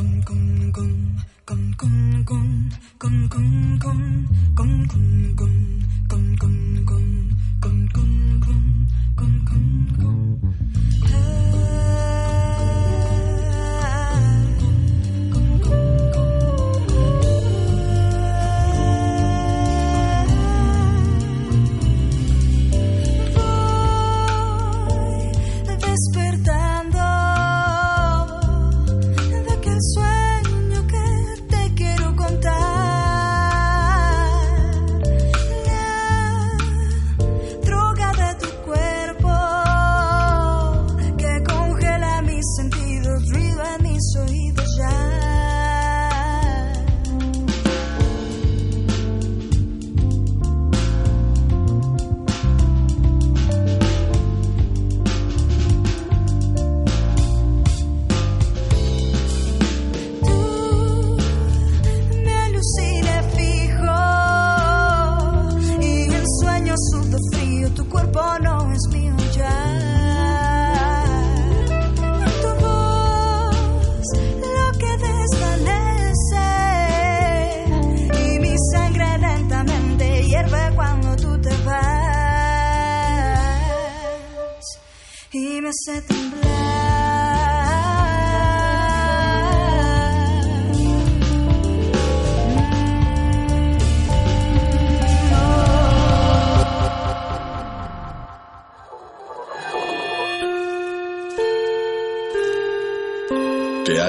滚滚滚，滚滚滚，滚滚滚，滚滚滚，滚滚滚，滚滚滚。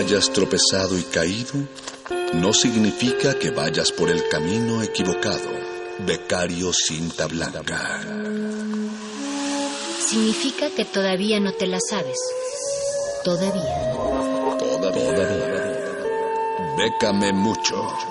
Hayas tropezado y caído no significa que vayas por el camino equivocado. Becario cinta blanca. Significa que todavía no te la sabes. Todavía. Todavía. Bécame mucho.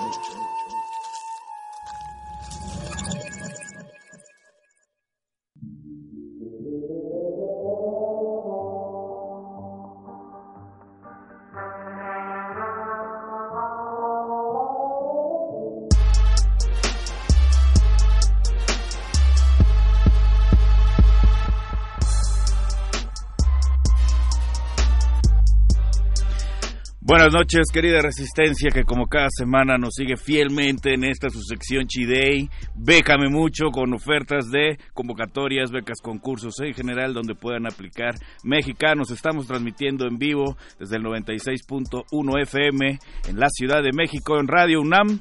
Buenas noches, querida Resistencia, que como cada semana nos sigue fielmente en esta su sección Chidey. Bécame mucho con ofertas de convocatorias, becas, concursos en general donde puedan aplicar mexicanos. Estamos transmitiendo en vivo desde el 96.1 FM en la Ciudad de México en Radio UNAM.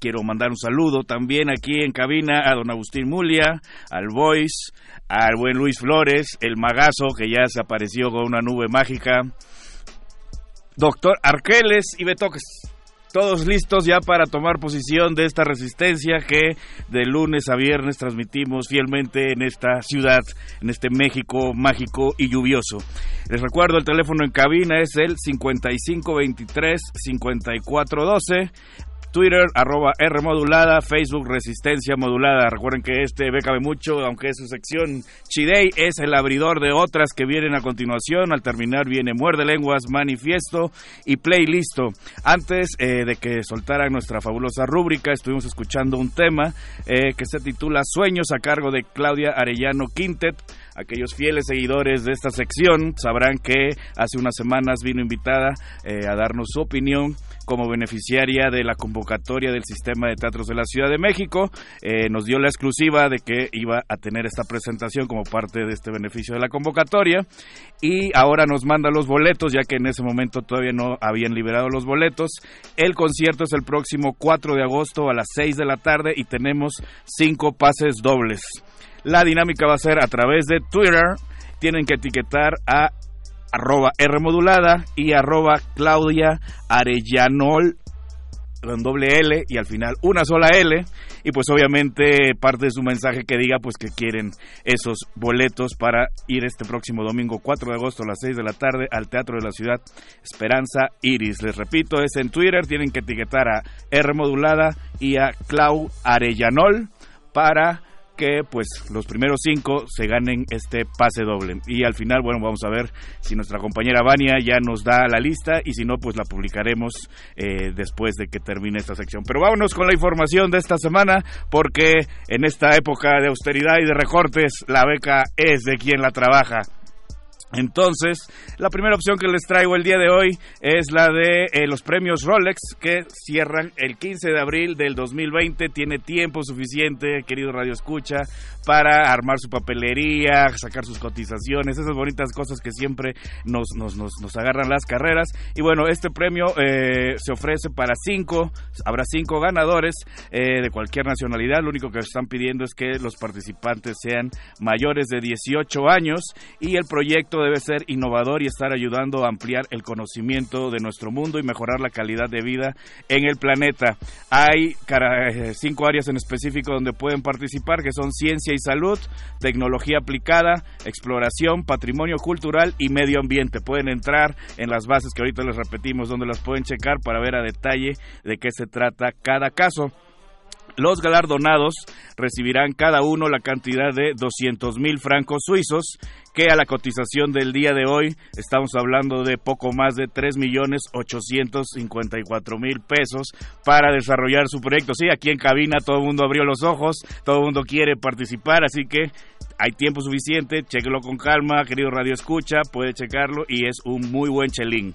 Quiero mandar un saludo también aquí en cabina a don Agustín Mulia, al Voice, al buen Luis Flores, el magazo que ya se apareció con una nube mágica Doctor Arqueles y Betoques. Todos listos ya para tomar posición de esta resistencia que de lunes a viernes transmitimos fielmente en esta ciudad, en este México mágico y lluvioso. Les recuerdo el teléfono en cabina es el 5523-5412. Twitter, arroba R Facebook Resistencia modulada. Recuerden que este Bécame Mucho, aunque es su sección Chidey, es el abridor de otras que vienen a continuación. Al terminar viene Muerde Lenguas, Manifiesto y Playlisto. Antes eh, de que soltaran nuestra fabulosa rúbrica, estuvimos escuchando un tema eh, que se titula Sueños a cargo de Claudia Arellano Quintet. Aquellos fieles seguidores de esta sección sabrán que hace unas semanas vino invitada eh, a darnos su opinión como beneficiaria de la convocatoria del Sistema de Teatros de la Ciudad de México. Eh, nos dio la exclusiva de que iba a tener esta presentación como parte de este beneficio de la convocatoria y ahora nos manda los boletos ya que en ese momento todavía no habían liberado los boletos. El concierto es el próximo 4 de agosto a las 6 de la tarde y tenemos cinco pases dobles. La dinámica va a ser a través de Twitter. Tienen que etiquetar a arroba R modulada y arroba Claudia Arellanol con doble L y al final una sola L y pues obviamente parte de su mensaje que diga pues que quieren esos boletos para ir este próximo domingo 4 de agosto a las 6 de la tarde al Teatro de la Ciudad Esperanza Iris. Les repito, es en Twitter, tienen que etiquetar a R modulada y a Clau Arellanol para que pues los primeros cinco se ganen este pase doble. Y al final, bueno, vamos a ver si nuestra compañera Vania ya nos da la lista y si no, pues la publicaremos eh, después de que termine esta sección. Pero vámonos con la información de esta semana porque en esta época de austeridad y de recortes, la beca es de quien la trabaja. Entonces, la primera opción que les traigo el día de hoy es la de eh, los premios Rolex que cierran el 15 de abril del 2020. Tiene tiempo suficiente, querido Radio Escucha, para armar su papelería, sacar sus cotizaciones, esas bonitas cosas que siempre nos, nos, nos, nos agarran las carreras. Y bueno, este premio eh, se ofrece para cinco, habrá cinco ganadores eh, de cualquier nacionalidad. Lo único que están pidiendo es que los participantes sean mayores de 18 años y el proyecto debe ser innovador y estar ayudando a ampliar el conocimiento de nuestro mundo y mejorar la calidad de vida en el planeta. Hay eh, cinco áreas en específico donde pueden participar, que son ciencia y salud, tecnología aplicada, exploración, patrimonio cultural y medio ambiente. Pueden entrar en las bases que ahorita les repetimos, donde las pueden checar para ver a detalle de qué se trata cada caso. Los galardonados recibirán cada uno la cantidad de 200 mil francos suizos, que a la cotización del día de hoy estamos hablando de poco más de 3 millones 854 mil pesos para desarrollar su proyecto. Sí, aquí en cabina todo el mundo abrió los ojos, todo el mundo quiere participar, así que hay tiempo suficiente, chequelo con calma, querido Radio Escucha, puede checarlo y es un muy buen chelín.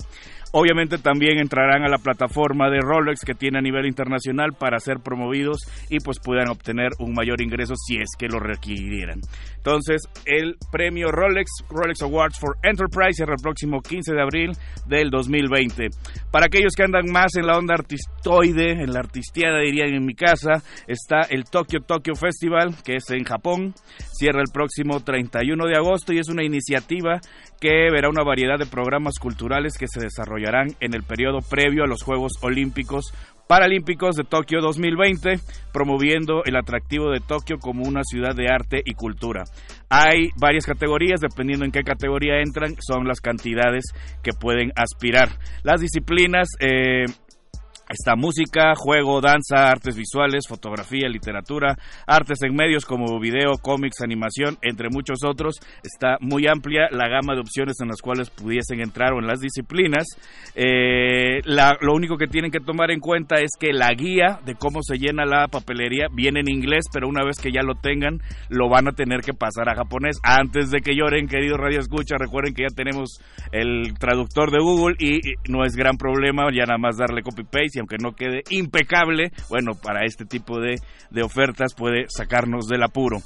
Obviamente también entrarán a la plataforma de Rolex que tiene a nivel internacional para ser promovidos y pues puedan obtener un mayor ingreso si es que lo requirieran. Entonces, el premio Rolex, Rolex Awards for Enterprise, será el próximo 15 de abril del 2020. Para aquellos que andan más en la onda artistoide, en la artisteada dirían en mi casa, está el Tokyo Tokyo Festival, que es en Japón. Cierra el próximo 31 de agosto y es una iniciativa que verá una variedad de programas culturales que se desarrollarán en el periodo previo a los Juegos Olímpicos Paralímpicos de Tokio 2020, promoviendo el atractivo de Tokio como una ciudad de arte y cultura. Hay varias categorías, dependiendo en qué categoría entran, son las cantidades que pueden aspirar. Las disciplinas... Eh, Está música, juego, danza, artes visuales, fotografía, literatura, artes en medios como video, cómics, animación, entre muchos otros. Está muy amplia la gama de opciones en las cuales pudiesen entrar o en las disciplinas. Eh, lo único que tienen que tomar en cuenta es que la guía de cómo se llena la papelería viene en inglés, pero una vez que ya lo tengan, lo van a tener que pasar a japonés. Antes de que lloren, querido Radio Escucha, recuerden que ya tenemos el traductor de Google y no es gran problema, ya nada más darle copy-paste y aunque no quede impecable, bueno, para este tipo de, de ofertas puede sacarnos del apuro.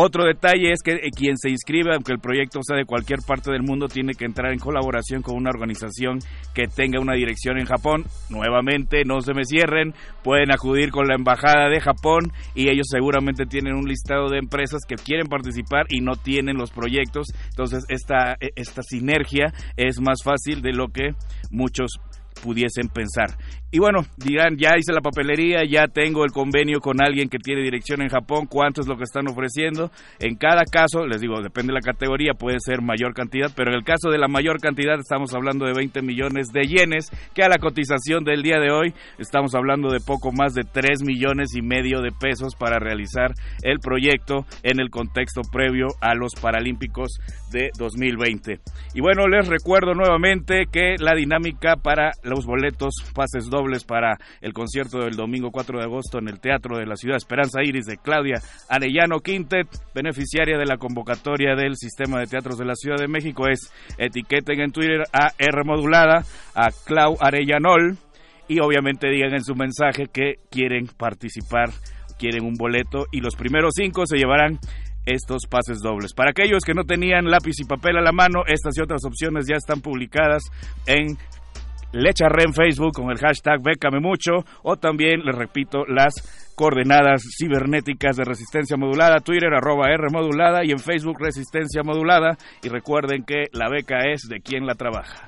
Otro detalle es que eh, quien se inscribe, aunque el proyecto sea de cualquier parte del mundo, tiene que entrar en colaboración con una organización que tenga una dirección en Japón. Nuevamente, no se me cierren, pueden acudir con la embajada de Japón y ellos seguramente tienen un listado de empresas que quieren participar y no tienen los proyectos. Entonces, esta, e, esta sinergia es más fácil de lo que muchos pudiesen pensar. Y bueno, dirán, ya hice la papelería, ya tengo el convenio con alguien que tiene dirección en Japón, cuánto es lo que están ofreciendo. En cada caso, les digo, depende de la categoría, puede ser mayor cantidad, pero en el caso de la mayor cantidad estamos hablando de 20 millones de yenes, que a la cotización del día de hoy estamos hablando de poco más de 3 millones y medio de pesos para realizar el proyecto en el contexto previo a los Paralímpicos de 2020. Y bueno, les recuerdo nuevamente que la dinámica para los boletos pases dobles para el concierto del domingo 4 de agosto en el Teatro de la Ciudad Esperanza Iris de Claudia Arellano Quintet, beneficiaria de la convocatoria del Sistema de Teatros de la Ciudad de México, es etiqueten en Twitter a R modulada, a Clau Arellanol y obviamente digan en su mensaje que quieren participar, quieren un boleto y los primeros cinco se llevarán estos pases dobles. Para aquellos que no tenían lápiz y papel a la mano, estas y otras opciones ya están publicadas en Lecharre en Facebook con el hashtag Bécame Mucho o también, les repito, las coordenadas cibernéticas de resistencia modulada, Twitter arroba R modulada y en Facebook resistencia modulada y recuerden que la beca es de quien la trabaja.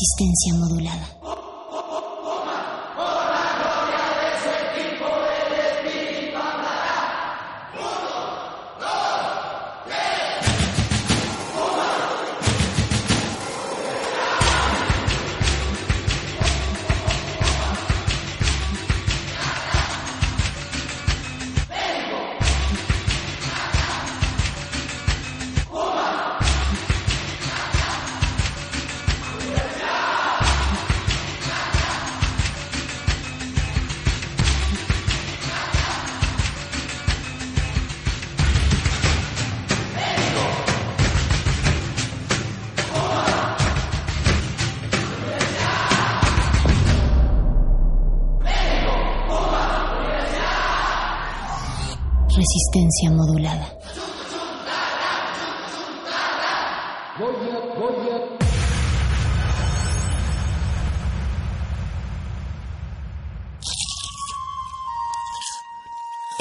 Resistencia modulada.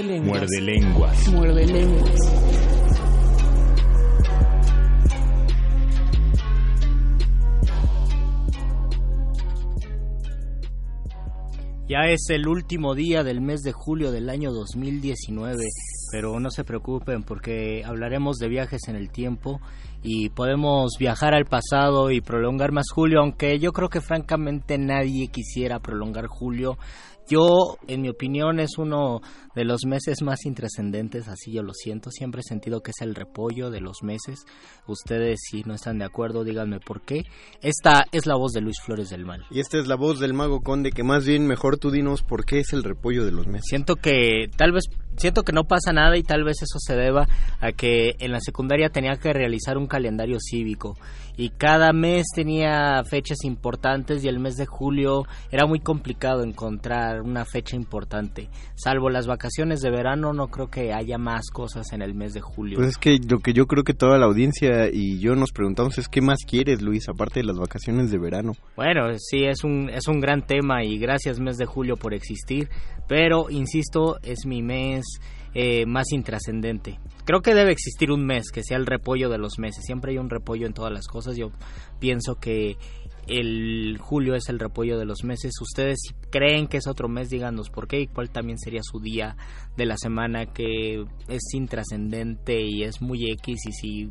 Muerde lenguas. Muerde lenguas. Muerde lenguas. Ya es el último día del mes de julio del año 2019, pero no se preocupen porque hablaremos de viajes en el tiempo y podemos viajar al pasado y prolongar más julio, aunque yo creo que francamente nadie quisiera prolongar julio yo, en mi opinión, es uno de los meses más intrascendentes, así yo lo siento. Siempre he sentido que es el repollo de los meses. Ustedes, si no están de acuerdo, díganme por qué. Esta es la voz de Luis Flores del Mal. Y esta es la voz del Mago Conde, que más bien mejor tú dinos por qué es el repollo de los meses. Siento que tal vez siento que no pasa nada y tal vez eso se deba a que en la secundaria tenía que realizar un calendario cívico y cada mes tenía fechas importantes y el mes de julio era muy complicado encontrar una fecha importante. Salvo las vacaciones de verano, no creo que haya más cosas en el mes de julio. Pues es que lo que yo creo que toda la audiencia y yo nos preguntamos es qué más quieres, Luis, aparte de las vacaciones de verano. Bueno, sí, es un, es un gran tema y gracias mes de julio por existir, pero insisto, es mi mes eh, más intrascendente. Creo que debe existir un mes que sea el repollo de los meses. Siempre hay un repollo en todas las cosas. Yo pienso que el julio es el repollo de los meses. Ustedes si creen que es otro mes, díganos por qué y cuál también sería su día de la semana que es intrascendente y es muy X y si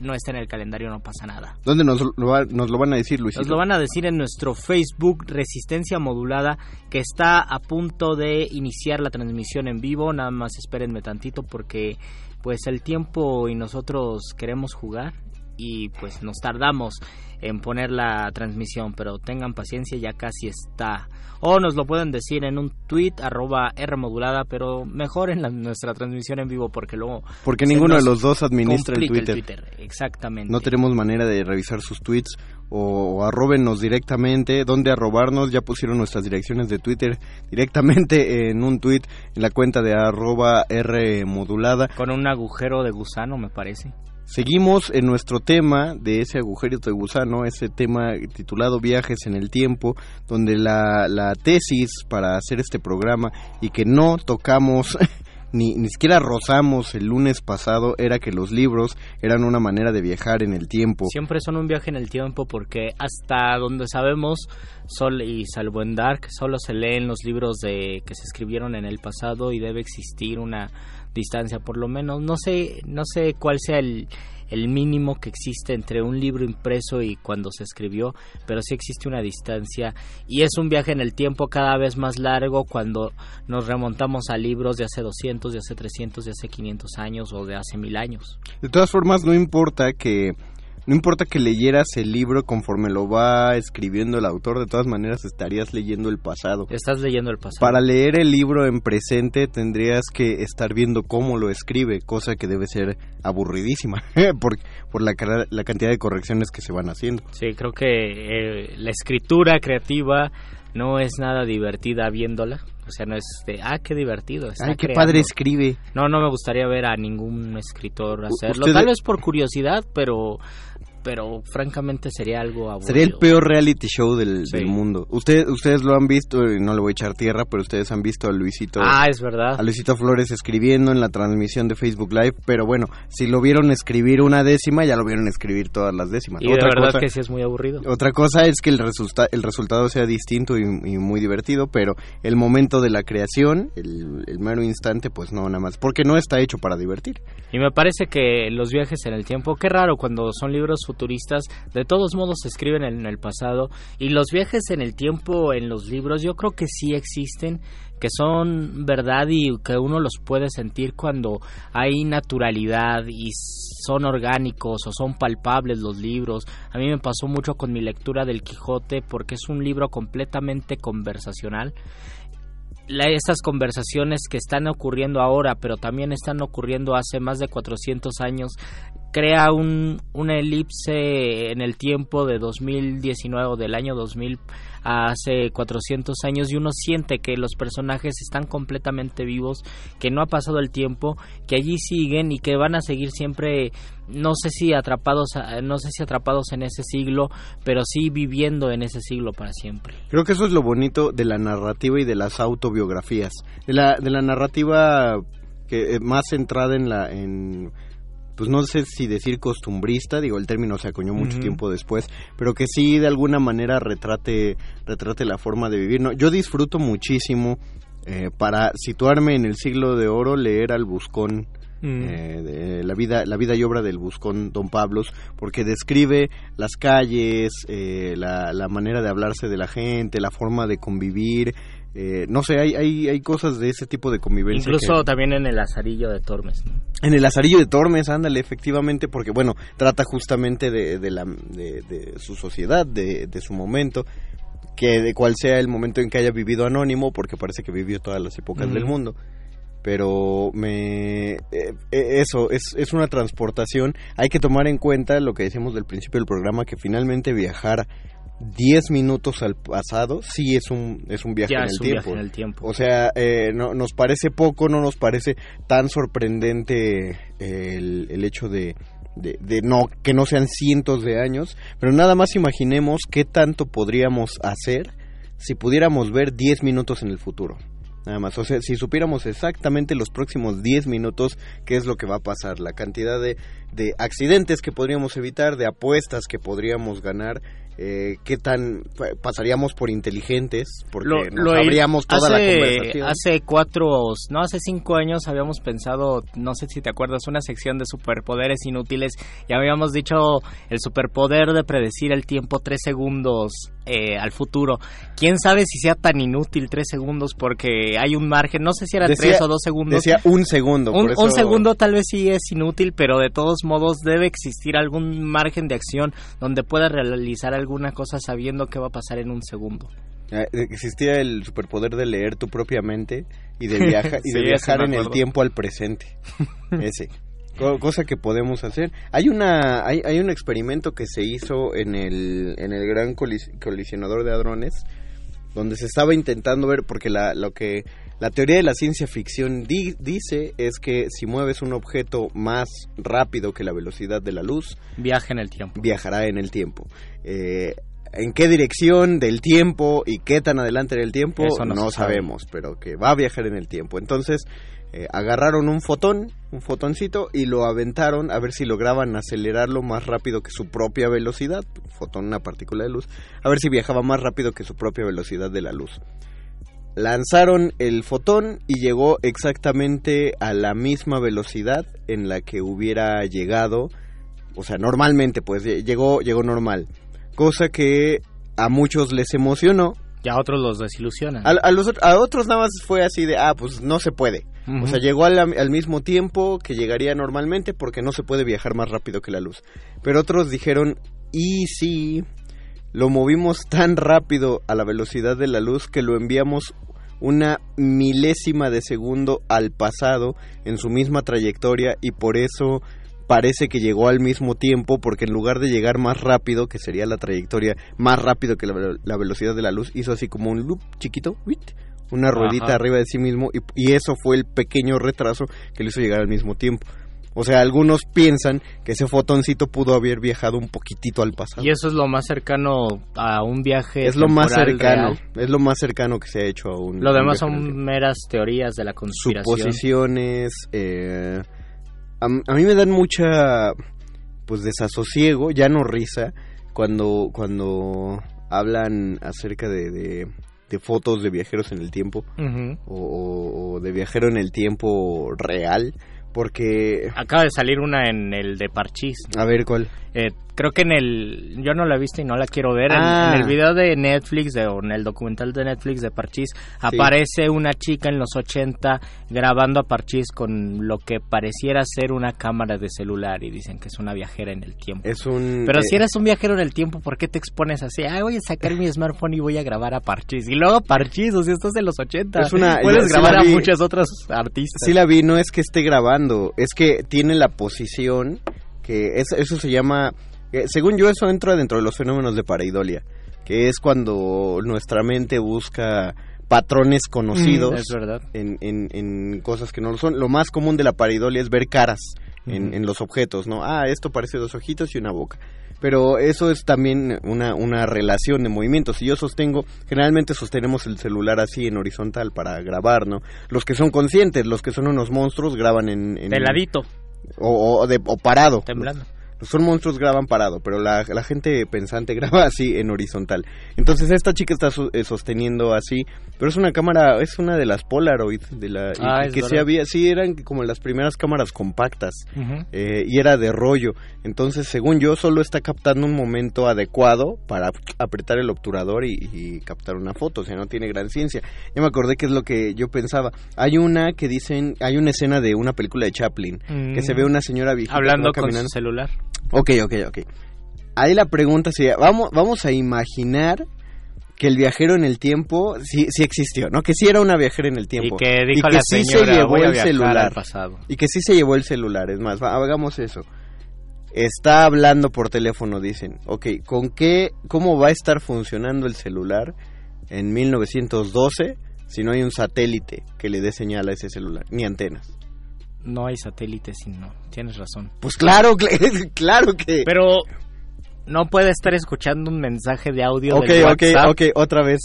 no está en el calendario no pasa nada. ¿Dónde nos lo, va- nos lo van a decir, Luis? Nos lo van a decir en nuestro Facebook Resistencia Modulada, que está a punto de iniciar la transmisión en vivo. Nada más espérenme tantito porque pues el tiempo y nosotros queremos jugar y pues nos tardamos en poner la transmisión, pero tengan paciencia, ya casi está. O nos lo pueden decir en un tweet arroba R modulada, pero mejor en la- nuestra transmisión en vivo porque luego... Porque ninguno de los dos administra el complica Twitter. Exactamente. No tenemos manera de revisar sus tweets o, o arróbenos directamente. ¿Dónde arrobarnos? Ya pusieron nuestras direcciones de Twitter directamente en un tweet en la cuenta de arroba R modulada. Con un agujero de gusano, me parece. Seguimos en nuestro tema de ese agujero de gusano, ese tema titulado Viajes en el Tiempo, donde la, la tesis para hacer este programa y que no tocamos ni, ni siquiera rozamos el lunes pasado era que los libros eran una manera de viajar en el tiempo. Siempre son un viaje en el tiempo porque hasta donde sabemos, sol y salvo en Dark, solo se leen los libros de que se escribieron en el pasado y debe existir una distancia por lo menos. No sé, no sé cuál sea el, el mínimo que existe entre un libro impreso y cuando se escribió, pero sí existe una distancia y es un viaje en el tiempo cada vez más largo cuando nos remontamos a libros de hace 200, de hace 300, de hace 500 años o de hace mil años. De todas formas, no importa que no importa que leyeras el libro conforme lo va escribiendo el autor, de todas maneras estarías leyendo el pasado. Estás leyendo el pasado. Para leer el libro en presente tendrías que estar viendo cómo lo escribe, cosa que debe ser aburridísima por, por la, la cantidad de correcciones que se van haciendo. Sí, creo que eh, la escritura creativa no es nada divertida viéndola. O sea, no es de, ah, qué divertido. está Ay, qué creando". padre escribe. No, no me gustaría ver a ningún escritor hacerlo. Tal vez por curiosidad, pero pero francamente sería algo aburrido. Sería el peor reality show del, Sí. del mundo. Usted, ustedes lo han visto, y no le voy a echar tierra, pero ustedes han visto a Luisito, Ah, es verdad. a Luisito Flores escribiendo en la transmisión de Facebook Live, pero bueno, si lo vieron escribir una décima, ya lo vieron escribir todas las décimas. Y de verdad que sí es muy aburrido. Otra cosa es que el, resulta- el resultado sea distinto y, y muy divertido, pero el momento de la creación, el, el mero instante, pues no, nada más, porque no está hecho para divertir. Y me parece que los viajes en el tiempo, qué raro cuando son libros futuristas, de todos modos se escriben en el pasado. Y los viajes en el tiempo en los libros, yo creo que sí existen, que son verdad y que uno los puede sentir cuando hay naturalidad y son orgánicos o son palpables los libros. A mí me pasó mucho con mi lectura del Quijote porque es un libro completamente conversacional estas conversaciones que están ocurriendo ahora, pero también están ocurriendo hace más de 400 años, crea un, una elipse en el tiempo de 2019 o del año 2000 a hace 400 años y uno siente que los personajes están completamente vivos, que no ha pasado el tiempo, que allí siguen y que van a seguir siempre no sé si atrapados a- no sé si atrapados en ese siglo, pero sí viviendo en ese siglo para siempre. Creo que eso es lo bonito de la narrativa y de las autobiografías, de la, de la narrativa que eh, más centrada en la en pues no sé si decir costumbrista, digo el término se acuñó mucho tiempo después, pero que sí de alguna manera retrate retrate la forma de vivir. No, yo disfruto muchísimo eh, para situarme en el siglo de oro leer al Buscón eh, de la vida la vida y obra del buscón Don Pablos porque describe las calles eh, la, la manera de hablarse de la gente la forma de convivir eh, no sé hay, hay hay cosas de ese tipo de convivencia Incluso que- también en el azarillo de Tormes. ¿no? en el Lazarillo de Tormes, ándale, efectivamente, porque bueno, trata justamente de, de la, de, de su sociedad, de, de su momento, que de cuál sea el momento en que haya vivido Anónimo, porque parece que vivió todas las épocas del mundo. Pero me eh, eh, eso es, es una transportación. Hay que tomar en cuenta lo que decíamos del principio del programa, que finalmente viajar 10 minutos al pasado sí es un, es un viaje Ya en es el un tiempo. viaje en el tiempo. O sea, eh, no, nos parece poco, no nos parece tan sorprendente el, el hecho de, de, de no que no sean cientos de años, pero nada más imaginemos qué tanto podríamos hacer si pudiéramos ver 10 minutos en el futuro. Nada más, o sea, si supiéramos exactamente los próximos 10 minutos qué es lo que va a pasar, la cantidad de, de accidentes que podríamos evitar, de apuestas que podríamos ganar, eh, qué tan pa- pasaríamos por inteligentes porque Lo- nos lo- abríamos toda la hace, conversación. Hace cuatro, no, hace cinco años habíamos pensado, no sé si te acuerdas, una sección de superpoderes inútiles y habíamos dicho el superpoder de predecir el tiempo tres segundos eh, al futuro. ¿Quién sabe si sea tan inútil tres segundos porque hay un margen, no sé si eran Decía- tres o dos segundos. Decía un segundo. Un, por eso- un segundo tal vez sí es inútil, pero de todos modos debe existir algún margen de acción donde pueda realizar alguna cosa sabiendo qué va a pasar en un segundo. Eh, Existía el superpoder de leer tu propia mente y de, viaja- y de Sí, viajar en el tiempo al presente. Ese. Co- Cosa que podemos hacer. Hay una hay, hay un experimento que se hizo en el en el gran colis- colisionador de hadrones donde se estaba intentando ver porque la lo que la teoría de la ciencia ficción di- dice es que si mueves un objeto más rápido que la velocidad de la luz Viaje en el tiempo. viajará en el tiempo. Eh, ¿En qué dirección del tiempo y qué tan adelante en el tiempo? Eso no no se sabe. sabemos, pero que va a viajar en el tiempo. Entonces, eh, agarraron un fotón, un fotoncito, y lo aventaron a ver si lograban acelerarlo más rápido que su propia velocidad. Fotón, una partícula de luz. A ver si viajaba más rápido que su propia velocidad de la luz. Lanzaron el fotón y llegó exactamente a la misma velocidad en la que hubiera llegado o sea, normalmente, pues lle- llegó, llegó normal. Cosa que a muchos les emocionó. Y a otros los desilusionan. A, a los, ot- a otros nada más fue así de, ah, pues no se puede. O sea, llegó al, al mismo tiempo que llegaría normalmente porque no se puede viajar más rápido que la luz. Pero otros dijeron, y si lo movimos tan rápido a la velocidad de la luz que lo enviamos una milésima de segundo al pasado en su misma trayectoria y por eso parece que llegó al mismo tiempo porque en lugar de llegar más rápido, que sería la trayectoria más rápido que la, velo- la velocidad de la luz, hizo así como un loop chiquito, ¡uit! una ruedita Ajá. arriba de sí mismo y, y eso fue el pequeño retraso que le hizo llegar al mismo tiempo. O sea, algunos piensan que ese fotoncito pudo haber viajado un poquitito al pasado. Y eso es lo más cercano a un viaje. es lo más cercano, real. es lo más cercano que se ha hecho a un Lo demás son meras teorías de la conspiración. suposiciones. eh, a, a mí me dan mucha, pues, desasosiego, ya no risa, cuando, cuando hablan acerca de, de, de fotos de viajeros en el tiempo o, o- o de viajero en el tiempo real, porque, Acaba de salir una en el de Parchís. a ver cuál. Eh, creo que en el. Yo no la he visto y no la quiero ver. En- Ah. En, el video de Netflix de- o en el documental de Netflix de Parchís aparece una chica en los 80 grabando a Parchís con lo que pareciera ser una cámara de celular y dicen que es una viajera en el tiempo. Es un... Pero eh, si eres un viajero en el tiempo, ¿por qué te expones así? Ah, voy a sacar mi smartphone y voy a grabar a Parchís. Y luego Parchís, o sea, estás en los 80. Es una- Puedes yo grabar a vi. muchos otros artistas. Sí la vi, no es que esté grabando, es que tiene la posición que es, eso se llama, eh, según yo eso entra dentro de los fenómenos de pareidolia, que es cuando nuestra mente busca patrones conocidos Mm, es verdad. en, en, en cosas que no lo son. Lo más común de la pareidolia es ver caras en, los objetos, ¿no? Ah, esto parece dos ojitos y una boca. Pero eso es también una, una relación de movimientos. Si yo sostengo, generalmente sostenemos el celular así en horizontal para grabar, ¿no? Los que son conscientes, los que son unos monstruos graban en... en De ladito, O, o, de- o parado. temblando. Son monstruos graban parado, pero la, la gente pensante graba así en horizontal. Entonces esta chica está so- eh, sosteniendo así, pero es una cámara, es una de las Polaroid, de la Ah, y que sí había, sí eran como las primeras cámaras compactas eh, y era de rollo. Entonces, según yo, solo está captando un momento adecuado para apretar el obturador y, y captar una foto. O sea, no tiene gran ciencia. Ya me acordé que es lo que yo pensaba. Hay una que dicen, hay una escena de una película de Chaplin Mm. que se ve una señora viejita Hablando con su caminando. celular. Ok, ok, ok. Ahí la pregunta sería, vamos, vamos a imaginar que el viajero en el tiempo sí, sí existió, ¿no? Que sí era una viajera en el tiempo. Y que dijo que la sí señora, se llevó el celular. pasado. Y que sí se llevó el celular, es más, hagamos eso. Está hablando por teléfono, dicen. Ok, ¿con qué, cómo va a estar funcionando el celular en 1912 si no hay un satélite que le dé señal a ese celular? Ni antenas. No hay satélites y no. Tienes razón. Pues claro, cl- claro que... Pero no puede estar escuchando un mensaje de audio Ok, del ok, WhatsApp. ok, otra vez.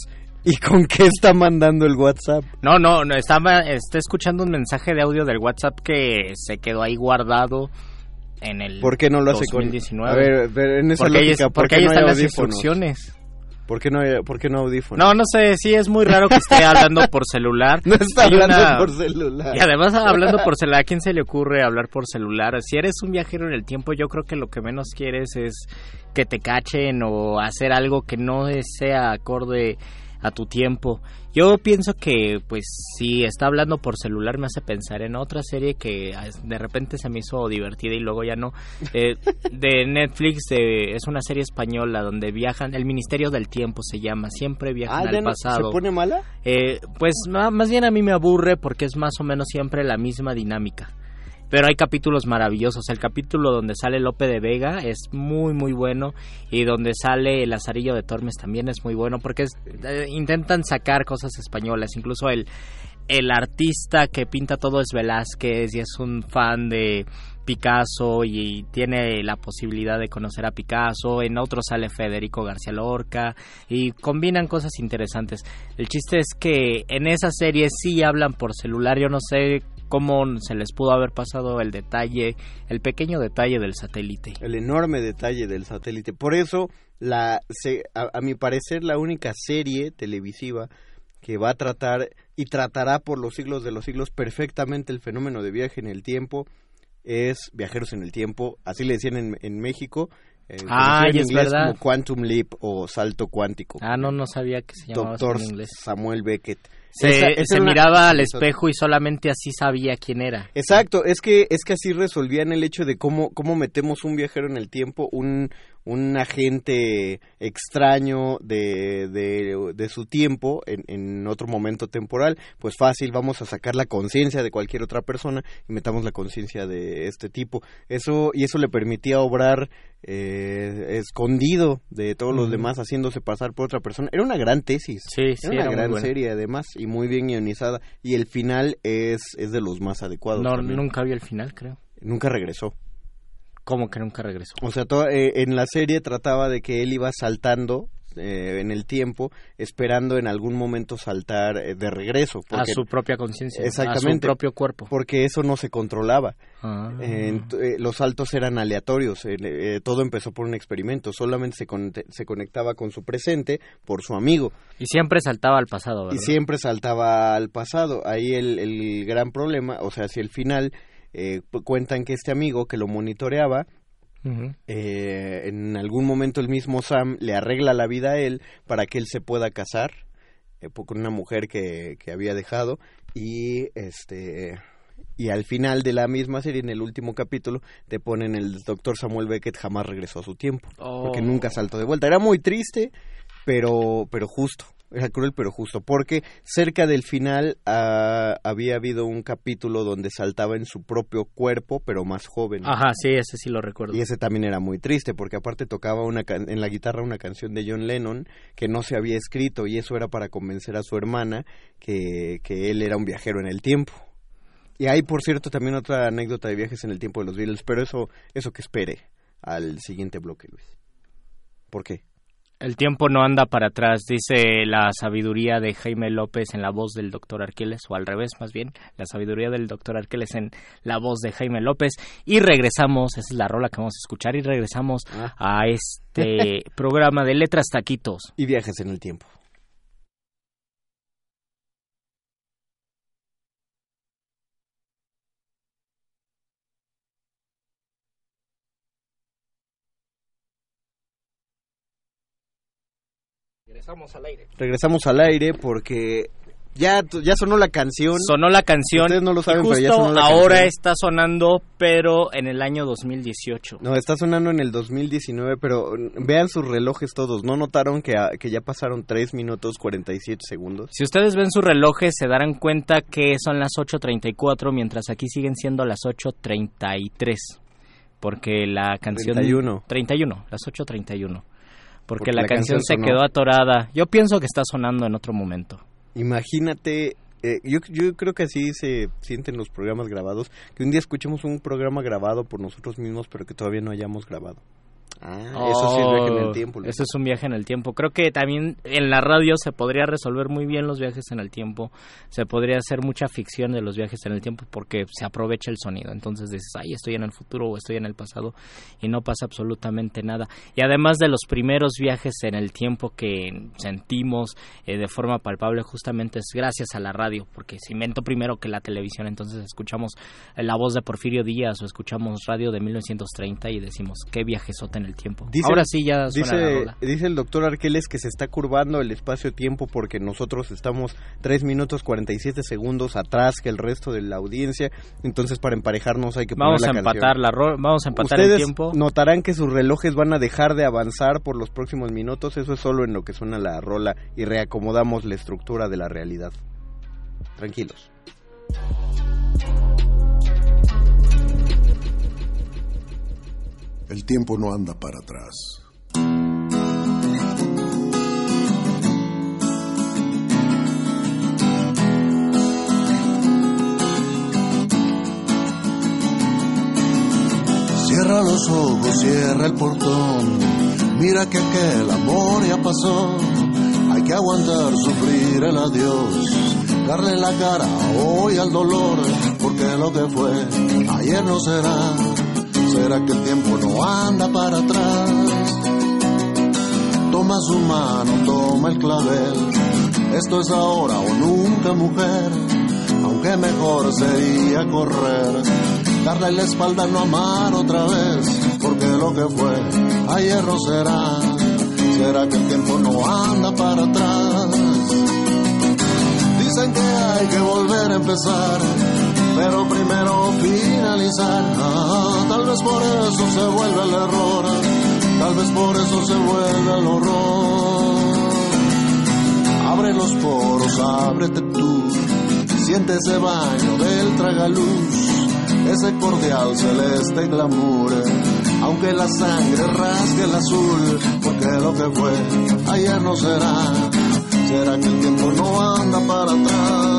¿Y con qué está mandando el WhatsApp? No, no, no está, está escuchando un mensaje de audio del WhatsApp que se quedó ahí guardado en el ¿Por qué no lo hace 2019. con A ver, en esa porque ahí, lógica, es- ¿por porque qué ahí no hay están las instrucciones. ¿Por qué no por qué no audífonos? No, no sé, sí es muy raro que esté hablando por celular. No está Hay hablando una- por celular. Y además hablando por celular, ¿a quién se le ocurre hablar por celular? Si eres un viajero en el tiempo, yo creo que lo que menos quieres es que te cachen o hacer algo que no sea acorde a tu tiempo. Yo pienso que, pues, si está hablando por celular me hace pensar en otra serie que ah, de repente se me hizo divertida y luego ya no. Eh, de Netflix, es una serie española donde viajan, el Ministerio del Tiempo se llama, siempre viajan Ah, al no- pasado. ¿Se pone mala? Eh, pues más bien a mí me aburre porque es más o menos siempre la misma dinámica. Pero hay capítulos maravillosos. El capítulo donde sale Lope de Vega es muy muy bueno y donde sale el Lazarillo de Tormes también es muy bueno porque eh, intentan sacar cosas españolas. Incluso el el artista que pinta todo es Velázquez y es un fan de Picasso y tiene la posibilidad de conocer a Picasso. En otro sale Federico García Lorca y combinan cosas interesantes. El chiste es que en esa serie sí hablan por celular. Yo no sé cómo se les pudo haber pasado el detalle, el pequeño detalle del satélite. El enorme detalle del satélite. Por eso, la, se- a, a mi parecer, la única serie televisiva que va a tratar y tratará por los siglos de los siglos perfectamente el fenómeno de viaje en el tiempo es Viajeros en el Tiempo, así le decían en, en México. eh, Ah, en es inglés verdad. como Quantum Leap o Salto Cuántico. Ah, no, no sabía que se llamaba Doctor en inglés. Samuel Beckett. Se, Esa- esa se era una- miraba al espejo y solamente así sabía quién era. Exacto, es que es que así resolvían el hecho de cómo cómo metemos un viajero en el tiempo, un un agente extraño de, de, de su tiempo en, en otro momento temporal, pues fácil, vamos a sacar la conciencia de cualquier otra persona y metamos la conciencia de este tipo. Eso y eso le permitía obrar eh, escondido de todos los demás, haciéndose pasar por otra persona. Era una gran tesis. Sí, sí, Era una era gran serie además y muy bien guionizada y el final es, es de los más adecuados. No, también. nunca vi el final, creo. Nunca regresó. ¿Cómo que nunca regresó? O sea, to- eh, en la serie trataba de que él iba saltando eh, en el tiempo, esperando en algún momento saltar eh, de regreso. A su propia conciencia, a su propio cuerpo. porque eso no se controlaba. Ah. Eh, los saltos eran aleatorios. todo empezó por un experimento. Solamente se, conte- se conectaba con su presente por su amigo. Y siempre saltaba al pasado, ¿verdad? Y siempre saltaba al pasado. Ahí el, el gran problema, o sea, si el final eh, cuentan que este amigo que lo monitoreaba, eh, en algún momento el mismo Sam le arregla la vida a él para que él se pueda casar eh, con una mujer que, que había dejado. Y este y al final de la misma serie en el último capítulo te ponen el doctor Samuel Beckett jamás regresó a su tiempo porque Oh. nunca saltó de vuelta. Era muy triste pero pero justo era cruel pero justo porque cerca del final ah, había habido un capítulo donde saltaba en su propio cuerpo pero más joven Ajá, sí, ese sí lo recuerdo. y ese también era muy triste porque aparte tocaba una can- en la guitarra una canción de John Lennon que no se había escrito y eso era para convencer a su hermana que, que él era un viajero en el tiempo. Y hay, por cierto, también otra anécdota de viajes en el tiempo de los Beatles, pero eso, eso que espere al siguiente bloque, Luis. ¿Por qué? El tiempo no anda para atrás, dice la sabiduría de Jaime López en la voz del doctor Arqueles, o al revés más bien, la sabiduría del doctor Arqueles en la voz de Jaime López. Y regresamos, esa es la rola que vamos a escuchar, y regresamos Ah. a este programa de letras taquitos. Y viajes en el tiempo. Regresamos al aire. Regresamos al aire porque ya, ya sonó la canción. Sonó la canción. Ustedes no lo saben, y pero ya justo sonó la ahora canción. está sonando, pero en el año 2018. No, está sonando en el 2019, pero vean sus relojes todos. ¿No notaron que, a- que ya pasaron 3 minutos 47 segundos? Si ustedes ven sus relojes, se darán cuenta que son las 8.34, mientras aquí siguen siendo las 8.33. Porque la canción... 31. 31, las 8.31. Porque, Porque la, la canción, canción se quedó atorada. Yo pienso que está sonando en otro momento. Imagínate, eh, yo, yo creo que así se sienten los programas grabados, que un día escuchemos un programa grabado por nosotros mismos, pero que todavía no hayamos grabado. Ah, eso sí es viaje en el Oh, tiempo. Eso es un viaje en el tiempo. Creo que también en la radio se podría resolver muy bien los viajes en el tiempo. Se podría hacer mucha ficción de los viajes en el tiempo porque se aprovecha el sonido. Entonces dices, ay, estoy en el futuro o estoy en el pasado y no pasa absolutamente nada. Y además de los primeros viajes en el tiempo que sentimos eh, de forma palpable, justamente es gracias a la radio, porque se inventó primero que la televisión. Entonces escuchamos eh, la voz de Porfirio Díaz o escuchamos radio de 1930 y decimos, qué viajesote en el tiempo. Dice- Ahora sí ya suena la Dice, rola. dice el doctor Arqueles que se está curvando el espacio-tiempo porque nosotros estamos 3 minutos 47 segundos atrás que el resto de la audiencia. Entonces, para emparejarnos hay que poner Vamos la a canción. empatar la ro- vamos a empatar Ustedes el tiempo. notarán que sus relojes van a dejar de avanzar por los próximos minutos. Eso es solo en lo que suena la rola y reacomodamos la estructura de la realidad. Tranquilos. El tiempo no anda para atrás. Cierra los ojos, cierra el portón. Mira que aquel amor ya pasó. Hay que aguantar, sufrir el adiós. Darle la cara hoy al dolor. Porque lo que fue ayer no será. ¿Será que el tiempo no anda para atrás? Toma su mano, toma el clavel. Esto es ahora o nunca, mujer. Aunque mejor sería correr. Darle la espalda, no amar otra vez. Porque lo que fue ayer no será. ¿Será que el tiempo no anda para atrás? Dicen que hay que volver a empezar, pero primero finalizar. Ah, tal vez por eso se vuelve el error, tal vez por eso se vuelve el horror. Abre los poros, ábrete tú, siente ese baño del tragaluz, ese cordial celeste glamour. Aunque la sangre rasgue el azul, porque lo que fue ayer no será. ¿Será que el tiempo no anda para atrás?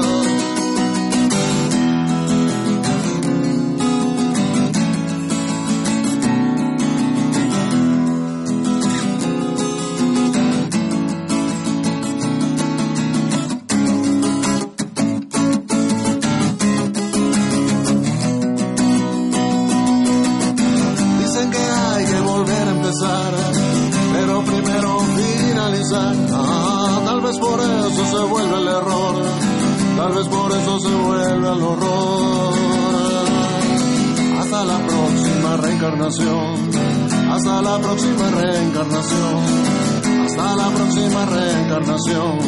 Próxima reencarnación, hasta la próxima reencarnación,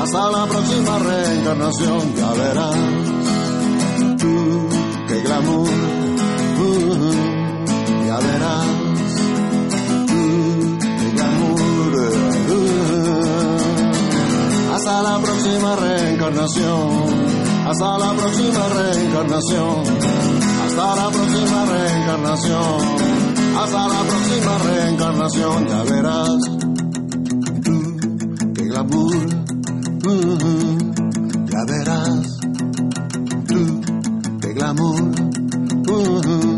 hasta la próxima reencarnación, ya verás. Tú qué glamour. uh, ya verás. Mm, qué glamour, uh. hasta la próxima reencarnación. Hasta la próxima reencarnación. Hasta la próxima reencarnación hasta la próxima reencarnación ya verás tú glamour uh, ya verás tú glamour uh. Muerde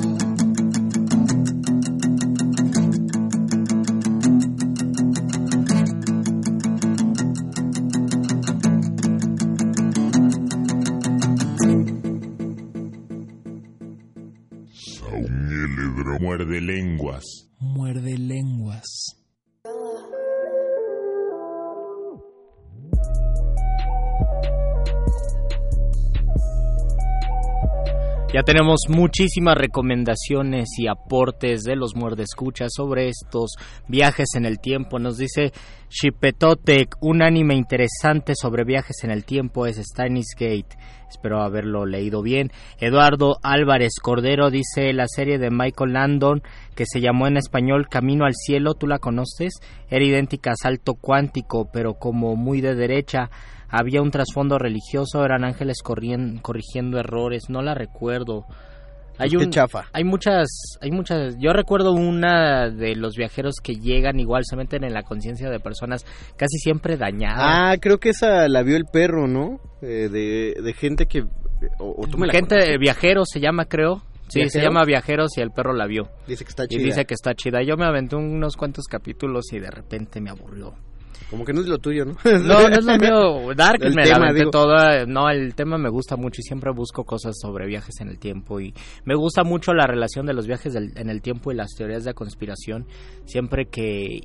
Ya tenemos muchísimas recomendaciones y aportes de los muerdescuchas sobre estos viajes en el tiempo. Nos dice Shipetotec, un anime interesante sobre viajes en el tiempo es Steins Gate. Espero haberlo leído bien. Eduardo Álvarez Cordero dice la serie de Michael Landon que se llamó en español Camino al Cielo, ¿tú la conoces? Era idéntica a Salto Cuántico, pero como muy de derecha había un trasfondo religioso, eran ángeles corrigiendo errores, no la recuerdo. Hay un chafa. hay muchas hay muchas yo recuerdo una de los viajeros que llegan igual se meten en la conciencia de personas casi siempre dañadas. Ah, creo que esa la vio el perro, ¿no? Eh, de, de gente que... O, o tú me la Gente contaste. viajero se llama, creo. Sí, se llama Viajeros y el perro la vio. Dice que está Y chida. dice que está chida. Yo me aventé unos cuantos capítulos y de repente me aburrió. Como que no es lo tuyo, ¿no? No, no es lo mío. Dark El me tema, la toda. No, el tema me gusta mucho y siempre busco cosas sobre viajes en el tiempo. Y me gusta mucho la relación de los viajes del- en el tiempo y las teorías de conspiración. Siempre que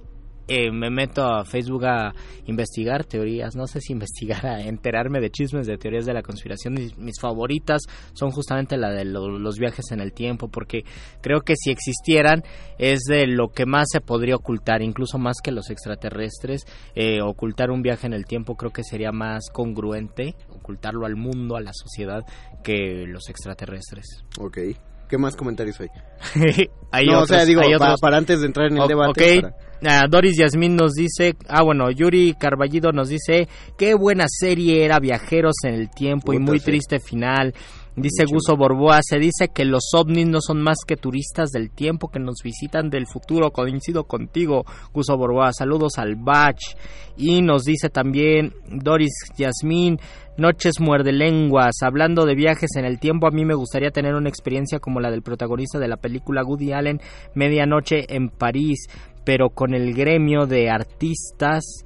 eh, me meto a Facebook a investigar teorías, no sé si investigar, a enterarme de chismes de teorías de la conspiración. Mis, mis favoritas son justamente la de lo- los viajes en el tiempo, porque creo que si existieran es de lo que más se podría ocultar, incluso más que los extraterrestres. Eh, ocultar un viaje en el tiempo creo que sería más congruente, ocultarlo al mundo, a la sociedad, que los extraterrestres. Ok. ¿Qué más comentarios hay? hay no, otros, o sea, digo, hay pa- otros. para antes de entrar en el O- debate. ok. para- Ah, Doris Yasmín nos dice, ah bueno, Yuri Carballido nos dice, qué buena serie era Viajeros en el Tiempo y Puta, muy sí. triste final. Dice. Guso Borboa, se dice que los ovnis no son más que turistas del tiempo que nos visitan del futuro. Coincido contigo, Guso Borboa. Saludos al Bach. Y nos dice también Doris Yasmín, Noches muerde lenguas. Hablando de viajes en el tiempo, a mí me gustaría tener una experiencia como la del protagonista de la película Woody Allen, Medianoche en París, pero con el gremio de artistas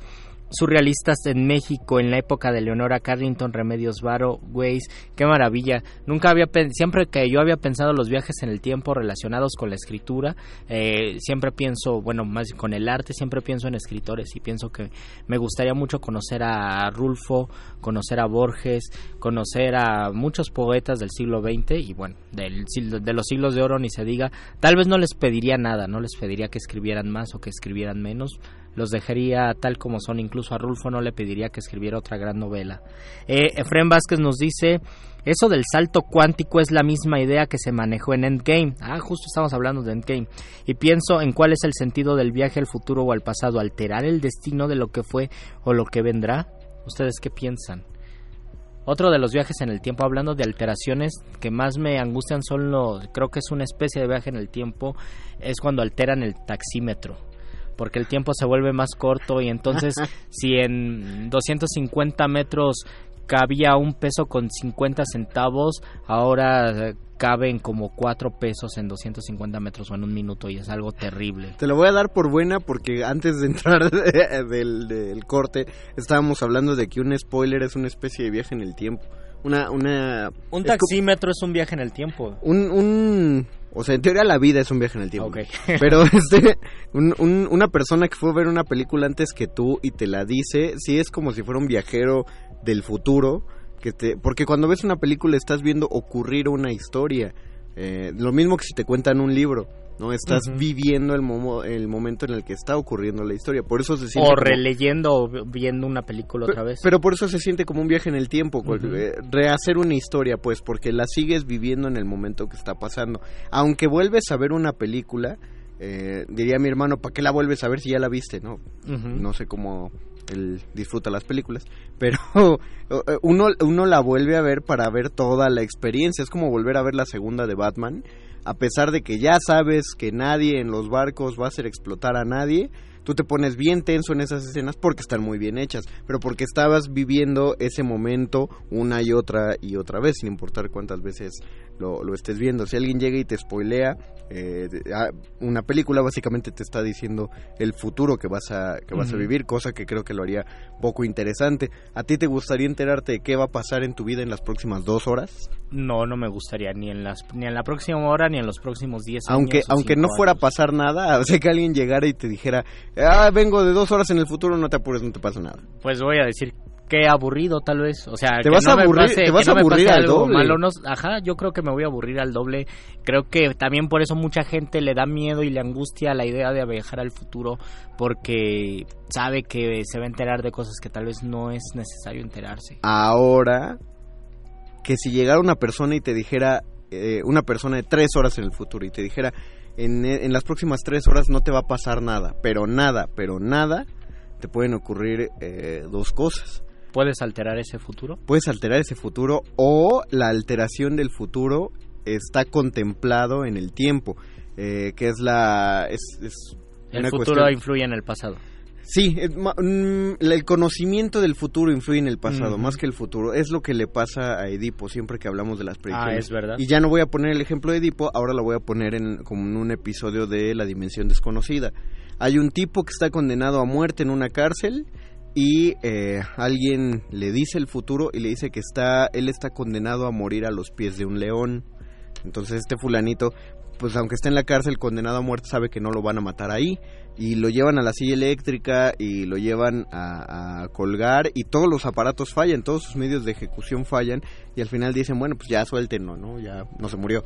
surrealistas en México en la época de Leonora Carrington, Remedios Varo, Weiss, qué maravilla. Nunca había siempre que yo había pensado los viajes en el tiempo relacionados con la escritura, eh, siempre pienso, bueno, más con el arte, siempre pienso en escritores y pienso que me gustaría mucho conocer a Rulfo, conocer a Borges, conocer a muchos poetas del siglo XX y bueno, del, de los siglos de oro ni se diga. Tal vez no les pediría nada, no les pediría que escribieran más o que escribieran menos, los dejaría tal como son. Incluso a Rulfo no le pediría que escribiera otra gran novela. Eh, Efraín Vázquez nos dice, eso del salto cuántico es la misma idea que se manejó en Endgame. Ah, justo estamos hablando de Endgame. Y pienso en cuál es el sentido del viaje al futuro o al pasado, alterar el destino de lo que fue o lo que vendrá. ¿Ustedes qué piensan? Otro de los viajes en el tiempo, hablando de alteraciones que más me angustian son los, creo que es una especie de viaje en el tiempo, es cuando alteran el taxímetro porque el tiempo se vuelve más corto y entonces si en 250 metros cabía un peso con 50 centavos, ahora eh, caben como 4 pesos en 250 metros o en un minuto y es algo terrible. Te lo voy a dar por buena porque antes de entrar del, del corte estábamos hablando de que un spoiler es una especie de viaje en el tiempo. Una, una... Un es taxímetro es un viaje en el tiempo. Un, un... O sea, en teoría la vida es un viaje en el tiempo. Pero este, un- un- una persona que fue a ver una película antes que tú y te la dice, sí es como si fuera un viajero del futuro. Que te, porque cuando ves una película estás viendo ocurrir una historia. Eh, lo mismo que si te cuentan un libro. ¿No? Estás viviendo el, momo- el momento en el que está ocurriendo la historia. Por eso se siente. O como- releyendo o viendo una película otra vez. pero por eso se siente como un viaje en el tiempo, eh, rehacer una historia, pues, porque la sigues viviendo en el momento que está pasando. Aunque vuelves a ver una película, eh, diría mi hermano, ¿para qué la vuelves a ver si ya la viste? No, no sé cómo él disfruta las películas, pero eh, uno, uno la vuelve a ver para ver toda la experiencia. Es como volver a ver la segunda de Batman, a pesar de que ya sabes que nadie en los barcos va a hacer explotar a nadie. Tú te pones bien tenso en esas escenas porque están muy bien hechas, pero porque estabas viviendo ese momento una y otra y otra vez, sin importar cuántas veces lo, lo estés viendo. Si alguien llega y te spoilea eh, ah, una película, básicamente te está diciendo el futuro que vas a que vas a vivir, cosa que creo que lo haría poco interesante. ¿A ti te gustaría enterarte de qué va a pasar en tu vida en las próximas dos horas? No, no me gustaría ni en las ni en la próxima hora ni en los próximos 10 Aunque años. aunque no fuera a pasar nada, o sea que alguien llegara y te dijera, ah, vengo de dos horas en el futuro, no te apures, no te pasa nada. Pues voy a decir qué aburrido tal vez, o sea, Te que vas no a aburrir- pase- te que vas no a aburrir al doble. malo, no- ajá, yo creo que me voy a aburrir al doble. Creo que también por eso mucha gente le da miedo y le angustia la idea de viajar al futuro porque sabe que se va a enterar de cosas que tal vez no es necesario enterarse. Ahora, que si llegara una persona y te dijera, eh, una persona de tres horas en el futuro y te dijera, en, en las próximas tres horas no te va a pasar nada, pero nada, pero nada, te pueden ocurrir eh, dos cosas. ¿Puedes alterar ese futuro? Puedes alterar ese futuro o la alteración del futuro está contemplado en el tiempo, eh, que es la... Es, es El futuro cuestión- influye en el pasado. Sí, ma- mm, el conocimiento del futuro influye en el pasado, más que el futuro. Es lo que le pasa a Edipo siempre que hablamos de las predicciones. Ah, es verdad. Y ya no voy a poner el ejemplo de Edipo, ahora lo voy a poner en, como en un episodio de La Dimensión Desconocida. Hay un tipo que está condenado a muerte en una cárcel y eh, alguien le dice el futuro y le dice que está él está condenado a morir a los pies de un león. Entonces este fulanito, pues aunque esté en la cárcel condenado a muerte, sabe que no lo van a matar ahí y lo llevan a la silla eléctrica y lo llevan a, a colgar y todos los aparatos fallan, todos sus medios de ejecución fallan y al final dicen, bueno, pues ya suéltenlo, ¿no? Ya no se murió.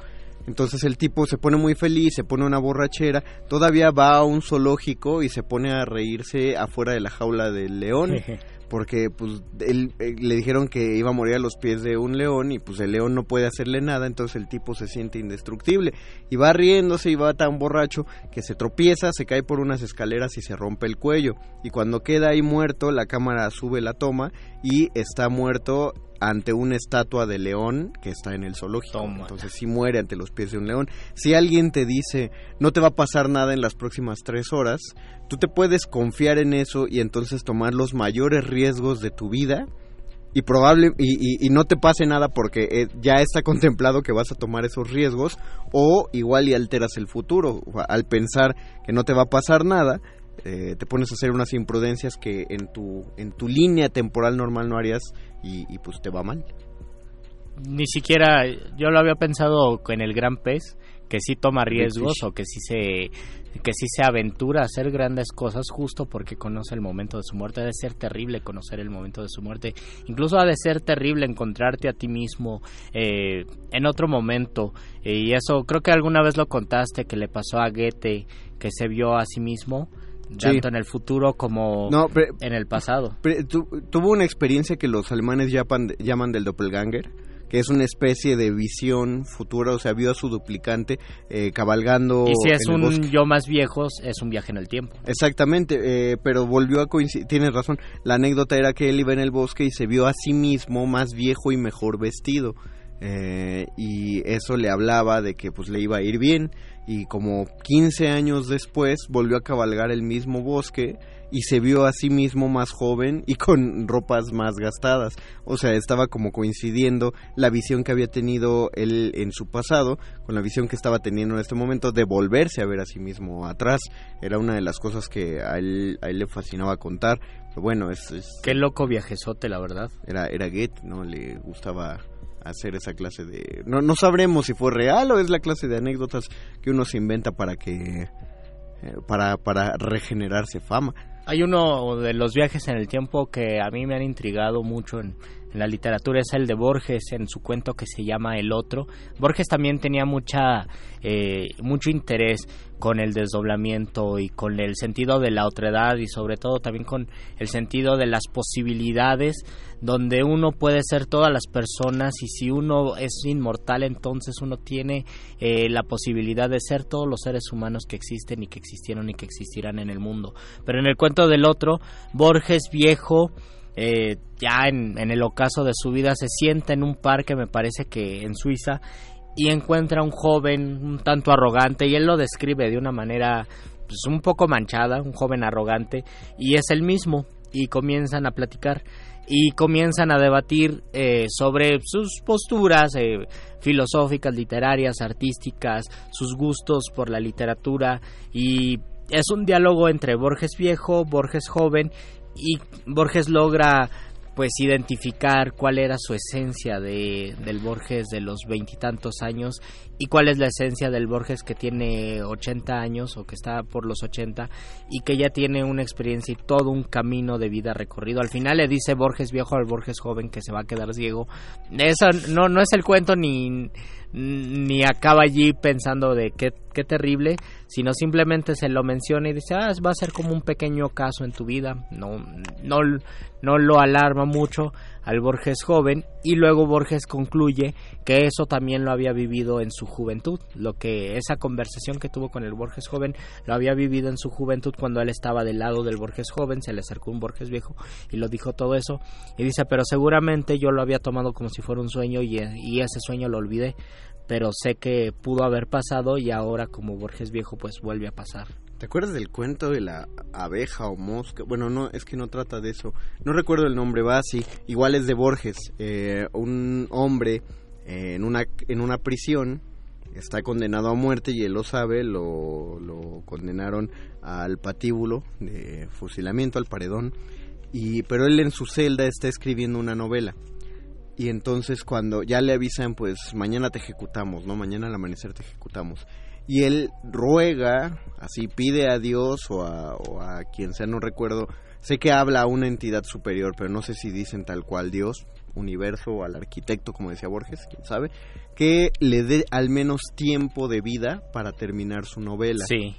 Entonces el tipo se pone muy feliz, se pone una borrachera, todavía va a un zoológico y se pone a reírse afuera de la jaula del león porque pues él, eh, le dijeron que iba a morir a los pies de un león y pues el león no puede hacerle nada, entonces el tipo se siente indestructible y va riéndose y va tan borracho que se tropieza, se cae por unas escaleras y se rompe el cuello. Y cuando queda ahí muerto la cámara sube la toma y está muerto ante una estatua de león que está en el zoológico. Entonces sí muere ante los pies de un león. Si alguien te dice no te va a pasar nada en las próximas tres horas, tú te puedes confiar en eso y entonces tomar los mayores riesgos de tu vida y probable y, y- y no te pase nada porque eh, ya está contemplado que vas a tomar esos riesgos o igual y alteras el futuro al pensar que no te va a pasar nada eh, te pones a hacer unas imprudencias que en tu en tu línea temporal normal no harías y, y pues te va mal Ni siquiera yo lo había pensado en el gran pez, que sí toma riesgos o que sí se que sí se aventura a hacer grandes cosas justo porque conoce el momento de su muerte. Ha de ser terrible conocer el momento de su muerte. Incluso ha de ser terrible encontrarte a ti mismo eh, en otro momento. Y eso creo que alguna vez lo contaste que le pasó a Goethe, que se vio a sí mismo, Sí. tanto en el futuro como No, en el pasado. Pre- tu- tuvo una experiencia que los alemanes llaman, llaman del doppelganger, que es una especie de visión futura, o sea, vio a su duplicante eh, cabalgando Y si es en un yo más viejo, es un viaje en el tiempo. Exactamente, eh, pero volvió a coincidir, tienes razón, la anécdota era que él iba en el bosque y se vio a sí mismo más viejo y mejor vestido. Eh, y eso le hablaba de que pues le iba a ir bien y como 15 años después volvió a cabalgar el mismo bosque y se vio a sí mismo más joven y con ropas más gastadas. O sea, estaba como coincidiendo la visión que había tenido él en su pasado con la visión que estaba teniendo en este momento de volverse a ver a sí mismo atrás. Era una de las cosas que a él, a él le fascinaba contar. Pero bueno, es, es- Qué loco viajezote, la verdad. era, era Goethe, ¿no? Le gustaba hacer esa clase de... No, no sabremos si fue real o es la clase de anécdotas que uno se inventa para que... eh, para, para regenerarse fama. Hay uno de los viajes en el tiempo que a mí me han intrigado mucho en, en la literatura, es el de Borges en su cuento que se llama El Otro. Borges también tenía mucha, eh, mucho interés con el desdoblamiento y con el sentido de la otredad y sobre todo también con el sentido de las posibilidades donde uno puede ser todas las personas y si uno es inmortal entonces uno tiene eh, la posibilidad de ser todos los seres humanos que existen y que existieron y que existirán en el mundo. Pero en el cuento del otro, Borges viejo, eh, ya en, el ocaso de su vida, se sienta en un parque, me parece que en Suiza, y encuentra a un joven un tanto arrogante y él lo describe de una manera pues, un poco manchada, un joven arrogante, y es el mismo, y comienzan a platicar y comienzan a debatir eh, sobre sus posturas eh, filosóficas, literarias, artísticas, sus gustos por la literatura y es un diálogo entre Borges viejo, Borges joven y Borges logra pues identificar cuál era su esencia de, del Borges de los veintitantos años y cuál es la esencia del Borges que tiene 80 años o que está por los 80 y que ya tiene una experiencia y todo un camino de vida recorrido. Al final le dice Borges viejo al Borges joven que se va a quedar ciego. Eso no, no es el cuento ni, ni acaba allí pensando de qué, qué terrible, sino simplemente se lo menciona y dice, ah, va a ser como un pequeño caso en tu vida. No, no, no lo alarma mucho al Borges joven y luego Borges concluye que eso también lo había vivido en su juventud, lo que esa conversación que tuvo con el Borges joven lo había vivido en su juventud cuando él estaba del lado del Borges joven, se le acercó un Borges viejo y lo dijo todo eso y dice, pero seguramente yo lo había tomado como si fuera un sueño y, y ese sueño lo olvidé, pero sé que pudo haber pasado y ahora como Borges viejo pues vuelve a pasar ¿Te acuerdas del cuento de la abeja o mosca? Bueno, no, es que no trata de eso. No recuerdo el nombre, va así. Igual es de Borges. Eh, un hombre eh, en, una, en una prisión está condenado a muerte y él lo sabe, lo, lo condenaron al patíbulo de fusilamiento, al paredón. Y, pero él en su celda está escribiendo una novela. Y entonces cuando ya le avisan, pues mañana te ejecutamos, ¿no? Mañana al amanecer te ejecutamos y él ruega, así pide a Dios o a, quien sea, no recuerdo, sé que habla a una entidad superior, pero no sé si dicen tal cual Dios, universo o al arquitecto, como decía Borges, quién sabe, que le dé al menos tiempo de vida para terminar su novela. Sí.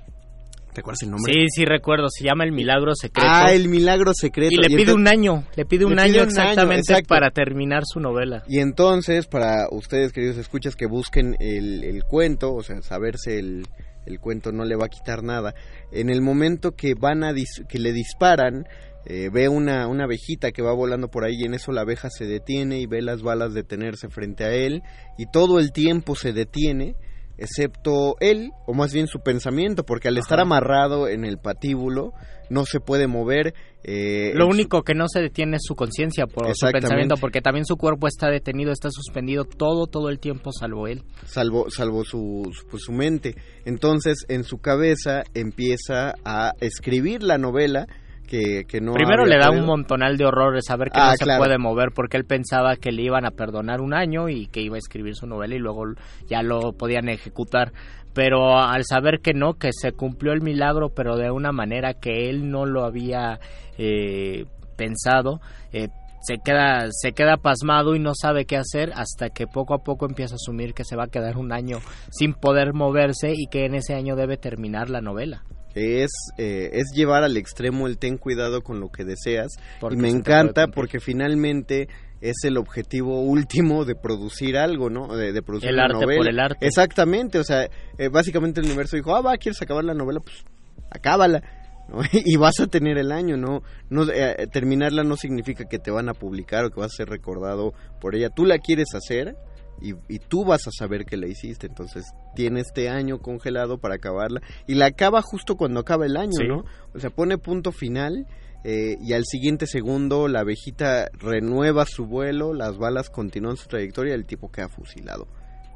¿Te acuerdas el nombre? Sí, sí recuerdo, se llama El Milagro Secreto. Ah, El Milagro Secreto. Y le pide un año, le pide un año exactamente para terminar su novela. Y entonces, para ustedes, queridos escuchas, que busquen el, el cuento, o sea, saberse el, el cuento no le va a quitar nada. En el momento que van a que le disparan, eh, ve una, una abejita que va volando por ahí y en eso la abeja se detiene y ve las balas detenerse frente a él y todo el tiempo se detiene excepto él, o más bien su pensamiento, porque al estar amarrado en el patíbulo no se puede mover. Eh, Lo único que no se detiene es su conciencia por su pensamiento, porque también su cuerpo está detenido, está suspendido todo, todo el tiempo, salvo él. Salvo, salvo su, pues, su mente. Entonces, en su cabeza empieza a escribir la novela que, no Primero le da un montonal de horrores saber que ah, no se puede mover porque él pensaba que le iban a perdonar un año y que iba a escribir su novela y luego ya lo podían ejecutar. Pero al saber que no, que se cumplió el milagro, pero de una manera que él no lo había eh, pensado, eh, se queda, se queda pasmado y no sabe qué hacer hasta que poco a poco empieza a asumir que se va a quedar un año sin poder moverse y que en ese año debe terminar la novela es, eh, es llevar al extremo el ten cuidado con lo que deseas. y me encanta porque finalmente es el objetivo último de producir algo, ¿no? De, producir el una arte novela. por el arte. Exactamente, o sea, eh, básicamente el universo dijo, ah, va, ¿quieres acabar la novela? Pues acábala. y vas a tener el año, ¿no? no eh, terminarla no significa que te van a publicar o que vas a ser recordado por ella. Tú la quieres hacer, y, tú vas a saber que la hiciste. Entonces tiene este año congelado para acabarla y la acaba justo cuando acaba el año, ¿no? O sea, pone punto final eh, y al siguiente segundo la abejita renueva su vuelo, las balas continúan su trayectoria y el tipo queda fusilado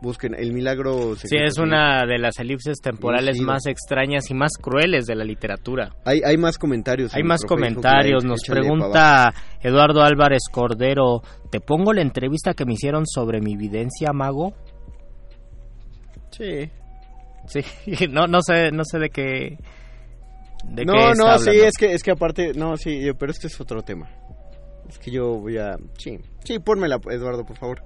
busquen el milagro sí es una de las elipses temporales más extrañas y más crueles de la literatura. Hay, hay más comentarios hay más comentarios. Nos pregunta Eduardo Álvarez Cordero te pongo la entrevista que me hicieron sobre mi videncia mago sí. Sí no no sé no sé de qué de no no sí es que es que aparte no sí pero este es otro tema. Es que yo voy a sí sí pónmela Eduardo por favor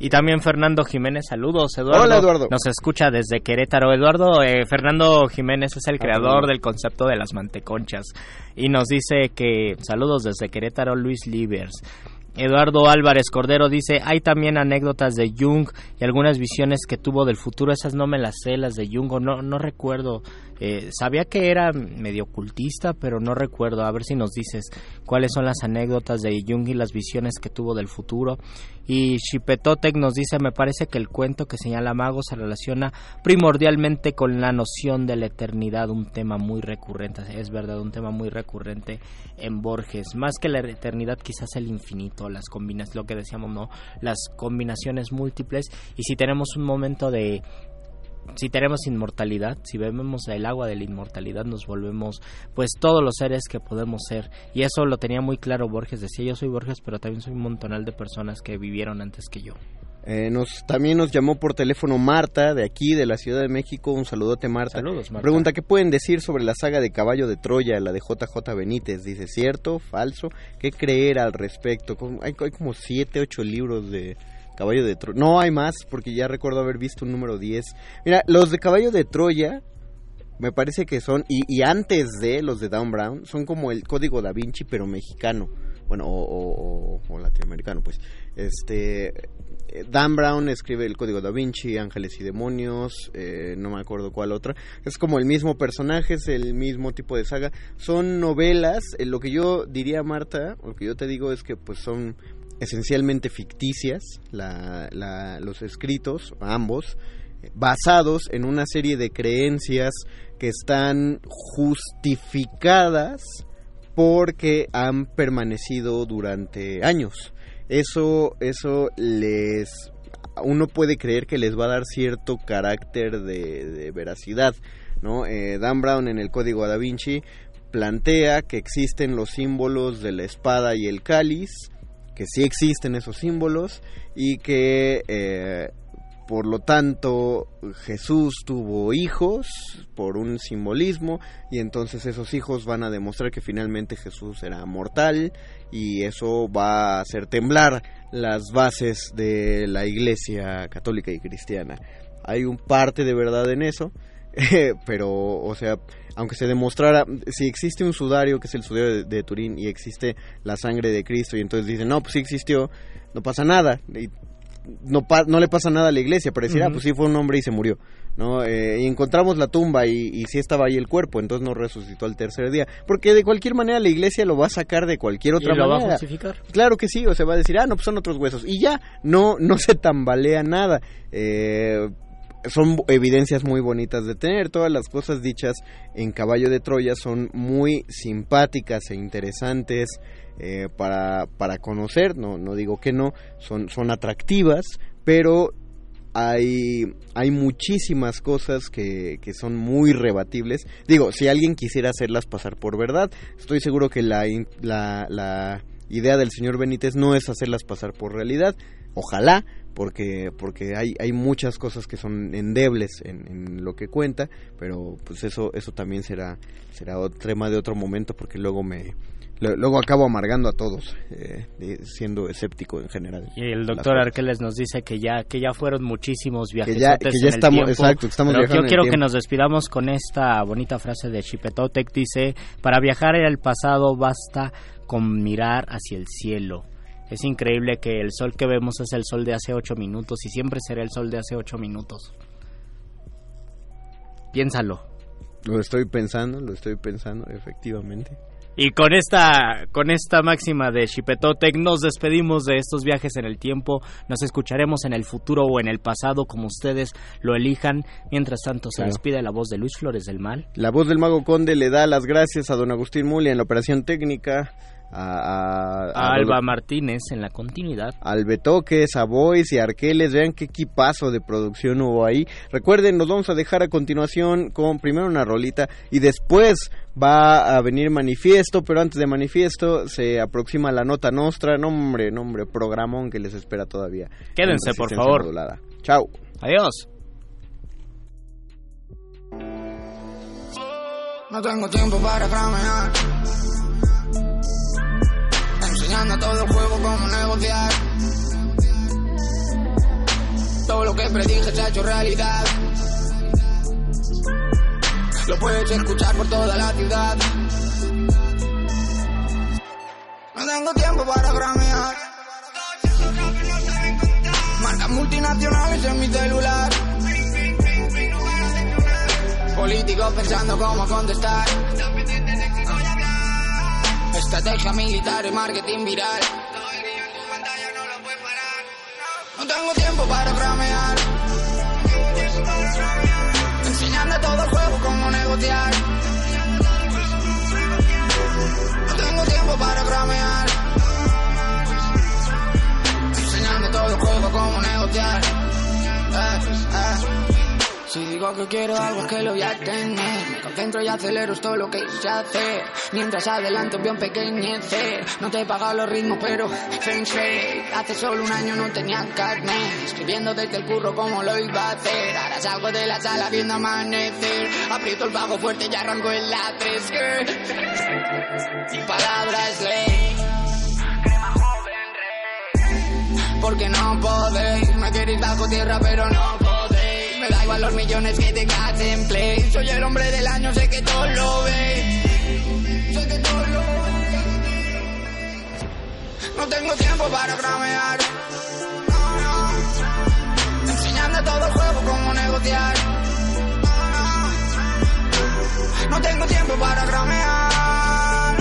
y también Fernando Jiménez, saludos Eduardo. Hola Eduardo. Nos escucha desde Querétaro. Eduardo, eh, Fernando Jiménez es el ah, creador del concepto de las manteconchas. Y nos dice que saludos desde Querétaro Luis Livers. Eduardo Álvarez Cordero dice, hay también anécdotas de Jung y algunas visiones que tuvo del futuro, esas no me las sé, las de Jung, o no, no recuerdo, eh, sabía que era medio ocultista, pero no recuerdo, a ver si nos dices cuáles son las anécdotas de Jung y las visiones que tuvo del futuro. Y Chipetotec nos dice, me parece que el cuento que señala Mago se relaciona primordialmente con la noción de la eternidad, un tema muy recurrente, es verdad, un tema muy recurrente en Borges. Más que la eternidad, quizás el infinito, las combinaciones, lo que decíamos, ¿no? Las combinaciones múltiples. Y si tenemos un momento de si tenemos inmortalidad, si bebemos el agua de la inmortalidad, nos volvemos pues todos los seres que podemos ser. Y eso lo tenía muy claro Borges, decía yo soy Borges, pero también soy un montonal de personas que vivieron antes que yo. Eh, nos, también nos llamó por teléfono Marta, de aquí, de la Ciudad de México. Un saludote, Marta. Saludos, Marta. Pregunta, ¿qué pueden decir sobre la saga de Caballo de Troya, la de JJ Benítez? Dice, ¿cierto? ¿Falso? ¿Qué creer al respecto? Hay, hay como siete, ocho libros de, Caballo de Troya. No hay más, porque ya recuerdo haber visto un número 10. Mira, los de Caballo de Troya, me parece que son, y, antes de los de Down Brown, son como el código da Vinci, pero mexicano. Bueno, o, latinoamericano, pues. Este. Dan Brown escribe el código da Vinci, Ángeles y Demonios, eh, no me acuerdo cuál otra. Es como el mismo personaje, es el mismo tipo de saga. Son novelas, eh, lo que yo diría, Marta, lo que yo te digo es que pues son esencialmente ficticias, la, los escritos, ambos, basados en una serie de creencias que están justificadas porque han permanecido durante años. Eso, eso les uno puede creer que les va a dar cierto carácter de, veracidad, ¿no? Eh, Dan Brown en el Código Da Vinci plantea que existen los símbolos de la espada y el cáliz, que sí existen esos símbolos y que eh, por lo tanto Jesús tuvo hijos por un simbolismo y entonces esos hijos van a demostrar que finalmente Jesús era mortal y eso va a hacer temblar las bases de la iglesia católica y cristiana. Hay un parte de verdad en eso, pero o sea, aunque se demostrara, si existe un sudario que es el sudario de, Turín y existe la sangre de Cristo y entonces dicen, no, pues sí existió, no pasa nada, y no, no le pasa nada a la iglesia, pero decir, ah, pues sí fue un hombre y se murió. ¿no? Eh, y encontramos la tumba y, y sí estaba ahí el cuerpo, entonces no resucitó al tercer día. Porque de cualquier manera la iglesia lo va a sacar de cualquier otra ¿Y lo manera. va a justificar? Claro que sí, o se va a decir, ah, no, pues son otros huesos. Y ya, no, no se tambalea nada. Eh, son evidencias muy bonitas de tener. Todas las cosas dichas en Caballo de Troya son muy simpáticas e interesantes eh, para, para conocer. No, no digo que no, son, son atractivas, pero hay, hay muchísimas cosas que, que, son muy rebatibles. Digo, si alguien quisiera hacerlas pasar por verdad, estoy seguro que la, la, la idea del señor Benítez no es hacerlas pasar por realidad. Ojalá, porque porque hay hay muchas cosas que son endebles en, lo que cuenta pero pues eso eso también será será otro tema de otro momento porque luego me luego acabo amargando a todos eh, siendo escéptico en general. Y el doctor Arqueles nos dice que ya que ya fueron muchísimos viajes que ya, que ya estamos exacto estamos pero yo quiero que nos despidamos con esta bonita frase de Chipetotec dice para viajar al pasado basta con mirar hacia el cielo es increíble que el sol que vemos es el sol de hace ocho minutos y siempre será el sol de hace ocho minutos. Piénsalo. Lo estoy pensando, lo estoy pensando, efectivamente. Y con esta, con esta máxima de Chipetotec nos despedimos de estos viajes en el tiempo. Nos escucharemos en el futuro o en el pasado, como ustedes lo elijan. Mientras tanto, se despide la voz de Luis Flores del Mal. La voz del Mago Conde le da las gracias a don Agustín Muli en la operación técnica a, Alba Martínez en la continuidad. Al Betoques, a Boys y a Arqueles. Vean qué equipazo de producción hubo ahí. Recuerden, nos vamos a dejar a continuación con primero una rolita y después va a venir Manifiesto, pero antes de Manifiesto se aproxima la nota nostra. Nombre, nombre, programón que les espera todavía. Quédense, por favor. Chao. Adiós. No tengo tiempo para enseñando todo el juego cómo negociar. Todo lo que predije se ha hecho realidad. Lo puedes escuchar por toda la ciudad. No tengo tiempo para gramear. Marcas multinacionales en mi celular. Políticos pensando cómo contestar. Estrategia militar y marketing viral. No tengo tiempo para cramear. Enseñando todo el juego cómo negociar. No tengo tiempo para cramear. Enseñando todo el juego cómo negociar. Eh, eh. Si digo que quiero algo es que lo voy a tener. Me concentro y acelero todo lo que se hace. Mientras adelanto veo empequeñecer. No te he pagado los ritmos, pero feng Hace solo un año no tenía carne. Escribiendo desde el curro como lo iba a hacer. Ahora salgo de la sala viendo amanecer. Aprieto el bajo fuerte y arranco el la 3 Mi palabra es ley. Porque no podéis, me queréis bajo tierra, pero no da igual los millones que tengas en play. Soy el hombre del año, sé que todo lo ve. Sé que todo lo ve. No tengo tiempo para cramear. Enseñando todo el juego cómo negociar. No tengo tiempo para cramear.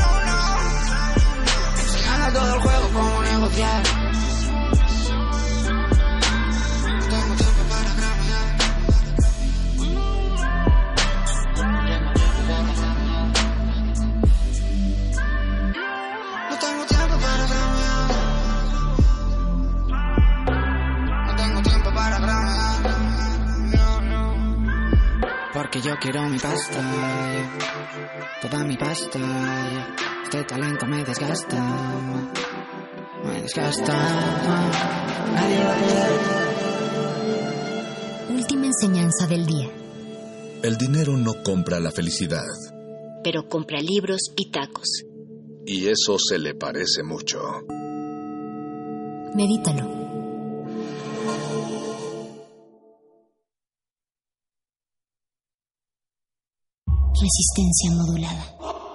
Enseñando todo el juego cómo negociar. Porque yo quiero mi pasta, toda mi pasta. Este talento me desgasta, me desgasta. Última enseñanza del día. El dinero no compra la felicidad. Pero compra libros y tacos. Y eso se le parece mucho. Medítalo. Resistencia modulada.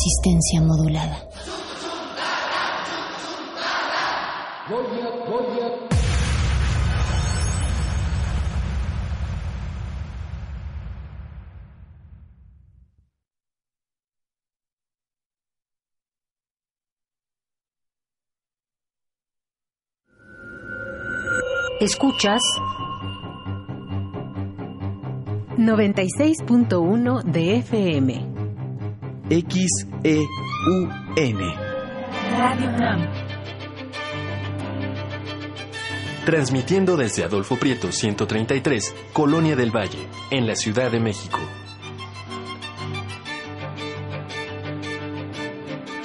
Resistencia modulada. Escuchas 96.1 de FM. XEUN. Radio UNAM. Transmitiendo desde Adolfo Prieto 133, Colonia del Valle, en la Ciudad de México.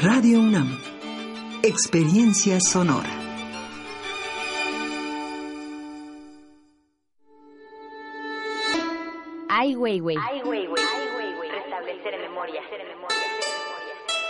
Radio UNAM. Experiencia sonora. Ai Weiwei.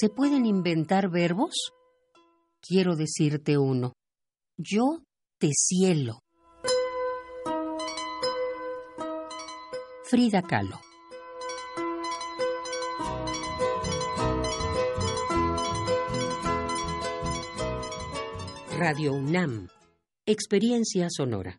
¿Se pueden inventar verbos? Quiero decirte uno. Yo te cielo. Frida Kahlo. Radio UNAM. Experiencia sonora.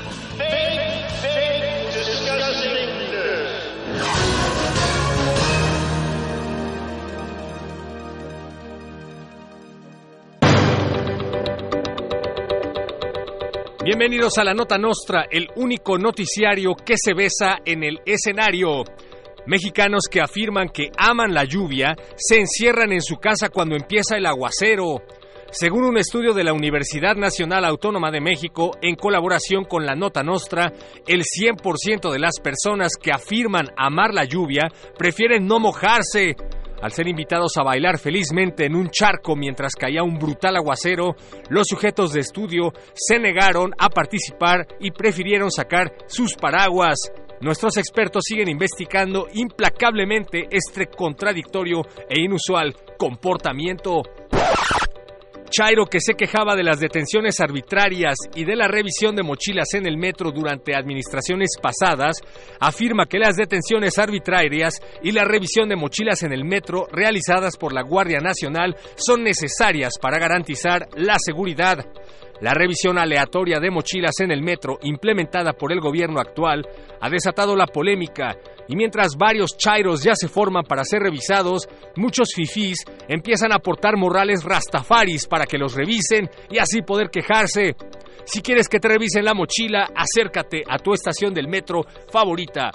Bienvenidos a la Nota Nostra, el único noticiario que se besa en el escenario. Mexicanos que afirman que aman la lluvia se encierran en su casa cuando empieza el aguacero. Según un estudio de la Universidad Nacional Autónoma de México, en colaboración con la Nota Nostra, el 100% de las personas que afirman amar la lluvia prefieren no mojarse. Al ser invitados a bailar felizmente en un charco mientras caía un brutal aguacero, los sujetos de estudio se negaron a participar y prefirieron sacar sus paraguas. nuestros expertos siguen investigando implacablemente este contradictorio e inusual comportamiento. Chairo, que se quejaba de las detenciones arbitrarias y de la revisión de mochilas en el metro durante administraciones pasadas, afirma que las detenciones arbitrarias y la revisión de mochilas en el metro realizadas por la Guardia Nacional son necesarias para garantizar la seguridad. La revisión aleatoria de mochilas en el metro implementada por el gobierno actual ha desatado la polémica y mientras varios chairos ya se forman para ser revisados, muchos fifís empiezan a aportar morrales rastafaris para que los revisen y así poder quejarse. Si quieres que te revisen la mochila, acércate a tu estación del metro favorita.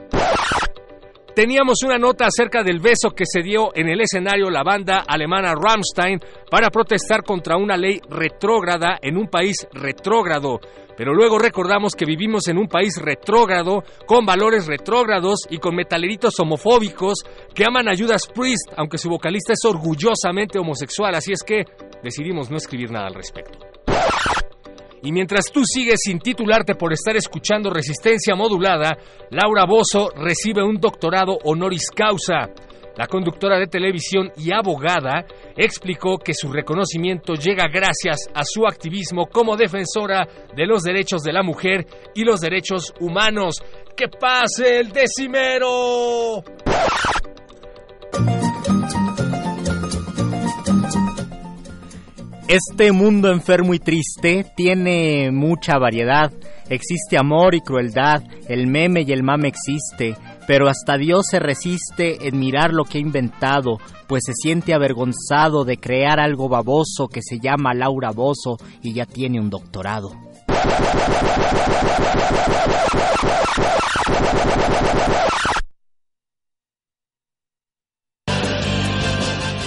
Teníamos una nota acerca del beso que se dio en el escenario la banda alemana Rammstein para protestar contra una ley retrógrada en un país retrógrado. Pero luego recordamos que vivimos en un país retrógrado, con valores retrógrados y con metaleritos homofóbicos que aman a Judas Priest, aunque su vocalista es orgullosamente homosexual, así es que decidimos no escribir nada al respecto. Y mientras tú sigues sin titularte por estar escuchando Resistencia Modulada, Laura Bozo recibe un doctorado honoris causa. La conductora de televisión y abogada explicó que su reconocimiento llega gracias a su activismo como defensora de los derechos de la mujer y los derechos humanos. ¡Que pase el decimero! Este mundo enfermo y triste tiene mucha variedad. Existe amor y crueldad, el meme y el mame existe, pero hasta Dios se resiste en mirar lo que ha inventado, pues se siente avergonzado de crear algo baboso que se llama Laura Bozo y ya tiene un doctorado.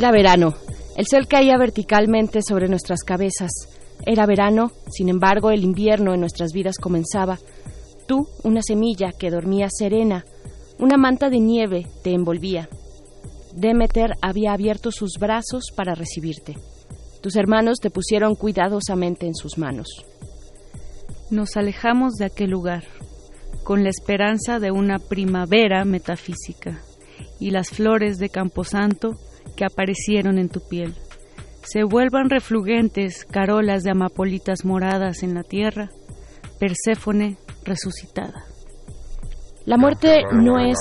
Era verano. El sol caía verticalmente sobre nuestras cabezas. Era verano, sin embargo, el invierno en nuestras vidas comenzaba. Tú, una semilla que dormía serena, una manta de nieve te envolvía. Demeter había abierto sus brazos para recibirte. Tus hermanos te pusieron cuidadosamente en sus manos. Nos alejamos de aquel lugar, con la esperanza de una primavera metafísica y las flores de Camposanto que aparecieron en tu piel. Se vuelvan reflugentes carolas de amapolitas moradas en la tierra, Perséfone resucitada. La muerte no es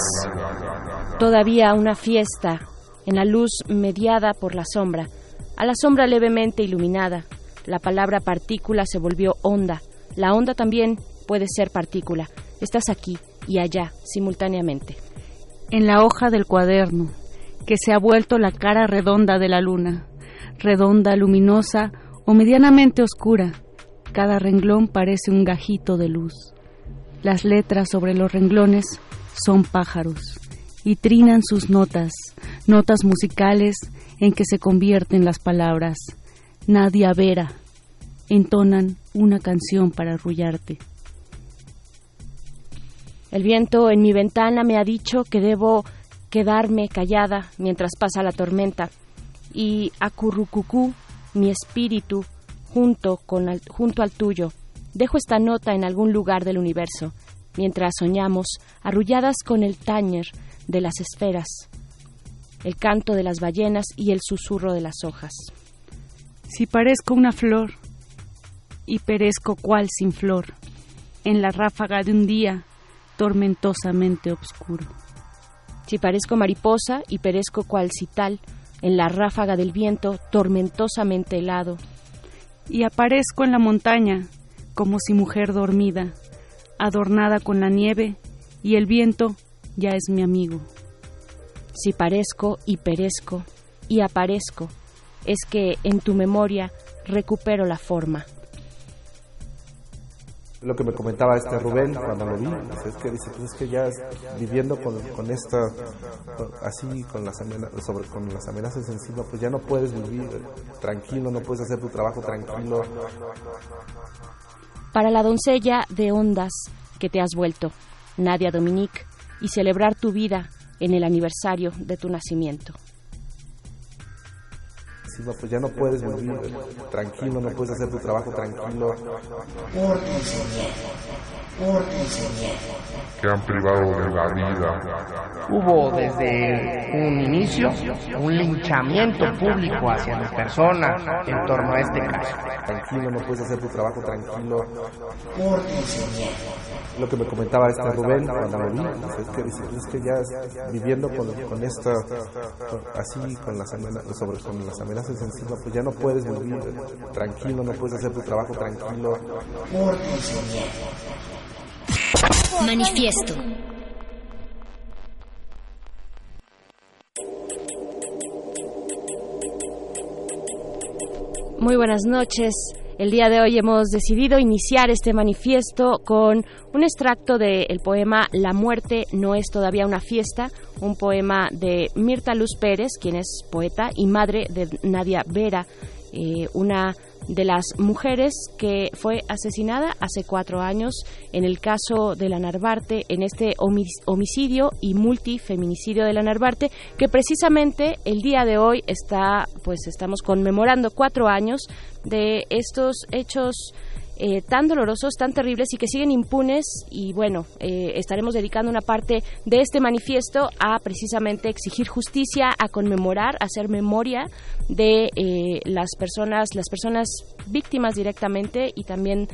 todavía una fiesta en la luz mediada por la sombra. A la sombra levemente iluminada, la palabra partícula se volvió onda. La onda también puede ser partícula. Estás aquí y allá simultáneamente. En la hoja del cuaderno, que se ha vuelto la cara redonda de la luna, redonda, luminosa o medianamente oscura. Cada renglón parece un gajito de luz. Las letras sobre los renglones son pájaros y trinan sus notas, notas musicales en que se convierten las palabras. Nadia Vera entonan una canción para arrullarte. El viento en mi ventana me ha dicho que debo quedarme callada mientras pasa la tormenta. Y acurrucucú, mi espíritu, junto, con al, junto al tuyo, dejo esta nota en algún lugar del universo, mientras soñamos, arrulladas con el tañer de las esferas, el canto de las ballenas y el susurro de las hojas. Si parezco una flor y perezco cual sin flor, en la ráfaga de un día tormentosamente oscuro. Si parezco mariposa y perezco cual cital, en la ráfaga del viento tormentosamente helado. Y aparezco en la montaña, como si mujer dormida, adornada con la nieve, y el viento ya es mi amigo. Si parezco y perezco y aparezco, es que en tu memoria recupero la forma. Lo que me comentaba este Rubén cuando lo vi, pues es que dice, pues es que ya viviendo con, con esta, así con las, amenazas, sobre, con las amenazas encima, pues ya no puedes vivir tranquilo, no puedes hacer tu trabajo tranquilo. Para la doncella de ondas que te has vuelto, Nadia Dominique, y celebrar tu vida en el aniversario de tu nacimiento pues ya no puedes vivir tranquilo, no puedes hacer tu trabajo tranquilo. Que han privado de la vida. Hubo desde un inicio un linchamiento público hacia mi persona en torno a este caso. Tranquilo, no puedes hacer tu trabajo tranquilo. Lo que me comentaba este Rubén cuando lo vi, es que es que ya viviendo con, con esta, así con las amenazas, sobre con las amenazas encima, pues ya no puedes vivir tranquilo, no puedes hacer tu trabajo tranquilo. Manifiesto. Muy buenas noches. El día de hoy hemos decidido iniciar este manifiesto con un extracto del poema La muerte no es todavía una fiesta, un poema de Mirta Luz Pérez, quien es poeta y madre de Nadia Vera, eh, una de las mujeres que fue asesinada hace cuatro años en el caso de la Narvarte, en este homicidio y multifeminicidio de la Narvarte, que precisamente el día de hoy está, pues estamos conmemorando cuatro años de estos hechos eh, tan dolorosos, tan terribles y que siguen impunes. Y bueno, eh, estaremos dedicando una parte de este manifiesto a precisamente exigir justicia, a conmemorar, a hacer memoria de eh, las personas, las personas víctimas directamente y también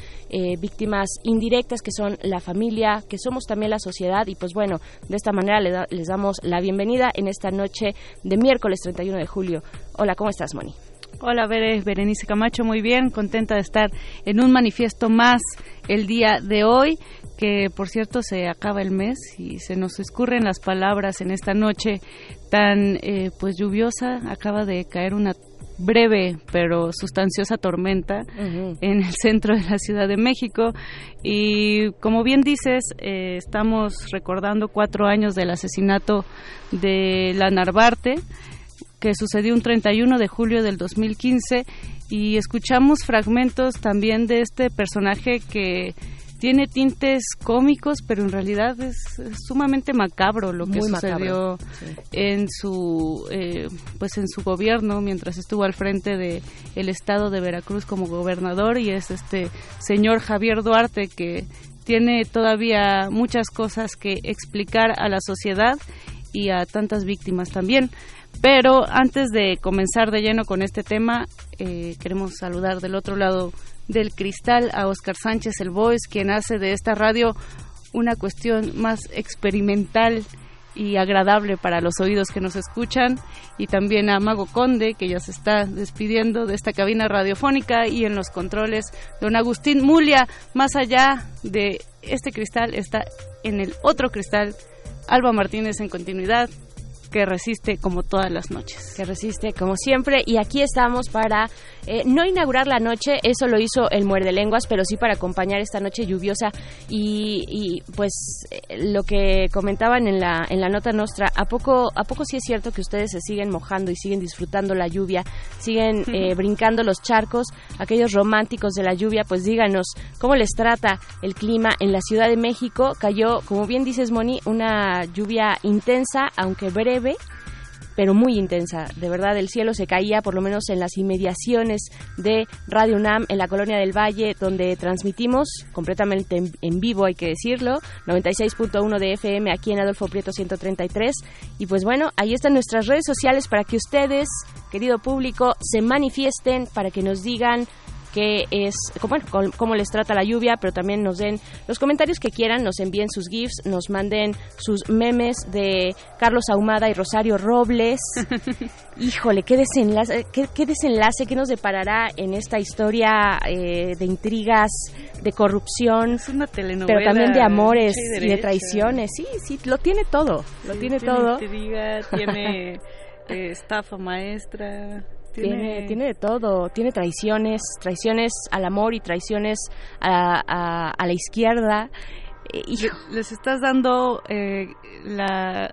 víctimas indirectas que son la familia, que somos también la sociedad. Y pues bueno, de esta manera les, les damos la bienvenida en esta noche de miércoles 31 de julio. Hola, ¿cómo estás, Moni? Hola, Berenice Camacho, muy bien, contenta de estar en un manifiesto más el día de hoy, que por cierto se acaba el mes y se nos escurren las palabras en esta noche tan eh, pues lluviosa, acaba de caer una breve pero sustanciosa tormenta en el centro de la Ciudad de México. Y como bien dices eh, estamos recordando cuatro años del asesinato de la Narvarte que sucedió un 31 de julio del 2015 y escuchamos fragmentos también de este personaje que tiene tintes cómicos, pero en realidad es, sumamente macabro lo que sucedió en su eh, pues en su gobierno mientras estuvo al frente de el estado de Veracruz como gobernador y es este señor Javier Duarte que tiene todavía muchas cosas que explicar a la sociedad y a tantas víctimas también. Pero antes de comenzar de lleno con este tema, eh, queremos saludar del otro lado del cristal a Oscar Sánchez, el Voice, quien hace de esta radio una cuestión más experimental y agradable para los oídos que nos escuchan. Y también a Mago Conde que ya se está despidiendo de esta cabina radiofónica y en los controles don Agustín Mulia. Más allá de este cristal está en el otro cristal Alba Martínez en continuidad que resiste como todas las noches. Que resiste como siempre y aquí estamos para eh, no inaugurar la noche, eso lo hizo el Muerde Lenguas, pero sí para acompañar esta noche lluviosa y, pues eh, lo que comentaban en la en la nota nuestra, a poco a poco sí es cierto que ustedes se siguen mojando y siguen disfrutando la lluvia, siguen eh, brincando los charcos, aquellos románticos de la lluvia, pues díganos cómo les trata el clima en la Ciudad de México. Cayó, como bien dices Moni, una lluvia intensa, aunque breve, pero muy intensa. De verdad, el cielo se caía, por lo menos en las inmediaciones de Radio UNAM, en la colonia del Valle, donde transmitimos completamente en, vivo, hay que decirlo, 96.1 de FM aquí en Adolfo Prieto 133. Y pues bueno, ahí están nuestras redes sociales para que ustedes, querido público, se manifiesten, para que nos digan qué es, bueno, cómo les trata la lluvia, pero también nos den los comentarios que quieran, nos envíen sus GIFs, nos manden sus memes de Carlos Ahumada y Rosario Robles. Híjole, qué desenlace, qué, desenlace, qué nos deparará en esta historia eh, de intrigas, de corrupción, es una telenovela pero también de amores y, de traiciones. Sí, sí, lo tiene todo, lo tiene, todo. Intriga, tiene eh, estafa maestra. Tiene, tiene de todo, tiene traiciones, traiciones al amor y traiciones a, a, la izquierda. Eh, les estás dando eh, la,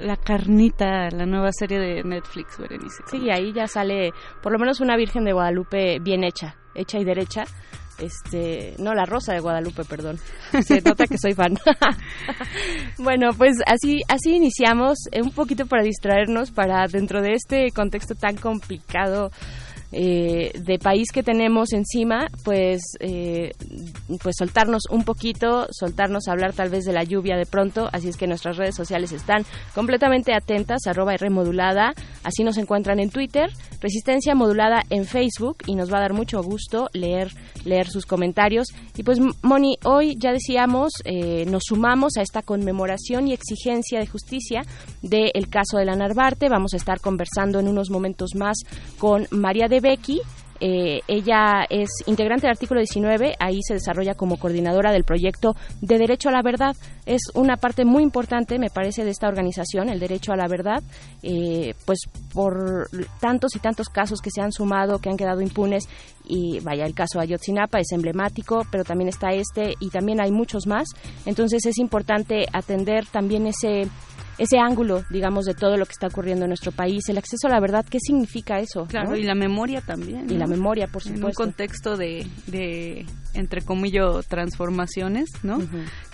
la carnita, la nueva serie de Netflix, Berenice. Sí, ahí ya sale por lo menos una Virgen de Guadalupe bien hecha, hecha y derecha este no la rosa de Guadalupe perdón. Se nota que soy fan. Bueno pues así así iniciamos eh, un poquito para distraernos para dentro de este contexto tan complicado eh, de país que tenemos encima, pues, eh, pues soltarnos un poquito, soltarnos a hablar tal vez de la lluvia de pronto, así es que nuestras redes sociales están completamente atentas, arroba R modulada, así nos encuentran en Twitter, Resistencia Modulada en Facebook y nos va a dar mucho gusto leer, leer sus comentarios. Y pues Moni, hoy ya decíamos, eh, nos sumamos a esta conmemoración y exigencia de justicia del caso de la Narvarte, vamos a estar conversando en unos momentos más con María de Becky. Eh, ella es integrante del artículo 19, ahí se desarrolla como coordinadora del proyecto de Derecho a la Verdad. Es una parte muy importante, me parece, de esta organización, el Derecho a la Verdad, eh, pues por tantos y tantos casos que se han sumado, que han quedado impunes, y vaya, el caso Ayotzinapa es emblemático, pero también está este y también hay muchos más. Entonces es importante atender también ese ese ángulo, digamos, de todo lo que está ocurriendo en nuestro país, el acceso a la verdad, ¿qué significa eso? Claro, y la memoria también. Y la memoria, por supuesto. En un contexto de, de entre comillas, transformaciones, ¿no?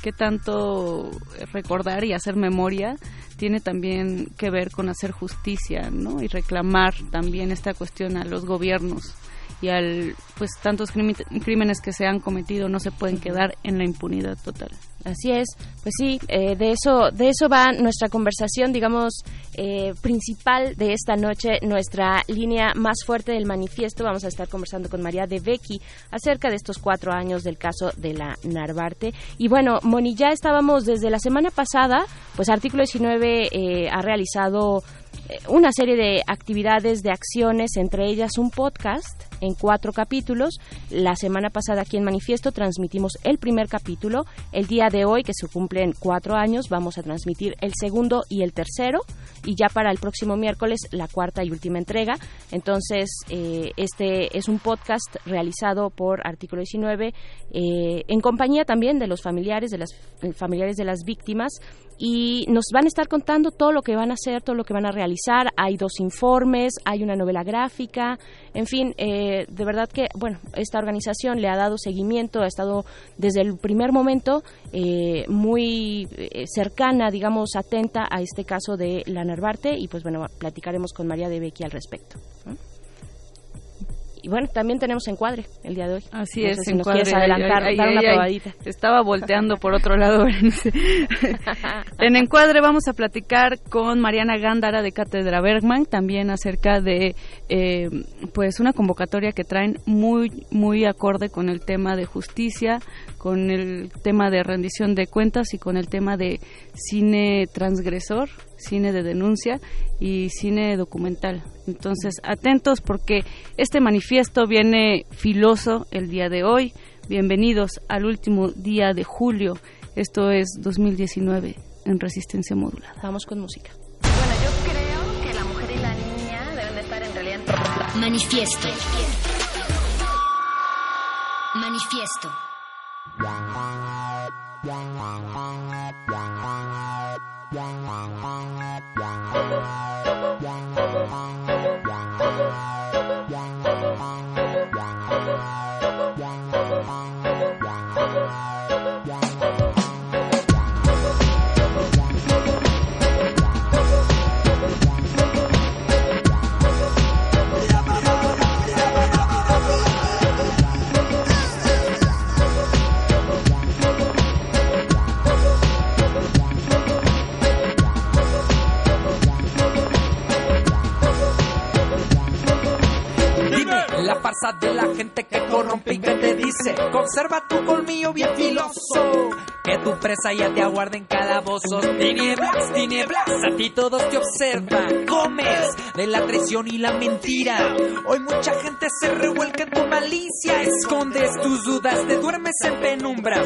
¿Qué tanto recordar y hacer memoria tiene también que ver con hacer justicia, ¿no? Y reclamar también esta cuestión a los gobiernos y al pues tantos crímenes que se han cometido no se pueden quedar en la impunidad total. Así es, pues sí, eh, de eso de eso va nuestra conversación, digamos, eh, principal de esta noche, nuestra línea más fuerte del manifiesto. Vamos a estar conversando con María de Becky acerca de estos cuatro años del caso de la Narvarte. Y bueno, Moni, ya estábamos desde la semana pasada, pues Artículo 19 eh, ha realizado una serie de actividades, de acciones, entre ellas un podcast en cuatro capítulos. La semana pasada aquí en Manifiesto transmitimos el primer capítulo. El día de hoy, que se cumplen cuatro años, vamos a transmitir el segundo y el tercero. Y ya para el próximo miércoles, la cuarta y última entrega. Entonces, eh, este es un podcast realizado por Artículo 19 eh, en compañía también de los familiares, de las familiares de las víctimas y nos van a estar contando todo lo que van a hacer, todo lo que van a realizar. Hay dos informes, hay una novela gráfica, en fin, eh, de verdad que, bueno, esta organización le ha dado seguimiento, ha estado desde el primer momento eh, muy eh, cercana, digamos, atenta a este caso de la Narvarte y pues bueno, platicaremos con María de Becky al respecto y bueno, también tenemos encuadre el día de hoy. Así es, si encuadre. Nos adelantar, dar una probadita. Estaba volteando por otro lado. en encuadre vamos a platicar con Mariana Gándara de Cátedra Bergman, también acerca de eh, pues una convocatoria que traen muy muy acorde con el tema de justicia, con el tema de rendición de cuentas y con el tema de cine transgresor cine de denuncia y cine documental. Entonces, atentos porque este manifiesto viene filoso el día de hoy. Bienvenidos al último día de julio. Esto es 2019 en Resistencia Modulada. Vamos con música. Bueno, yo creo Manifiesto. Manifiesto. Dime la farsa de la gente que corrompe y te dice Conserva tu colmillo bien filoso Que tu presa ya te aguarda en calabozos Tinieblas, tinieblas, a ti todos te observan Comes de la traición y la mentira. Hoy mucha gente se revuelca en tu malicia Escondes tus dudas, te duermes en penumbra.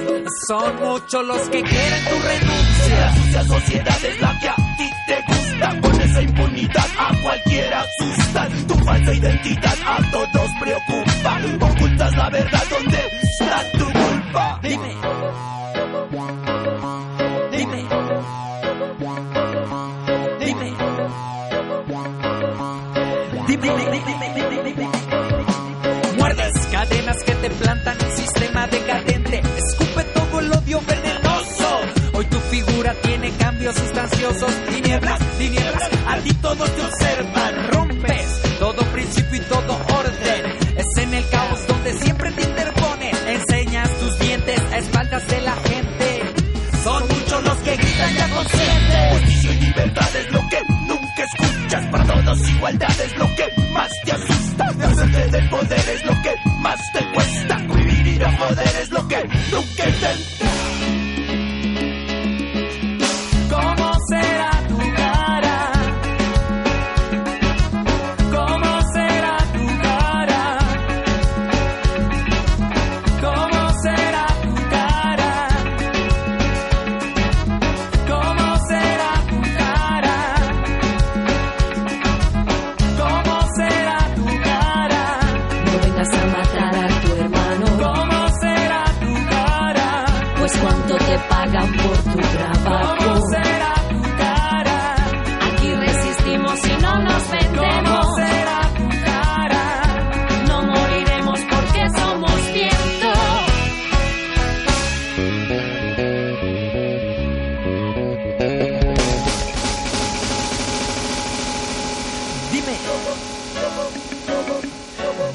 Son muchos los que quieren tu renuncia. La sucia sociedad es la que a ti te gusta Con esa impunidad a cualquiera asustan Tu falsa identidad a todos preocupa. Ocultas la verdad, ¿dónde está tu culpa? Dime Dime Dime Dime. Muerdes cadenas que te plantan el sistema decadente. Escupe todo el odio venenoso. Hoy tu figura tiene cambios sustanciosos. Tinieblas, tinieblas, a ti todos te observan. Rompes todo principio y todo siempre te interpone. Enseñas tus dientes a espaldas de la gente. Son muchos los que gritan ya conscientes Justicia y libertad es lo que nunca escuchas. Para todos igualdad es lo que más te asusta. Hacerte del poder es lo que más te cuesta. Vivir a poder es lo que nunca intentas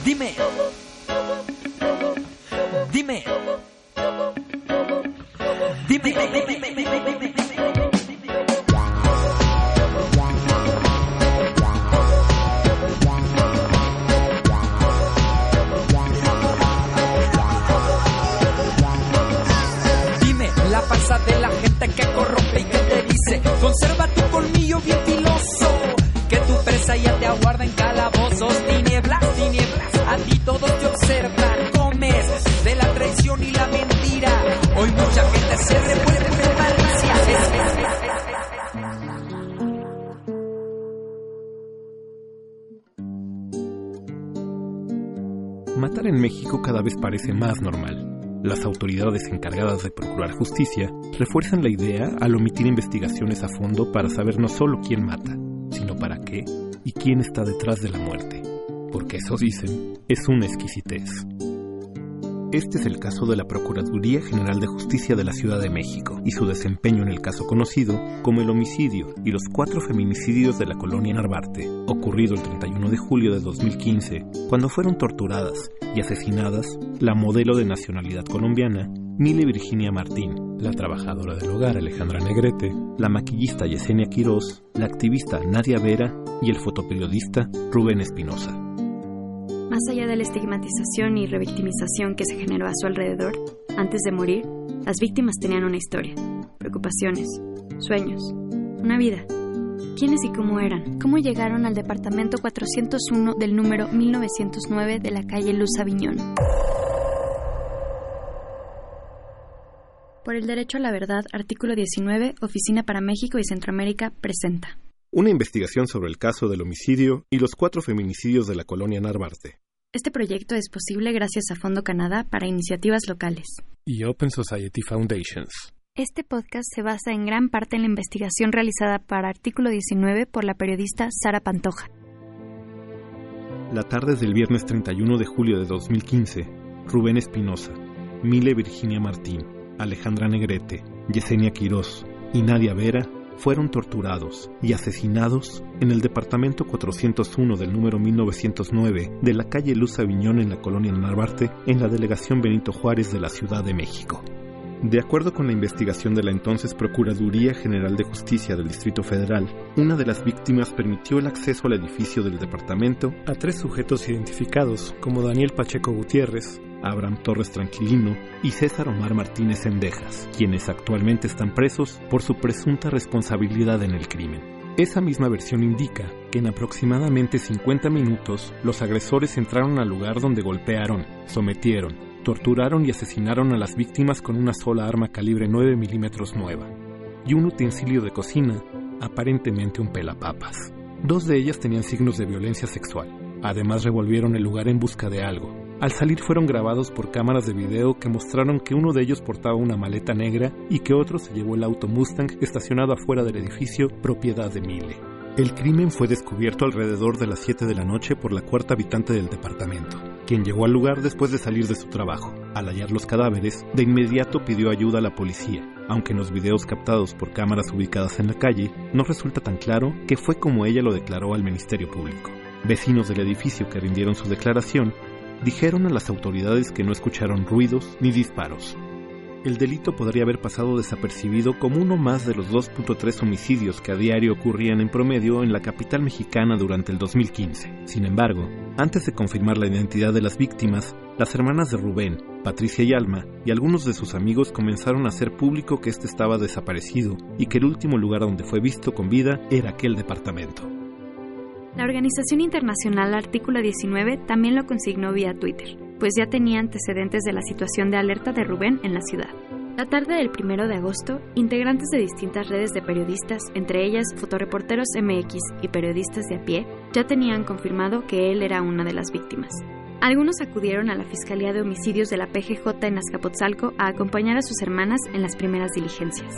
Dime. Dime. Dime. Dime. Dime la farsa de la gente que corrompe y que te dice Conserva tu colmillo bien presa ya te aguarda en calabozos Tinieblas, tinieblas, a ti todos te observan Comes de la traición y la mentira. Hoy mucha gente se revuelve de malicia Matar en México cada vez parece más normal. Las autoridades encargadas de procurar justicia refuerzan la idea al omitir investigaciones a fondo para saber no solo quién mata, sino para qué y quién está detrás de la muerte. Porque eso dicen, es una exquisitez. Este es el caso de la Procuraduría General de Justicia de la Ciudad de México y su desempeño en el caso conocido como el homicidio y los cuatro feminicidios de la colonia Narvarte, ocurrido el 31 de julio de 2015, cuando fueron torturadas y asesinadas la modelo de nacionalidad colombiana Mile Virginia Martín, la trabajadora del hogar Alejandra Negrete, la maquillista Yesenia Quirós, la activista Nadia Vera y el fotoperiodista Rubén Espinosa. Más allá de la estigmatización y revictimización que se generó a su alrededor, antes de morir, las víctimas tenían una historia, preocupaciones, sueños, una vida. ¿Quiénes y cómo eran? ¿Cómo llegaron al departamento 401 del número 1909 de la calle Luz Aviñón? Por el derecho a la verdad, artículo 19, Oficina para México y Centroamérica presenta. Una investigación sobre el caso del homicidio y los cuatro feminicidios de la colonia Narvarte. Este proyecto es posible gracias a Fondo Canadá para iniciativas locales. Y Open Society Foundations. Este podcast se basa en gran parte en la investigación realizada para Artículo 19 por la periodista Sara Pantoja. La tarde del viernes 31 de julio de 2015, Rubén Espinosa, Mile Virginia Martín, Alejandra Negrete, Yesenia Quirós y Nadia Vera fueron torturados y asesinados en el departamento 401 del número 1909 de la calle Luz Aviñón en la colonia Narvarte, en la delegación Benito Juárez de la Ciudad de México. De acuerdo con la investigación de la entonces Procuraduría General de Justicia del Distrito Federal, una de las víctimas permitió el acceso al edificio del departamento a tres sujetos identificados como Daniel Pacheco Gutiérrez, Abraham Torres Tranquilino y César Omar Martínez Endejas, quienes actualmente están presos por su presunta responsabilidad en el crimen. Esa misma versión indica que en aproximadamente 50 minutos los agresores entraron al lugar donde golpearon, sometieron, torturaron y asesinaron a las víctimas con una sola arma calibre 9 milímetros nueva y un utensilio de cocina, aparentemente un pelapapas. Dos de ellas tenían signos de violencia sexual. Además revolvieron el lugar en busca de algo. Al salir fueron grabados por cámaras de video que mostraron que uno de ellos portaba una maleta negra y que otro se llevó el auto Mustang estacionado afuera del edificio propiedad de Mille. El crimen fue descubierto alrededor de las 7 de la noche por la cuarta habitante del departamento quien llegó al lugar después de salir de su trabajo. Al hallar los cadáveres, de inmediato pidió ayuda a la policía, aunque en los videos captados por cámaras ubicadas en la calle no resulta tan claro que fue como ella lo declaró al Ministerio Público. Vecinos del edificio que rindieron su declaración dijeron a las autoridades que no escucharon ruidos ni disparos, el delito podría haber pasado desapercibido como uno más de los 2.3 homicidios que a diario ocurrían en promedio en la capital mexicana durante el 2015. Sin embargo, antes de confirmar la identidad de las víctimas, las hermanas de Rubén, Patricia y Alma, y algunos de sus amigos comenzaron a hacer público que este estaba desaparecido y que el último lugar donde fue visto con vida era aquel departamento. La Organización Internacional Artículo 19 también lo consignó vía Twitter pues ya tenía antecedentes de la situación de alerta de Rubén en la ciudad. La tarde del 1 de agosto, integrantes de distintas redes de periodistas, entre ellas Fotoreporteros MX y periodistas de a pie, ya tenían confirmado que él era una de las víctimas. Algunos acudieron a la Fiscalía de Homicidios de la PGJ en Azcapotzalco a acompañar a sus hermanas en las primeras diligencias.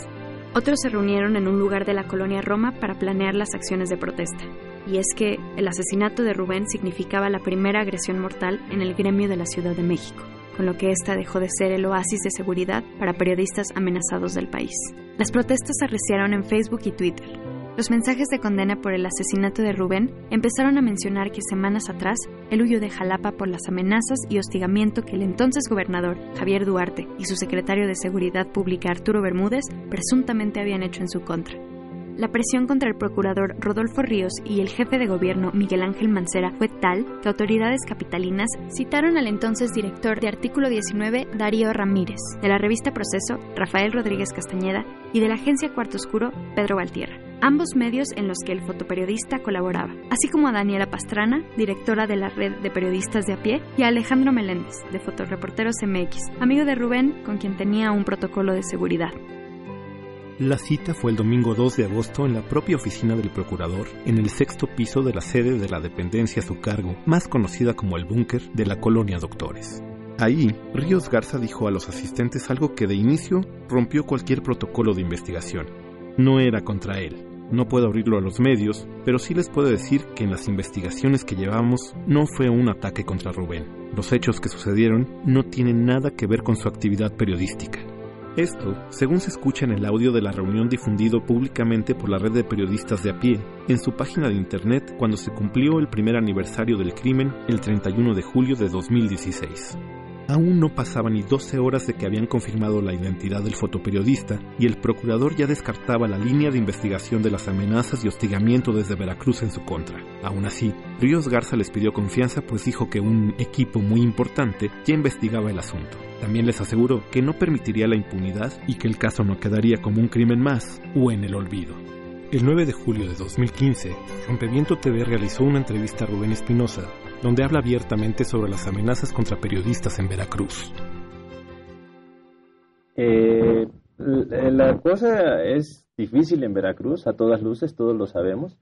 Otros se reunieron en un lugar de la colonia Roma para planear las acciones de protesta y es que el asesinato de Rubén significaba la primera agresión mortal en el gremio de la Ciudad de México, con lo que ésta dejó de ser el oasis de seguridad para periodistas amenazados del país. Las protestas arreciaron en Facebook y Twitter. Los mensajes de condena por el asesinato de Rubén empezaron a mencionar que semanas atrás él huyó de Jalapa por las amenazas y hostigamiento que el entonces gobernador Javier Duarte y su secretario de Seguridad Pública Arturo Bermúdez presuntamente habían hecho en su contra. La presión contra el procurador Rodolfo Ríos y el jefe de gobierno Miguel Ángel Mancera fue tal que autoridades capitalinas citaron al entonces director de Artículo 19, Darío Ramírez, de la revista Proceso, Rafael Rodríguez Castañeda, y de la agencia Cuarto Oscuro, Pedro Valtierra, ambos medios en los que el fotoperiodista colaboraba, así como a Daniela Pastrana, directora de la red de periodistas de a pie, y a Alejandro Meléndez, de Fotoreporteros MX, amigo de Rubén, con quien tenía un protocolo de seguridad. La cita fue el domingo 2 de agosto en la propia oficina del procurador, en el sexto piso de la sede de la dependencia a su cargo, más conocida como el búnker de la colonia Doctores. Ahí, Ríos Garza dijo a los asistentes algo que de inicio rompió cualquier protocolo de investigación. No era contra él. No puedo abrirlo a los medios, pero sí les puedo decir que en las investigaciones que llevamos no fue un ataque contra Rubén. Los hechos que sucedieron no tienen nada que ver con su actividad periodística. Esto, según se escucha en el audio de la reunión difundido públicamente por la red de periodistas de a pie en su página de internet cuando se cumplió el primer aniversario del crimen el 31 de julio de 2016. Aún no pasaban ni 12 horas de que habían confirmado la identidad del fotoperiodista y el procurador ya descartaba la línea de investigación de las amenazas y hostigamiento desde Veracruz en su contra. Aún así, Ríos Garza les pidió confianza pues dijo que un equipo muy importante ya investigaba el asunto. También les aseguró que no permitiría la impunidad y que el caso no quedaría como un crimen más o en el olvido. El 9 de julio de 2015, Rompeviento TV realizó una entrevista a Rubén Espinosa, donde habla abiertamente sobre las amenazas contra periodistas en Veracruz. Eh, la cosa es difícil en Veracruz, a todas luces, todos lo sabemos.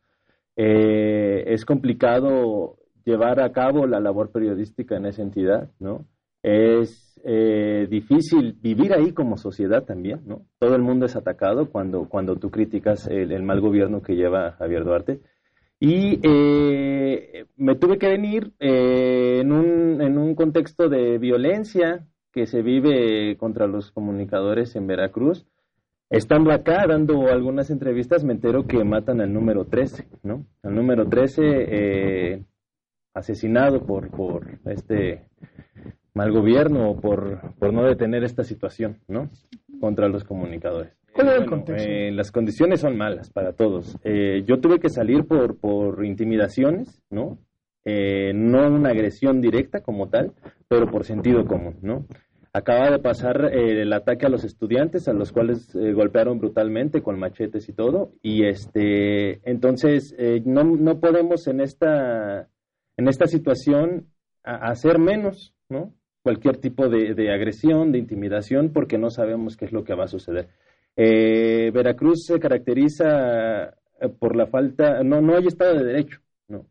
Eh, es complicado llevar a cabo la labor periodística en esa entidad, ¿no? Es eh, difícil vivir ahí como sociedad también, ¿no? Todo el mundo es atacado cuando, cuando tú criticas el, mal gobierno que lleva Javier Duarte. Y eh, me tuve que venir eh, en, un, en un contexto de violencia que se vive contra los comunicadores en Veracruz. Estando acá dando algunas entrevistas me entero que matan al número 13, ¿no? Al número 13 asesinado por, por este mal gobierno o por, por no detener esta situación, ¿no? Contra los comunicadores. ¿Cuál es el contexto? Eh, las condiciones son malas para todos. Eh, yo tuve que salir por, por intimidaciones, ¿no? Eh, no una agresión directa como tal, pero por sentido común, ¿no? Acaba de pasar el ataque a los estudiantes, a los cuales golpearon brutalmente con machetes y todo, y este, entonces no, no podemos en esta, en esta situación hacer menos, ¿no? cualquier tipo de, agresión, de intimidación, porque no sabemos qué es lo que va a suceder. Eh, Veracruz se caracteriza eh, por la falta, no, no hay Estado de Derecho, ¿no?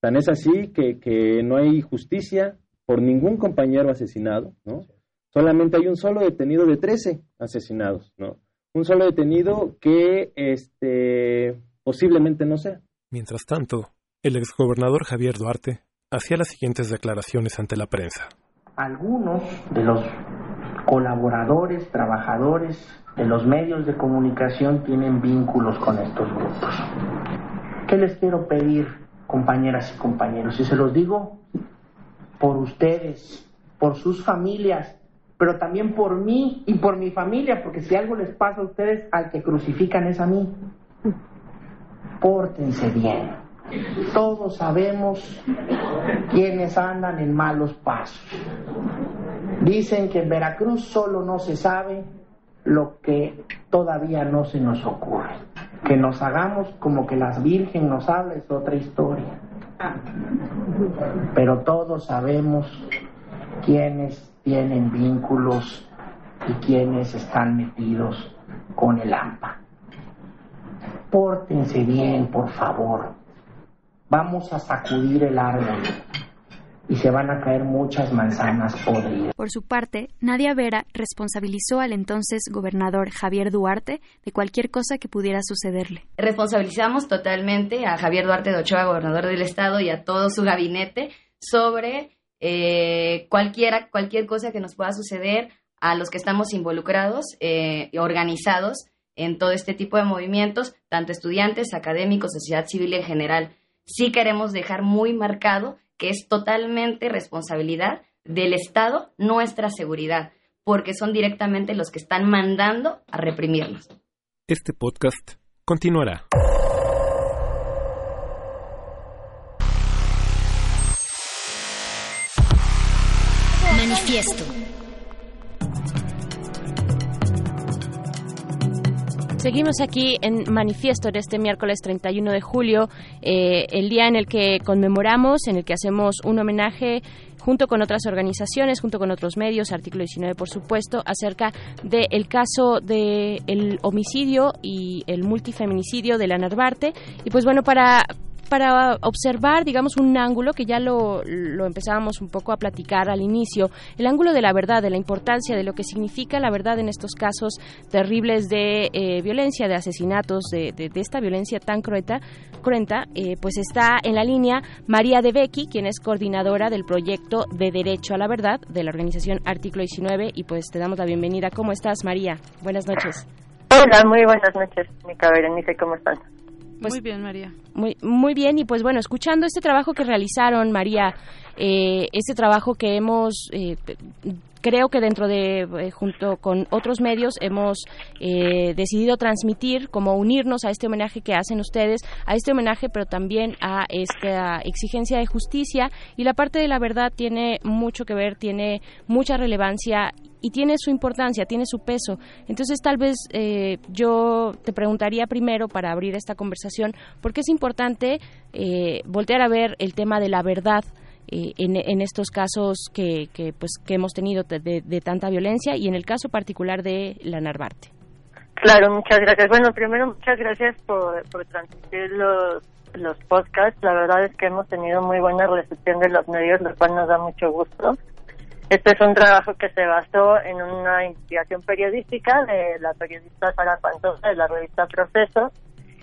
Tan es así que, que no hay justicia por ningún compañero asesinado, ¿no? Solamente hay un solo detenido de 13 asesinados, ¿no? Un solo detenido que este, posiblemente no sea. Mientras tanto, el exgobernador Javier Duarte hacía las siguientes declaraciones ante la prensa algunos de los colaboradores, trabajadores de los medios de comunicación tienen vínculos con estos grupos. ¿Qué les quiero pedir, compañeras y compañeros? Y se los digo por ustedes, por sus familias, pero también por mí y por mi familia, porque si algo les pasa a ustedes, al que crucifican es a mí. Pórtense bien todos sabemos quienes andan en malos pasos. Dicen que en Veracruz solo no se sabe lo que todavía no se nos ocurre. Que nos hagamos como que las Virgen nos habla es otra historia. Pero todos sabemos quiénes tienen vínculos y quiénes están metidos con el AMPA. Pórtense bien, por favor vamos a sacudir el árbol y se van a caer muchas manzanas podridas. Por su parte, Nadia Vera responsabilizó al entonces gobernador Javier Duarte de cualquier cosa que pudiera sucederle. Responsabilizamos totalmente a Javier Duarte de Ochoa, gobernador del estado, y a todo su gabinete sobre eh, cualquiera, cualquier cosa que nos pueda suceder a los que estamos involucrados eh, y organizados en todo este tipo de movimientos, tanto estudiantes, académicos, sociedad civil en general sí queremos dejar muy marcado que es totalmente responsabilidad del Estado nuestra seguridad, porque son directamente los que están mandando a reprimirnos. Este podcast continuará. Manifiesto. Seguimos aquí en Manifiesto de este miércoles 31 de julio, eh, el día en el que conmemoramos, en el que hacemos un homenaje junto con otras organizaciones, junto con otros medios, artículo 19 por supuesto, acerca del caso del homicidio y el multifeminicidio de la Narvarte. Y pues bueno, para, para observar, digamos, un ángulo que ya lo, lo, empezábamos un poco a platicar al inicio, el ángulo de la verdad, de la importancia de lo que significa la verdad en estos casos terribles de eh, violencia, de asesinatos, de, de, esta violencia tan cruenta, cruenta eh, pues está en la línea María de Becky, quien es coordinadora del proyecto de Derecho a la Verdad de la organización Artículo 19 y pues te damos la bienvenida. ¿Cómo estás, María? Buenas noches. Hola, muy buenas noches, mi Berenice, ¿cómo estás? Pues muy bien, María. Muy, muy bien, y pues bueno, escuchando este trabajo que realizaron, María, eh, este trabajo que hemos eh, creo que dentro de, eh, junto con otros medios, hemos eh, decidido transmitir, como unirnos a este homenaje que hacen ustedes, a este homenaje, pero también a esta exigencia de justicia. Y la parte de la verdad tiene mucho que ver, tiene mucha relevancia y tiene su importancia, tiene su peso. Entonces, tal vez eh, yo te preguntaría primero, para abrir esta conversación, ¿por qué es importante voltear a ver el tema de la verdad? Eh, en, estos casos que, que, pues, que hemos tenido de, tanta violencia y en el caso particular de la Narvarte. Claro, muchas gracias. Bueno, primero muchas gracias por, por transmitir los, los podcasts. La verdad es que hemos tenido muy buena recepción de los medios, lo cual nos da mucho gusto. Este es un trabajo que se basó en una investigación periodística de la periodista Sara Pantoja de la revista Proceso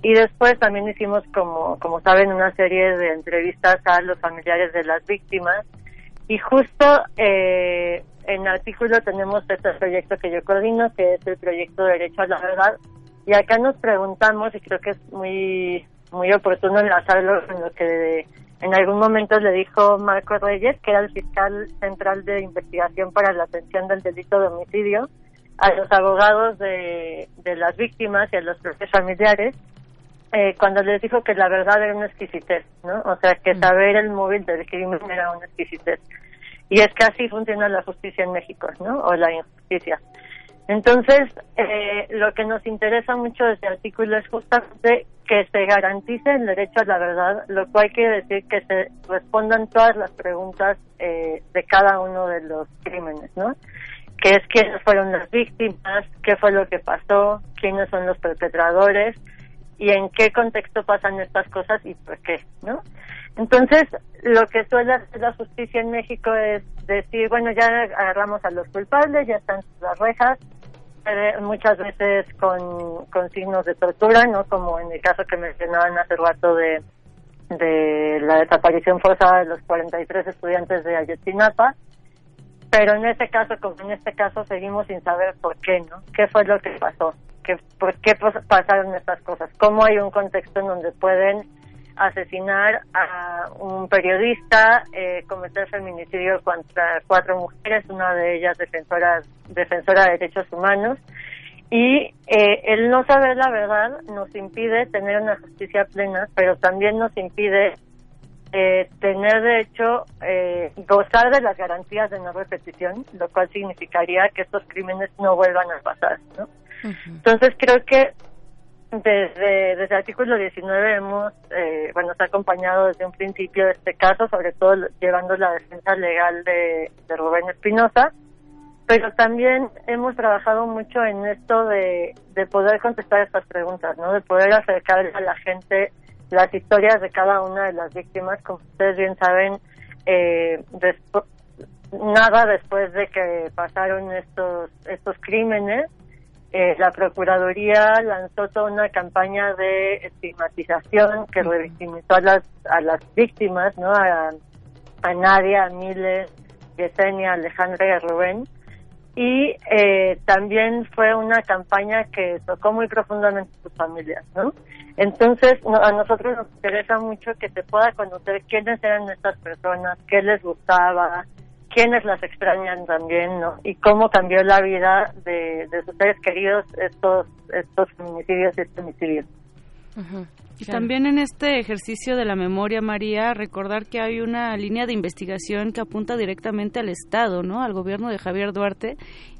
y después también hicimos, como, como saben, una serie de entrevistas a los familiares de las víctimas. Y justo eh, en artículo tenemos este proyecto que yo coordino, que es el proyecto Derecho a la Verdad. Y acá nos preguntamos y creo que es muy muy oportuno enlazarlo con lo que en algún momento le dijo Marco Reyes, que era el fiscal central de investigación para la atención del delito de homicidio, a los abogados de, de las víctimas y a los propios familiares, eh, cuando les dijo que la verdad era una exquisitez, ¿no? O sea, que saber el móvil del crimen era una exquisitez. Y es que así funciona la justicia en México, ¿no? O la injusticia. Entonces, eh, lo que nos interesa mucho de este artículo es justamente que se garantice el derecho a la verdad, lo cual quiere decir que se respondan todas las preguntas eh, de cada uno de los crímenes, ¿no? Que es quiénes fueron las víctimas, qué fue lo que pasó, quiénes son los perpetradores y en qué contexto pasan estas cosas y por qué, ¿no? Entonces, lo que suele hacer la justicia en México es decir, bueno, ya agarramos a los culpables, ya están las rejas, eh, muchas veces con, con signos de tortura, ¿no? Como en el caso que mencionaban hace rato de, de la desaparición forzada de los 43 estudiantes de Ayotzinapa. Pero en este caso, como en este caso, seguimos sin saber por qué, ¿no? ¿Qué fue lo que pasó? ¿Qué, ¿Por qué pasaron estas cosas? ¿Cómo hay un contexto en donde pueden asesinar a un periodista, eh, cometer feminicidio contra cuatro mujeres, una de ellas defensora, defensora de derechos humanos. Y eh, el no saber la verdad nos impide tener una justicia plena, pero también nos impide eh, tener derecho, eh, gozar de las garantías de no repetición, lo cual significaría que estos crímenes no vuelvan a pasar. ¿no? Entonces creo que desde, desde el artículo 19 hemos, eh, bueno, está acompañado desde un principio de este caso, sobre todo llevando la defensa legal de, Rubén Espinosa, pero también hemos trabajado mucho en esto de, de poder contestar estas preguntas, ¿no? De poder acercar a la gente las historias de cada una de las víctimas, como ustedes bien saben, eh, nada después de que pasaron estos estos crímenes eh, la Procuraduría lanzó toda una campaña de estigmatización que revictimizó a las, a las víctimas, ¿no? A, Nadia, a Miles, Yesenia, Alejandra y a Rubén. Y eh, también fue una campaña que tocó muy profundamente a sus familias, ¿no? Entonces, a nosotros nos interesa mucho que se pueda conocer quiénes eran estas personas, qué les gustaba, quiénes las extrañan también, ¿no? Y cómo cambió la vida de, de sus seres queridos estos, estos feminicidios y este homicidio. Y también en este ejercicio de la memoria, María, recordar que hay una línea de investigación que apunta directamente al Estado, ¿no? Al gobierno de Javier Duarte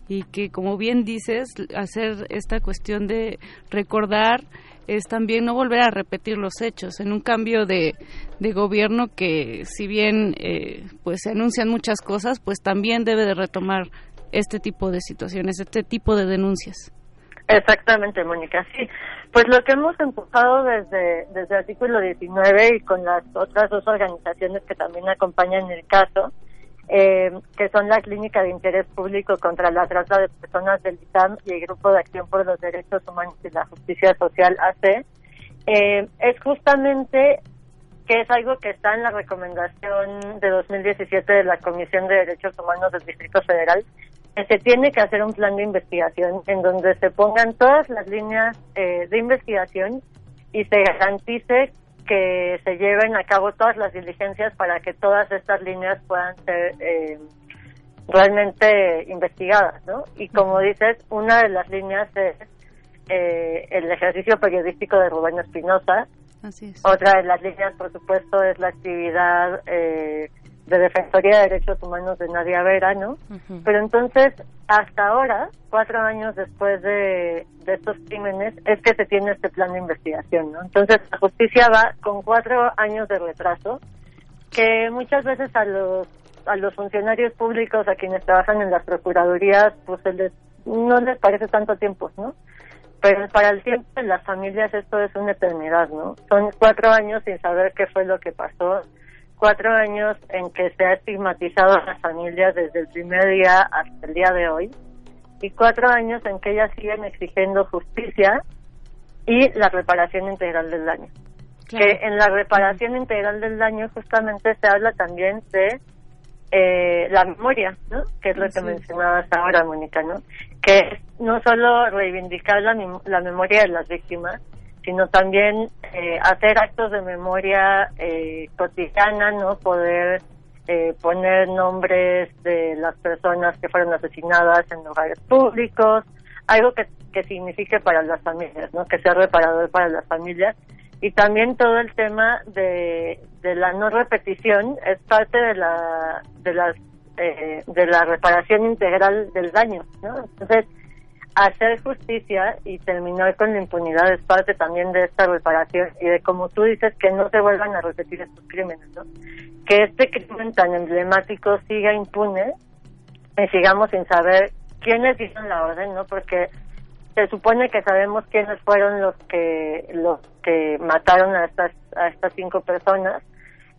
y que, como bien dices, hacer esta cuestión de recordar es también no volver a repetir los hechos. En un cambio de, de gobierno que si bien eh, pues se anuncian muchas cosas pues también debe de retomar este tipo de situaciones este tipo de denuncias. Exactamente Mónica sí. Pues lo que hemos empujado desde desde el artículo 19 y con las otras dos organizaciones que también acompañan el caso eh, que son la Clínica de Interés Público contra la Trata de Personas del ITAM y el Grupo de Acción por los Derechos Humanos y la Justicia Social AC, eh, es justamente que es algo que está en la recomendación de 2017 de la Comisión de Derechos Humanos del Distrito Federal, que se tiene que hacer un plan de investigación en donde se pongan todas las líneas eh, de investigación y se garantice que se lleven a cabo todas las diligencias para que todas estas líneas puedan ser eh, realmente investigadas, ¿no? Y como dices, una de las líneas es eh, el ejercicio periodístico de Rubén Espinosa. Otra de las líneas, por supuesto, es la actividad eh, de Defensoría de Derechos Humanos de Nadia Vera, ¿no? Pero entonces, hasta ahora, cuatro años después de, estos crímenes, es que se tiene este plan de investigación, ¿no? Entonces, la justicia va con cuatro años de retraso, que muchas veces a los a los funcionarios públicos, a quienes trabajan en las procuradurías, pues les, no les parece tanto tiempo, ¿no? pero para el tiempo de las familias esto es una eternidad, ¿no? Son cuatro años sin saber qué fue lo que pasó, cuatro años en que se ha estigmatizado a las familias desde el primer día hasta el día de hoy, y cuatro años en que ellas siguen exigiendo justicia y la reparación integral del daño. Que en la reparación integral del daño justamente se habla también de eh, la memoria, ¿no? Que es lo que mencionabas ahora, Mónica, ¿no? Que es no solo reivindicar la, la memoria de las víctimas, sino también eh, hacer actos de memoria eh, cotidiana, ¿no? Poder eh, poner nombres de las personas que fueron asesinadas en lugares públicos, algo que, que signifique para las familias, ¿no? Que sea reparador para las familias. Y también todo el tema de, de la no repetición es parte de la de las eh, de la reparación integral del daño, ¿no? Entonces hacer justicia y terminar con la impunidad es parte también de esta reparación y de como tú dices que no se vuelvan a repetir estos crímenes, ¿no? Que este crimen tan emblemático siga impune y sigamos sin saber quiénes dieron la orden, ¿no? Porque se supone que sabemos quiénes fueron los que los que mataron a estas a estas cinco personas.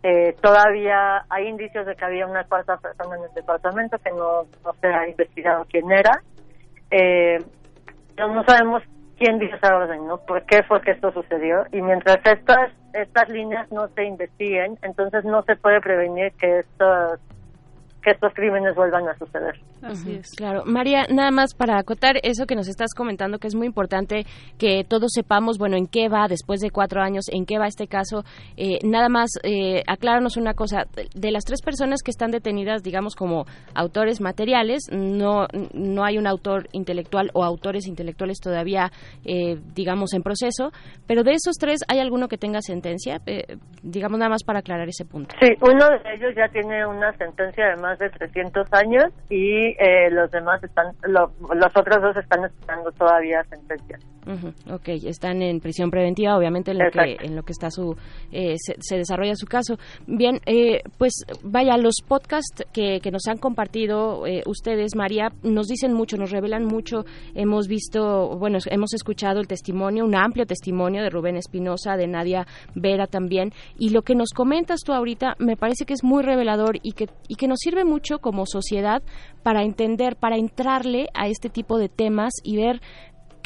Eh, todavía hay indicios de que había una cuarta persona en el departamento que no, no se ha investigado quién era. Eh, no sabemos quién dio esa orden, ¿no? ¿Por qué fue que esto sucedió? Y mientras estas estas líneas no se investiguen, entonces no se puede prevenir que estos que estos crímenes vuelvan a suceder. Así es. Claro. María, nada más para acotar eso que nos estás comentando, que es muy importante que todos sepamos, bueno, en qué va después de cuatro años, en qué va este caso. Eh, nada más, eh, acláranos una cosa. De las tres personas que están detenidas, digamos, como autores materiales, no, no hay un autor intelectual o autores intelectuales todavía, eh, digamos, en proceso, pero de esos tres, ¿hay alguno que tenga sentencia? Eh, digamos, nada más para aclarar ese punto. Sí, uno de ellos ya tiene una sentencia de más de 300 años y eh, los demás están, lo- los otros dos están esperando todavía sentencia. Ujú, Ok, están en prisión preventiva, obviamente en lo que en lo que está su eh, se, se desarrolla su caso. Bien, eh, pues vaya los podcasts que, que nos han compartido eh, ustedes, María, nos dicen mucho, nos revelan mucho. Hemos visto, bueno, hemos escuchado el testimonio, un amplio testimonio de Rubén Espinosa, de Nadia Vera también, y lo que nos comentas tú ahorita me parece que es muy revelador y que y que nos sirve mucho como sociedad para entender, para entrarle a este tipo de temas y ver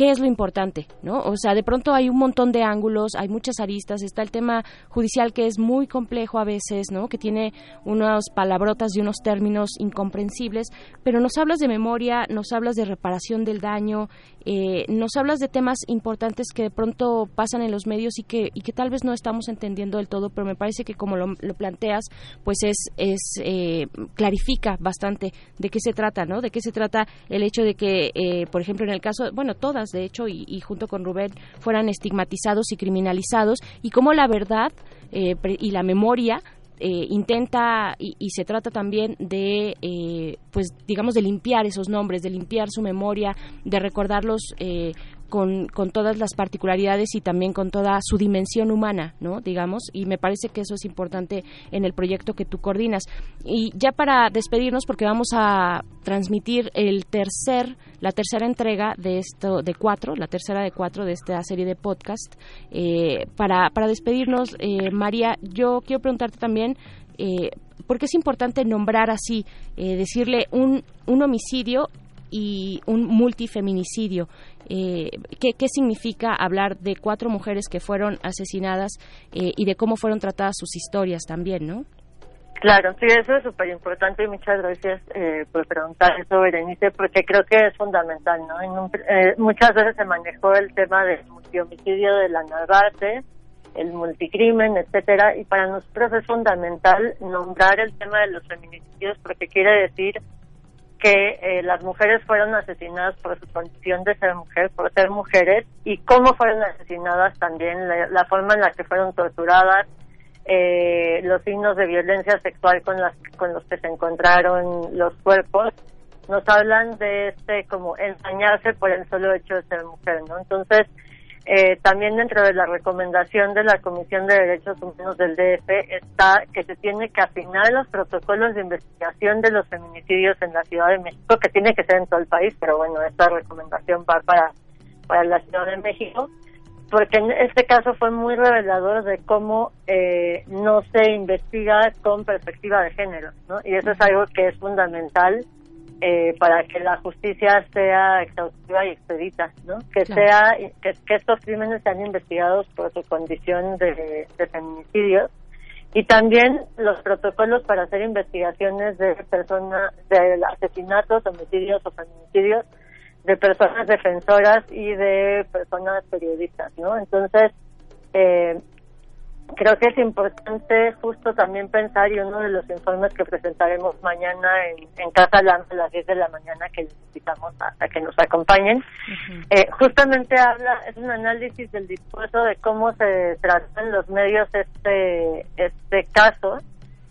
qué es lo importante, ¿no? O sea, de pronto hay un montón de ángulos, hay muchas aristas, está el tema judicial que es muy complejo a veces, ¿no? Que tiene unas palabrotas y unos términos incomprensibles, pero nos hablas de memoria, nos hablas de reparación del daño, eh, nos hablas de temas importantes que de pronto pasan en los medios y que, y que tal vez no estamos entendiendo del todo, pero me parece que como lo, lo planteas, pues es, es eh, clarifica bastante de qué se trata, ¿no? De qué se trata el hecho de que, eh, por ejemplo, en el caso, bueno, todas, de hecho, y, y junto con Rubén, fueran estigmatizados y criminalizados, y cómo la verdad eh, y la memoria eh, intenta y, y se trata también de, eh, pues, digamos, de limpiar esos nombres, de limpiar su memoria, de recordarlos eh, con, con todas las particularidades y también con toda su dimensión humana, ¿no? Digamos, y me parece que eso es importante en el proyecto que tú coordinas. Y ya para despedirnos, porque vamos a transmitir el tercer, la tercera entrega de esto, de cuatro, la tercera de cuatro de esta serie de podcast. Eh, para, para despedirnos, eh, María, yo quiero preguntarte también, eh, ¿por qué es importante nombrar así, eh, decirle un, un homicidio y un multifeminicidio. Eh, ¿qué, ¿Qué significa hablar de cuatro mujeres que fueron asesinadas eh, y de cómo fueron tratadas sus historias también, no? Claro, sí, eso es súper importante y muchas gracias eh, por preguntar eso, Berenice, porque creo que es fundamental, ¿no? Eh, muchas veces se manejó el tema del multihomicidio de la Narvarte, el multicrimen, etcétera, y para nosotros es fundamental nombrar el tema de los feminicidios porque quiere decir que eh, las mujeres fueron asesinadas por su condición de ser mujer, por ser mujeres, y cómo fueron asesinadas también, la, la forma en la que fueron torturadas, eh, los signos de violencia sexual con, las, con los que se encontraron los cuerpos, nos hablan de este como ensañarse por el solo hecho de ser mujer, ¿no? Entonces, eh, también dentro de la recomendación de la Comisión de Derechos Humanos del DF está que se tiene que afinar los protocolos de investigación de los feminicidios en la Ciudad de México, que tiene que ser en todo el país, pero bueno, esta recomendación va para, para la Ciudad de México, porque en este caso fue muy revelador de cómo eh, no se investiga con perspectiva de género, ¿no? Y eso es algo que es fundamental eh, para que la justicia sea exhaustiva y expedita, ¿no? Que sea que, que estos crímenes sean investigados por su condición de, de feminicidios y también los protocolos para hacer investigaciones de personas de asesinatos, homicidios o feminicidios de personas defensoras y de personas periodistas, ¿no? Entonces, eh, creo que es importante justo también pensar y uno de los informes que presentaremos mañana en, en Casa Lam a las 10 de la mañana que les invitamos a, que nos acompañen, eh, justamente habla, es un análisis del discurso de cómo se tratan los medios este, este caso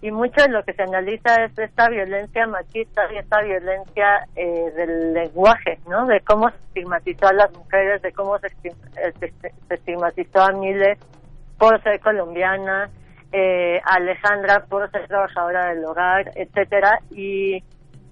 y mucho de lo que se analiza es esta violencia machista y esta violencia eh, del lenguaje, ¿no? De cómo se estigmatizó a las mujeres, de cómo se, eh, se estigmatizó a Miles por ser colombiana, eh, Alejandra por ser trabajadora del hogar, etcétera, y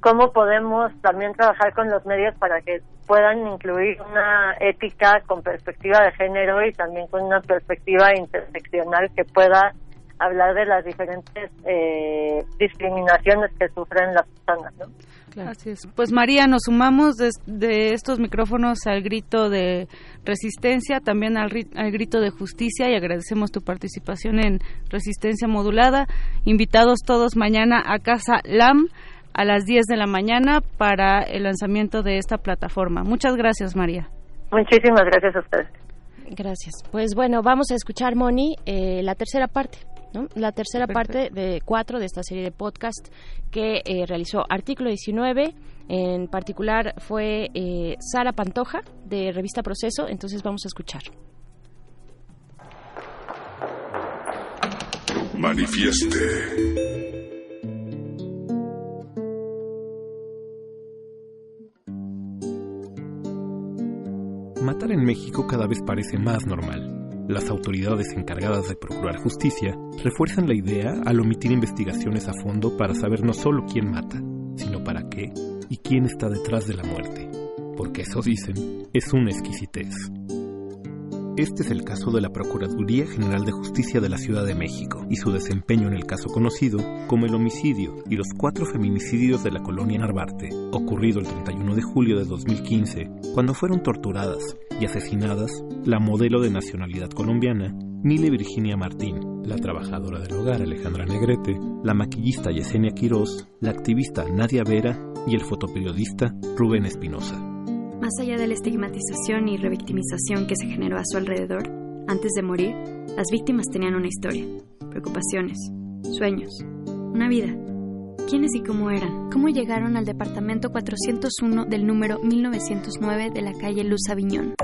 cómo podemos también trabajar con los medios para que puedan incluir una ética con perspectiva de género y también con una perspectiva interseccional que pueda hablar de las diferentes eh, discriminaciones que sufren las personas, ¿no? Así es. Pues María, nos sumamos de, estos micrófonos al grito de resistencia, también al, al, grito de justicia y agradecemos tu participación en Resistencia Modulada. Invitados todos mañana a Casa LAM a las 10 de la mañana para el lanzamiento de esta plataforma. Muchas gracias, María. Muchísimas gracias a ustedes. Gracias. Pues bueno, vamos a escuchar, Moni, eh, la tercera parte la tercera parte de cuatro de esta serie de podcast que eh, realizó Artículo 19. En particular fue eh, Sara Pantoja de Revista Proceso. Entonces vamos a escuchar. Manifieste. Matar en México cada vez parece más normal las autoridades encargadas de procurar justicia refuerzan la idea al omitir investigaciones a fondo para saber no solo quién mata, sino para qué y quién está detrás de la muerte, porque eso dicen es una exquisitez. Este es el caso de la Procuraduría General de Justicia de la Ciudad de México y su desempeño en el caso conocido como el homicidio y los cuatro feminicidios de la colonia Narvarte, ocurrido el 31 de julio de 2015, cuando fueron torturadas y asesinadas la modelo de nacionalidad colombiana Mile Virginia Martín, la trabajadora del hogar Alejandra Negrete, la maquillista Yesenia Quirós, la activista Nadia Vera y el fotoperiodista Rubén Espinosa. Más allá de la estigmatización y revictimización que se generó a su alrededor, antes de morir, las víctimas tenían una historia, preocupaciones, sueños, una vida. ¿Quiénes y cómo eran? ¿Cómo llegaron al departamento 401 del número 1909 de la calle Luz Aviñón?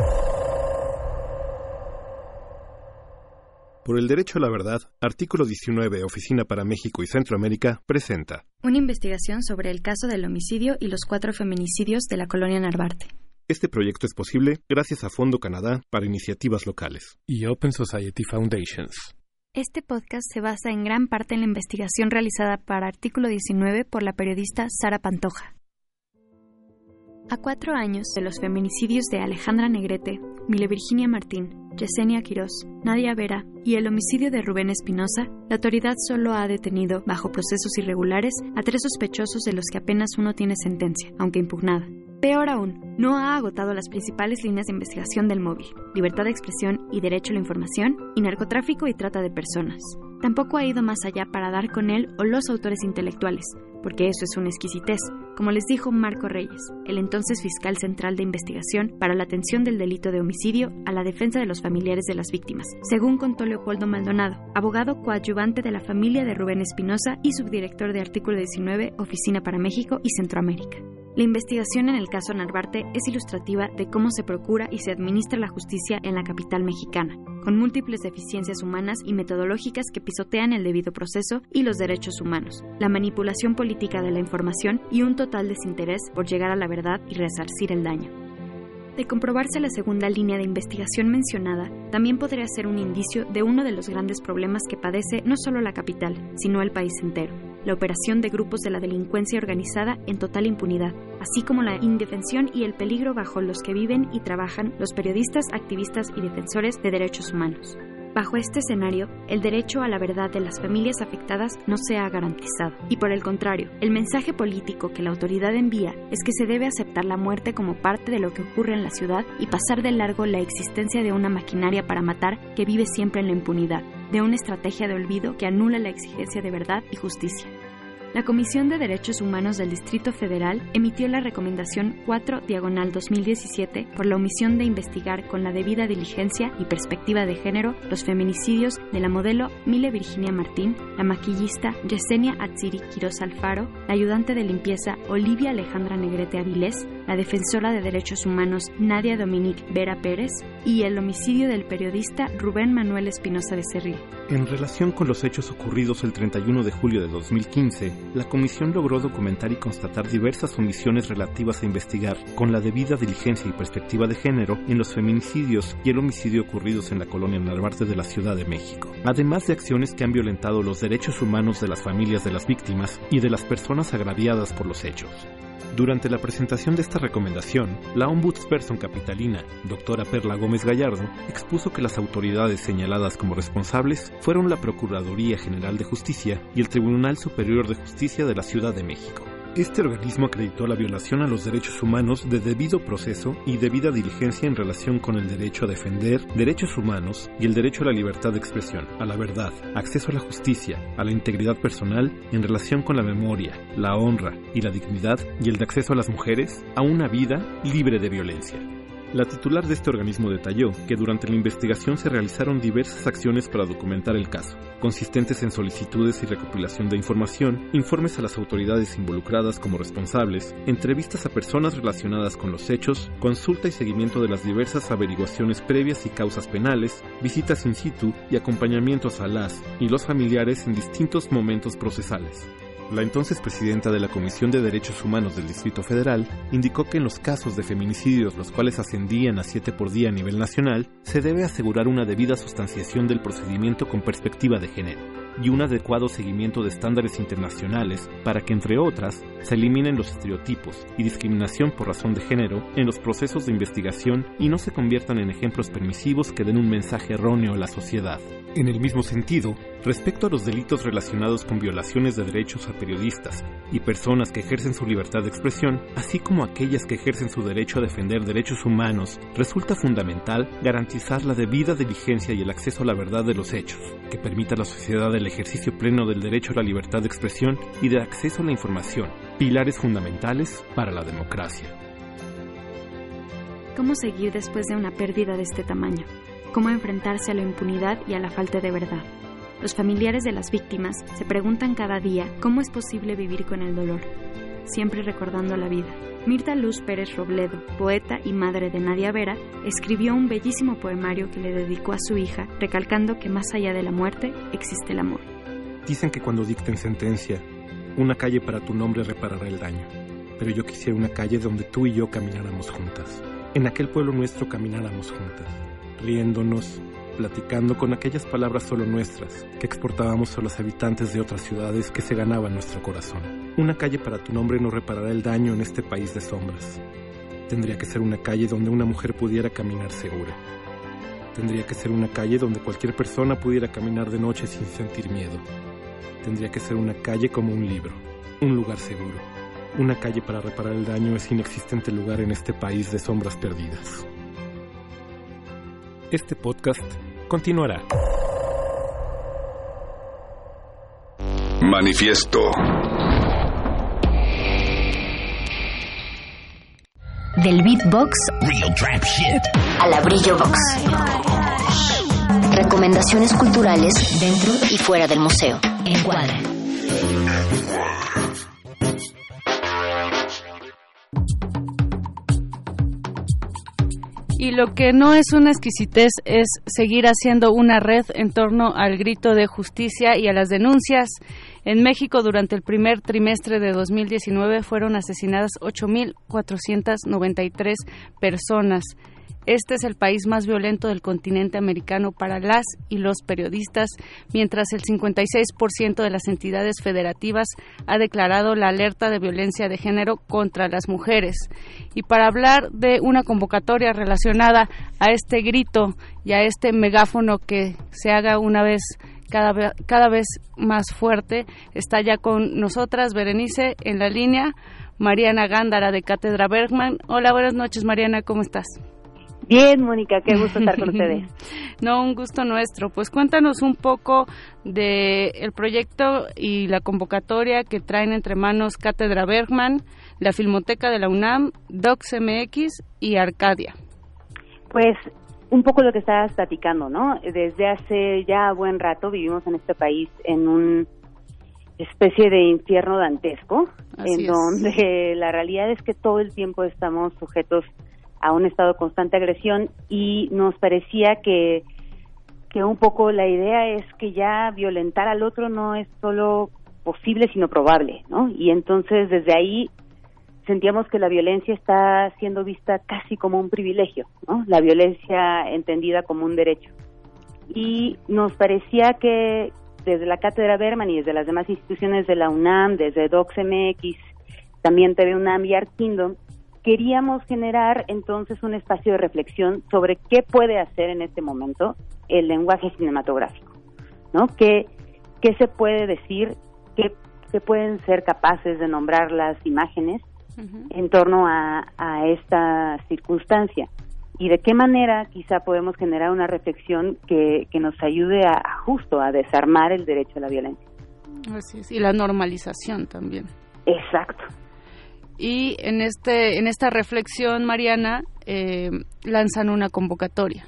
Por el derecho a la verdad, artículo 19, Oficina para México y Centroamérica, presenta una investigación sobre el caso del homicidio y los cuatro feminicidios de la colonia Narvarte. Este proyecto es posible gracias a Fondo Canadá para Iniciativas Locales y Open Society Foundations. Este podcast se basa en gran parte en la investigación realizada para Artículo 19 por la periodista Sara Pantoja. A cuatro años de los feminicidios de Alejandra Negrete, Mile Virginia Martín, Yesenia Quirós, Nadia Vera y el homicidio de Rubén Espinosa, la autoridad solo ha detenido, bajo procesos irregulares, a tres sospechosos de los que apenas uno tiene sentencia, aunque impugnada. Peor aún, no ha agotado las principales líneas de investigación del móvil, libertad de expresión y derecho a la información, y narcotráfico y trata de personas. Tampoco ha ido más allá para dar con él o los autores intelectuales, porque eso es una exquisitez, como les dijo Marco Reyes, el entonces fiscal central de investigación para la atención del delito de homicidio a la defensa de los familiares de las víctimas, según contó Leopoldo Maldonado, abogado coadyuvante de la familia de Rubén Espinosa y subdirector de Artículo 19, Oficina para México y Centroamérica. La investigación en el caso Narvarte es ilustrativa de cómo se procura y se administra la justicia en la capital mexicana, con múltiples deficiencias humanas y metodológicas que pisotean el debido proceso y los derechos humanos, la manipulación política de la información y un total desinterés por llegar a la verdad y resarcir el daño. De comprobarse la segunda línea de investigación mencionada, también podría ser un indicio de uno de los grandes problemas que padece no solo la capital, sino el país entero la operación de grupos de la delincuencia organizada en total impunidad, así como la indefensión y el peligro bajo los que viven y trabajan los periodistas, activistas y defensores de derechos humanos. Bajo este escenario, el derecho a la verdad de las familias afectadas no se ha garantizado. Y por el contrario, el mensaje político que la autoridad envía es que se debe aceptar la muerte como parte de lo que ocurre en la ciudad y pasar de largo la existencia de una maquinaria para matar que vive siempre en la impunidad, de una estrategia de olvido que anula la exigencia de verdad y justicia. La Comisión de Derechos Humanos del Distrito Federal emitió la recomendación 4 diagonal 2017 por la omisión de investigar con la debida diligencia y perspectiva de género los feminicidios de la modelo Mile Virginia Martín, la maquillista Yesenia Atsiri Quiroz Alfaro, la ayudante de limpieza Olivia Alejandra Negrete Avilés, la defensora de derechos humanos Nadia Dominique Vera Pérez y el homicidio del periodista Rubén Manuel Espinosa Becerril. En relación con los hechos ocurridos el 31 de julio de 2015, la Comisión logró documentar y constatar diversas omisiones relativas a investigar, con la debida diligencia y perspectiva de género, en los feminicidios y el homicidio ocurridos en la colonia Narvarte de la Ciudad de México, además de acciones que han violentado los derechos humanos de las familias de las víctimas y de las personas agraviadas por los hechos. Durante la presentación de esta recomendación, la ombudsperson capitalina, doctora Perla Gómez Gallardo, expuso que las autoridades señaladas como responsables fueron la Procuraduría General de Justicia y el Tribunal Superior de Justicia de la Ciudad de México. Este organismo acreditó la violación a los derechos humanos de debido proceso y debida diligencia en relación con el derecho a defender derechos humanos y el derecho a la libertad de expresión, a la verdad, acceso a la justicia, a la integridad personal en relación con la memoria, la honra y la dignidad y el de acceso a las mujeres a una vida libre de violencia. La titular de este organismo detalló que durante la investigación se realizaron diversas acciones para documentar el caso, consistentes en solicitudes y recopilación de información, informes a las autoridades involucradas como responsables, entrevistas a personas relacionadas con los hechos, consulta y seguimiento de las diversas averiguaciones previas y causas penales, visitas in situ y acompañamientos a las y los familiares en distintos momentos procesales. La entonces presidenta de la Comisión de Derechos Humanos del Distrito Federal indicó que en los casos de feminicidios, los cuales ascendían a siete por día a nivel nacional, se debe asegurar una debida sustanciación del procedimiento con perspectiva de género y un adecuado seguimiento de estándares internacionales para que, entre otras, se eliminen los estereotipos y discriminación por razón de género en los procesos de investigación y no se conviertan en ejemplos permisivos que den un mensaje erróneo a la sociedad. En el mismo sentido, respecto a los delitos relacionados con violaciones de derechos a periodistas y personas que ejercen su libertad de expresión, así como aquellas que ejercen su derecho a defender derechos humanos, resulta fundamental garantizar la debida diligencia y el acceso a la verdad de los hechos, que permita a la sociedad el ejercicio pleno del derecho a la libertad de expresión y de acceso a la información, pilares fundamentales para la democracia. ¿Cómo seguir después de una pérdida de este tamaño? ¿Cómo enfrentarse a la impunidad y a la falta de verdad? Los familiares de las víctimas se preguntan cada día cómo es posible vivir con el dolor, siempre recordando la vida. Mirta Luz Pérez Robledo, poeta y madre de Nadia Vera, escribió un bellísimo poemario que le dedicó a su hija, recalcando que más allá de la muerte existe el amor. Dicen que cuando dicten sentencia, una calle para tu nombre reparará el daño, pero yo quisiera una calle donde tú y yo camináramos juntas. En aquel pueblo nuestro camináramos juntas, riéndonos, platicando con aquellas palabras solo nuestras que exportábamos a los habitantes de otras ciudades que se ganaban nuestro corazón. Una calle para tu nombre no reparará el daño en este país de sombras. Tendría que ser una calle donde una mujer pudiera caminar segura. Tendría que ser una calle donde cualquier persona pudiera caminar de noche sin sentir miedo. Tendría que ser una calle como un libro, un lugar seguro. Una calle para reparar el daño es inexistente lugar en este país de sombras perdidas. Este podcast continuará. Manifiesto. Del beatbox a la brillo box. Recomendaciones culturales dentro y fuera del museo. Encuadra. Y lo que no es una exquisitez es seguir haciendo una red en torno al grito de justicia y a las denuncias. En México, durante el primer trimestre de 2019, fueron asesinadas 8.493 personas. Este es el país más violento del continente americano para las y los periodistas, mientras el 56% de las entidades federativas ha declarado la alerta de violencia de género contra las mujeres. Y para hablar de una convocatoria relacionada a este grito y a este megáfono que se haga una vez cada, cada vez más fuerte, está ya con nosotras Berenice en la línea, Mariana Gándara de Cátedra Bergman. Hola, buenas noches Mariana, ¿cómo estás? Bien, Mónica, qué gusto estar con ustedes. No, un gusto nuestro. Pues cuéntanos un poco de el proyecto y la convocatoria que traen entre manos Cátedra Bergman, la Filmoteca de la UNAM, Docs MX y Arcadia. Pues un poco lo que estabas platicando, ¿no? Desde hace ya buen rato vivimos en este país en un especie de infierno dantesco, Así en es. donde la realidad es que todo el tiempo estamos sujetos a un estado de constante agresión y nos parecía que que un poco la idea es que ya violentar al otro no es solo posible sino probable, ¿no? Y entonces desde ahí sentíamos que la violencia está siendo vista casi como un privilegio, ¿no? La violencia entendida como un derecho. Y nos parecía que desde la Cátedra Berman y desde las demás instituciones de la UNAM, desde DocsMX, también TV UNAM y Art Kingdom, queríamos generar entonces un espacio de reflexión sobre qué puede hacer en este momento el lenguaje cinematográfico, ¿no? ¿Qué, qué se puede decir? ¿Qué, qué pueden ser capaces de nombrar las imágenes en torno a, a esta circunstancia? ¿Y de qué manera quizá podemos generar una reflexión que, que nos ayude a, a justo a desarmar el derecho a la violencia? Así es, y la normalización también. Exacto. Y en este en esta reflexión, Mariana, eh, lanzan una convocatoria.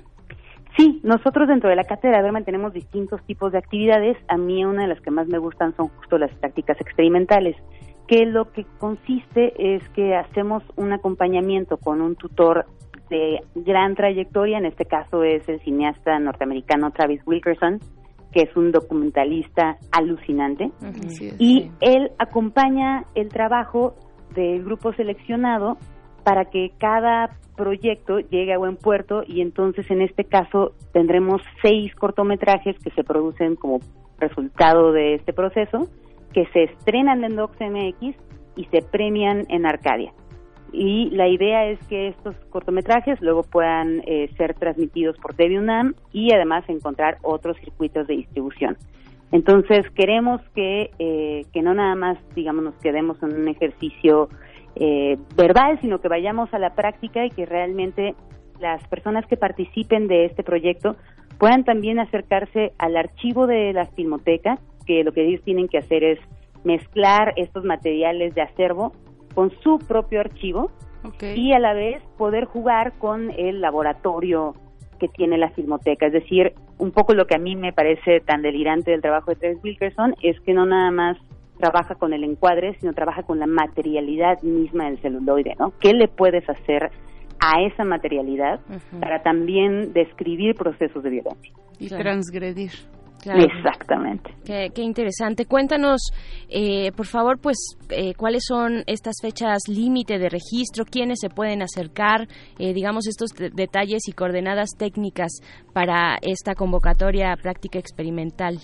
Sí, nosotros dentro de la cátedra Berman tenemos distintos tipos de actividades. A mí una de las que más me gustan son justo las prácticas experimentales, que lo que consiste es que hacemos un acompañamiento con un tutor de gran trayectoria, en este caso es el cineasta norteamericano Travis Wilkerson, que es un documentalista alucinante, y él acompaña el trabajo del grupo seleccionado para que cada proyecto llegue a buen puerto y entonces en este caso tendremos seis cortometrajes que se producen como resultado de este proceso, que se estrenan en DocsMX y se premian en Arcadia. Y la idea es que estos cortometrajes luego puedan eh, ser transmitidos por TV UNAM y además encontrar otros circuitos de distribución. Entonces queremos que, eh, que no nada más, digamos, nos quedemos en un ejercicio eh, verbal, sino que vayamos a la práctica y que realmente las personas que participen de este proyecto puedan también acercarse al archivo de la filmoteca, que lo que ellos tienen que hacer es mezclar estos materiales de acervo con su propio archivo y a la vez poder jugar con el laboratorio que tiene la filmoteca. Es decir, un poco lo que a mí me parece tan delirante del trabajo de Travis Wilkerson es que no nada más trabaja con el encuadre, sino trabaja con la materialidad misma del celuloide, ¿no? ¿Qué le puedes hacer a esa materialidad para también describir procesos de violencia? Y transgredir. Claro. Exactamente. Qué, qué interesante. Cuéntanos, eh, por favor, pues, eh, cuáles son estas fechas límite de registro, quiénes se pueden acercar, eh, digamos, estos de- detalles y coordenadas técnicas para esta convocatoria práctica experimental.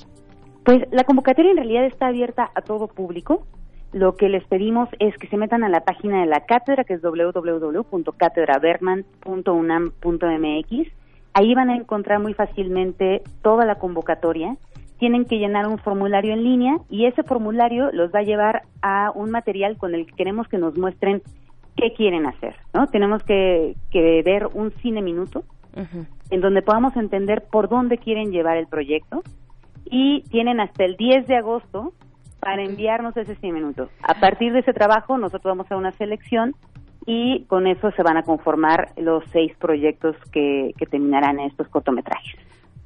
Pues la convocatoria en realidad está abierta a todo público. Lo que les pedimos es que se metan a la página de la cátedra, que es www.catedraberman.unam.mx. Ahí van a encontrar muy fácilmente toda la convocatoria. Tienen que llenar un formulario en línea y ese formulario los va a llevar a un material con el que queremos que nos muestren qué quieren hacer. ¿no? Tenemos que, que ver un cine minuto en donde podamos entender por dónde quieren llevar el proyecto y tienen hasta el 10 de agosto para enviarnos ese 100 minutos. A partir de ese trabajo nosotros vamos a una selección y con eso se van a conformar los seis proyectos que, que terminarán en estos cortometrajes.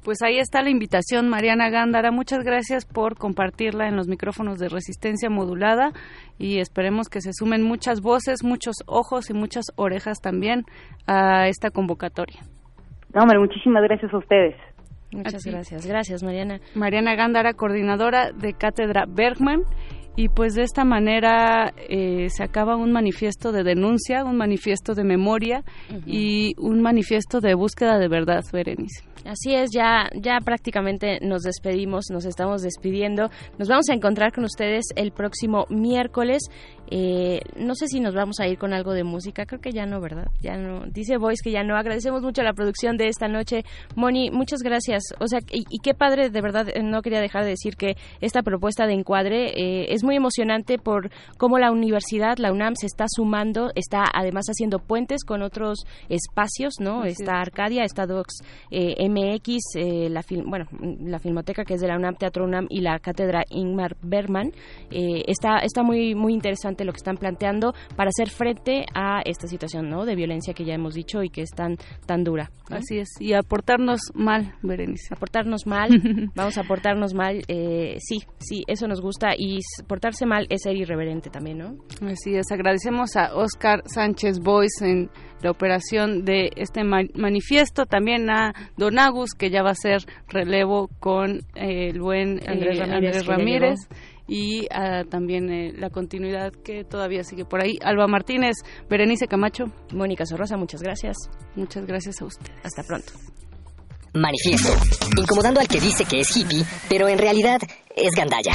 Pues ahí está la invitación, Mariana Gándara. Muchas gracias por compartirla en los micrófonos de resistencia modulada y esperemos que se sumen muchas voces, muchos ojos y muchas orejas también a esta convocatoria. No, hombre, muchísimas gracias a ustedes. Muchas gracias. Gracias, Mariana. Mariana Gándara, coordinadora de Cátedra Bergman. Y pues de esta manera eh, se acaba un manifiesto de denuncia, un manifiesto de memoria y un manifiesto de búsqueda de verdad, Berenice. Así es, ya, ya prácticamente nos despedimos, nos estamos despidiendo. Nos vamos a encontrar con ustedes el próximo miércoles. Eh, no sé si nos vamos a ir con algo de música, creo que ya no, ¿verdad? Ya no. Dice Voice que ya no. Agradecemos mucho la producción de esta noche. Moni, muchas gracias. O sea, y, y qué padre, de verdad, eh, no quería dejar de decir que esta propuesta de encuadre eh, es muy emocionante por cómo la universidad, la UNAM, se está sumando, está además haciendo puentes con otros espacios, ¿no? Así está es. Arcadia, está Docs eh, MX, eh, la film, bueno, la Filmoteca que es de la UNAM, Teatro UNAM y la Cátedra Ingmar Bergman. Eh, está está muy muy interesante lo que están planteando para hacer frente a esta situación, ¿no? De violencia que ya hemos dicho y que es tan tan dura. ¿no? Así es, y aportarnos mal, Berenice. Aportarnos mal, vamos a portarnos mal, eh, sí, sí, eso nos gusta y portarse mal es ser irreverente también, ¿no? Así es, agradecemos a Oscar Sánchez Boys en la operación de este ma- manifiesto, también a Don Agus, que ya va a ser relevo con eh, el buen eh, Andrés Ramírez, Andrés y también eh, la continuidad que todavía sigue por ahí. Alba Martínez, Berenice Camacho. Mónica Sorrosa, muchas gracias. Muchas gracias a usted. Hasta pronto. Manifiesto. Incomodando al que dice que es hippie, pero en realidad es gandalla.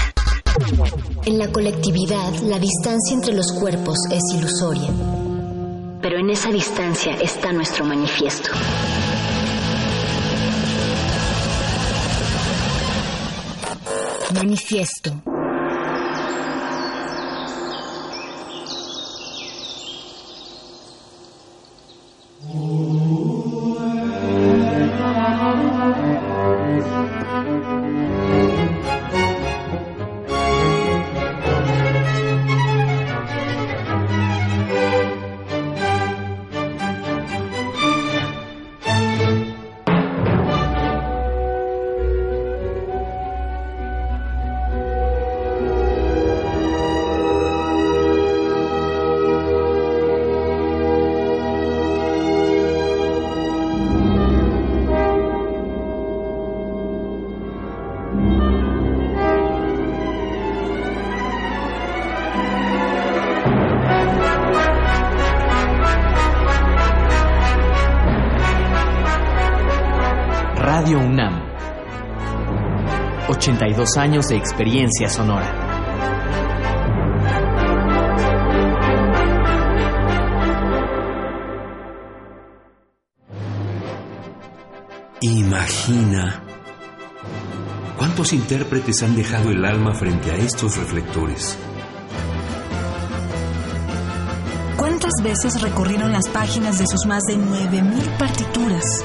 En la colectividad, la distancia entre los cuerpos es ilusoria. Pero en esa distancia está nuestro manifiesto. Manifiesto. 82 años de experiencia sonora. Imagina. ¿Cuántos intérpretes han dejado el alma frente a estos reflectores? ¿Cuántas veces recorrieron las páginas de sus más de 9.000 partituras?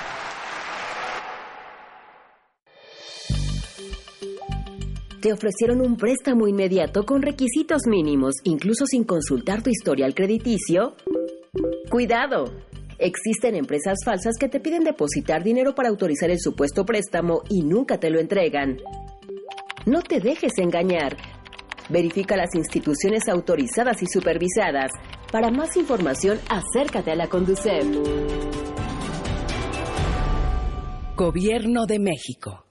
Te ofrecieron un préstamo inmediato con requisitos mínimos, incluso sin consultar tu historial crediticio. Cuidado. Existen empresas falsas que te piden depositar dinero para autorizar el supuesto préstamo y nunca te lo entregan. No te dejes engañar. Verifica las instituciones autorizadas y supervisadas. Para más información, acércate a la Conducef. Gobierno de México.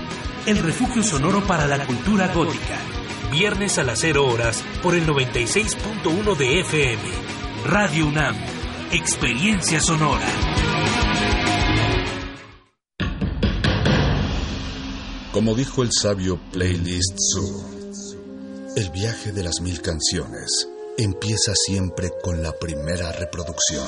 el refugio sonoro para la cultura gótica. Viernes a las 0 horas por el 96.1 de FM. Radio UNAM, experiencia sonora. Como dijo el sabio Playlist Zoo, el viaje de las mil canciones empieza siempre con la primera reproducción.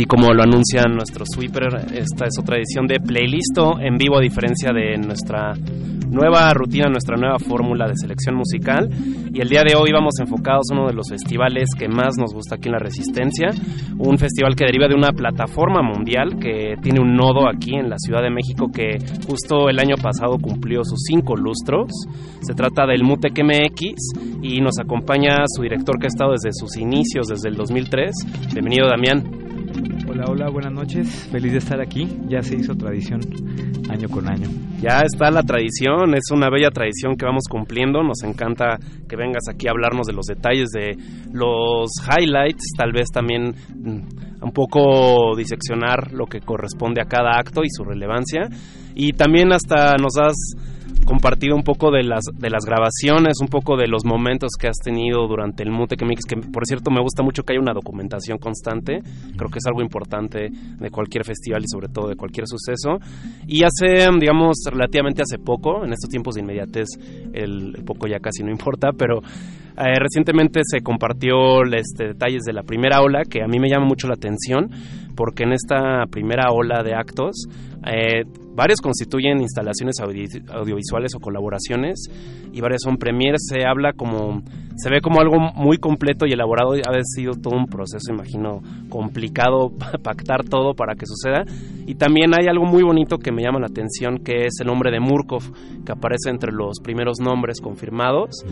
Así como lo anuncian nuestro sweeper, esta es otra edición de Playlisto en vivo a diferencia de nuestra nueva rutina, nuestra nueva fórmula de selección musical. Y el día de hoy vamos enfocados a uno de los festivales que más nos gusta aquí en La Resistencia, un festival que deriva de una plataforma mundial que tiene un nodo aquí en la Ciudad de México que justo el año pasado cumplió sus cinco lustros. Se trata del MUTEC MX y nos acompaña su director que ha estado desde sus inicios, desde el 2003. Bienvenido Damián. Hola, hola, buenas noches. Feliz de estar aquí. Ya se hizo tradición año con año. Ya está la tradición, es una bella tradición que vamos cumpliendo. Nos encanta que vengas aquí a hablarnos de los detalles, de los highlights, tal vez también mm, un poco diseccionar lo que corresponde a cada acto y su relevancia. Y también hasta nos has compartido un poco de las de las grabaciones, un poco de los momentos que has tenido durante el Mute Mix, que por cierto me gusta mucho que haya una documentación constante, creo que es algo importante de cualquier festival y sobre todo de cualquier suceso. Y hace, digamos, relativamente hace poco, en estos tiempos de inmediatez, el, el poco ya casi no importa, pero eh, recientemente se compartió este, detalles de la primera ola que a mí me llama mucho la atención porque en esta primera ola de actos eh, varios constituyen instalaciones audi- audiovisuales o colaboraciones y varias son premieres. Se habla como, se ve como algo muy completo y elaborado. Ha sido todo un proceso, imagino, complicado pactar todo para que suceda. Y también hay algo muy bonito que me llama la atención, que es el nombre de Murkov, que aparece entre los primeros nombres confirmados,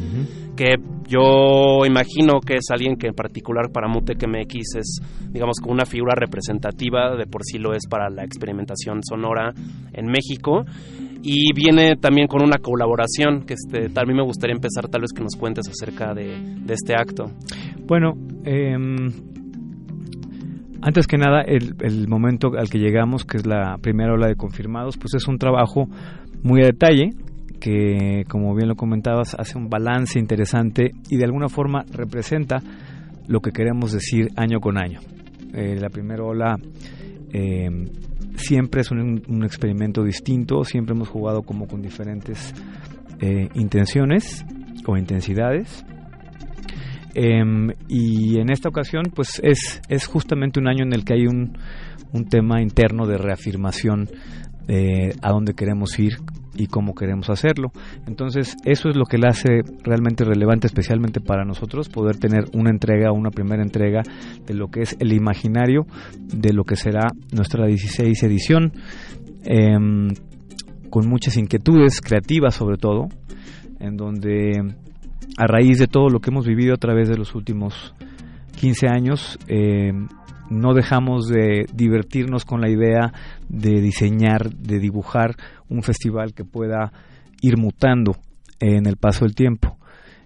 que yo imagino que es alguien que en particular para Mutec MX es, digamos, como una figura representativa, de por sí lo es para la experimentación sonora en México. Y viene también con una colaboración que este, también me gustaría empezar tal vez que nos cuentes acerca de, este acto. Bueno, eh, antes que nada, el, el, momento al que llegamos, que es la primera ola de confirmados, pues es un trabajo muy a detalle, que como bien lo comentabas, hace un balance interesante y de alguna forma representa lo que queremos decir año con año. Eh, la primera ola eh, siempre es un, experimento distinto, siempre hemos jugado como con diferentes eh, intenciones o intensidades. Eh, y en esta ocasión, pues es, es justamente un año en el que hay un, un tema interno de reafirmación eh, a dónde queremos ir y cómo queremos hacerlo. Entonces, eso es lo que le hace realmente relevante, especialmente para nosotros, poder tener una entrega, una primera entrega de lo que es el imaginario de lo que será nuestra 16 edición, eh, con muchas inquietudes creativas sobre todo, en donde a raíz de todo lo que hemos vivido a través de los últimos 15 años, eh, no dejamos de divertirnos con la idea de diseñar, de dibujar un festival que pueda ir mutando en el paso del tiempo.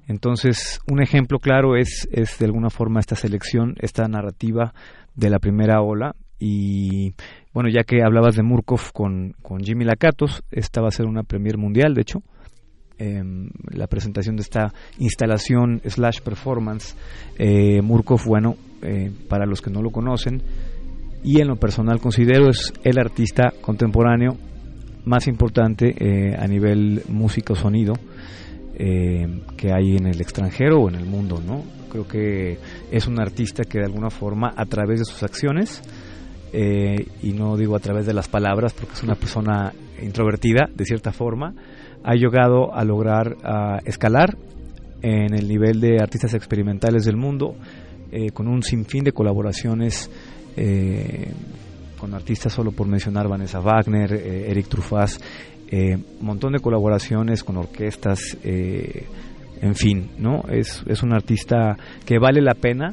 Entonces, un ejemplo claro es, es de alguna forma esta selección, esta narrativa de la primera ola. Y bueno, ya que hablabas de Murkov con, con Jimmy Lakatos, esta va a ser una premier mundial, de hecho. Eh, la presentación de esta instalación slash performance. Eh, Murkov, bueno, eh, para los que no lo conocen, y en lo personal considero es el artista contemporáneo más importante eh, a nivel música o sonido que hay en el extranjero o en el mundo, ¿no? Creo que es un artista que de alguna forma a través de sus acciones y no digo a través de las palabras porque es una persona introvertida de cierta forma ha llegado a lograr a escalar en el nivel de artistas experimentales del mundo eh, con un sinfín de colaboraciones eh, con artistas solo por mencionar Vanessa Wagner, eh, Eric Truffaz, un montón de colaboraciones con orquestas en fin, ¿no? Es, es un artista que vale la pena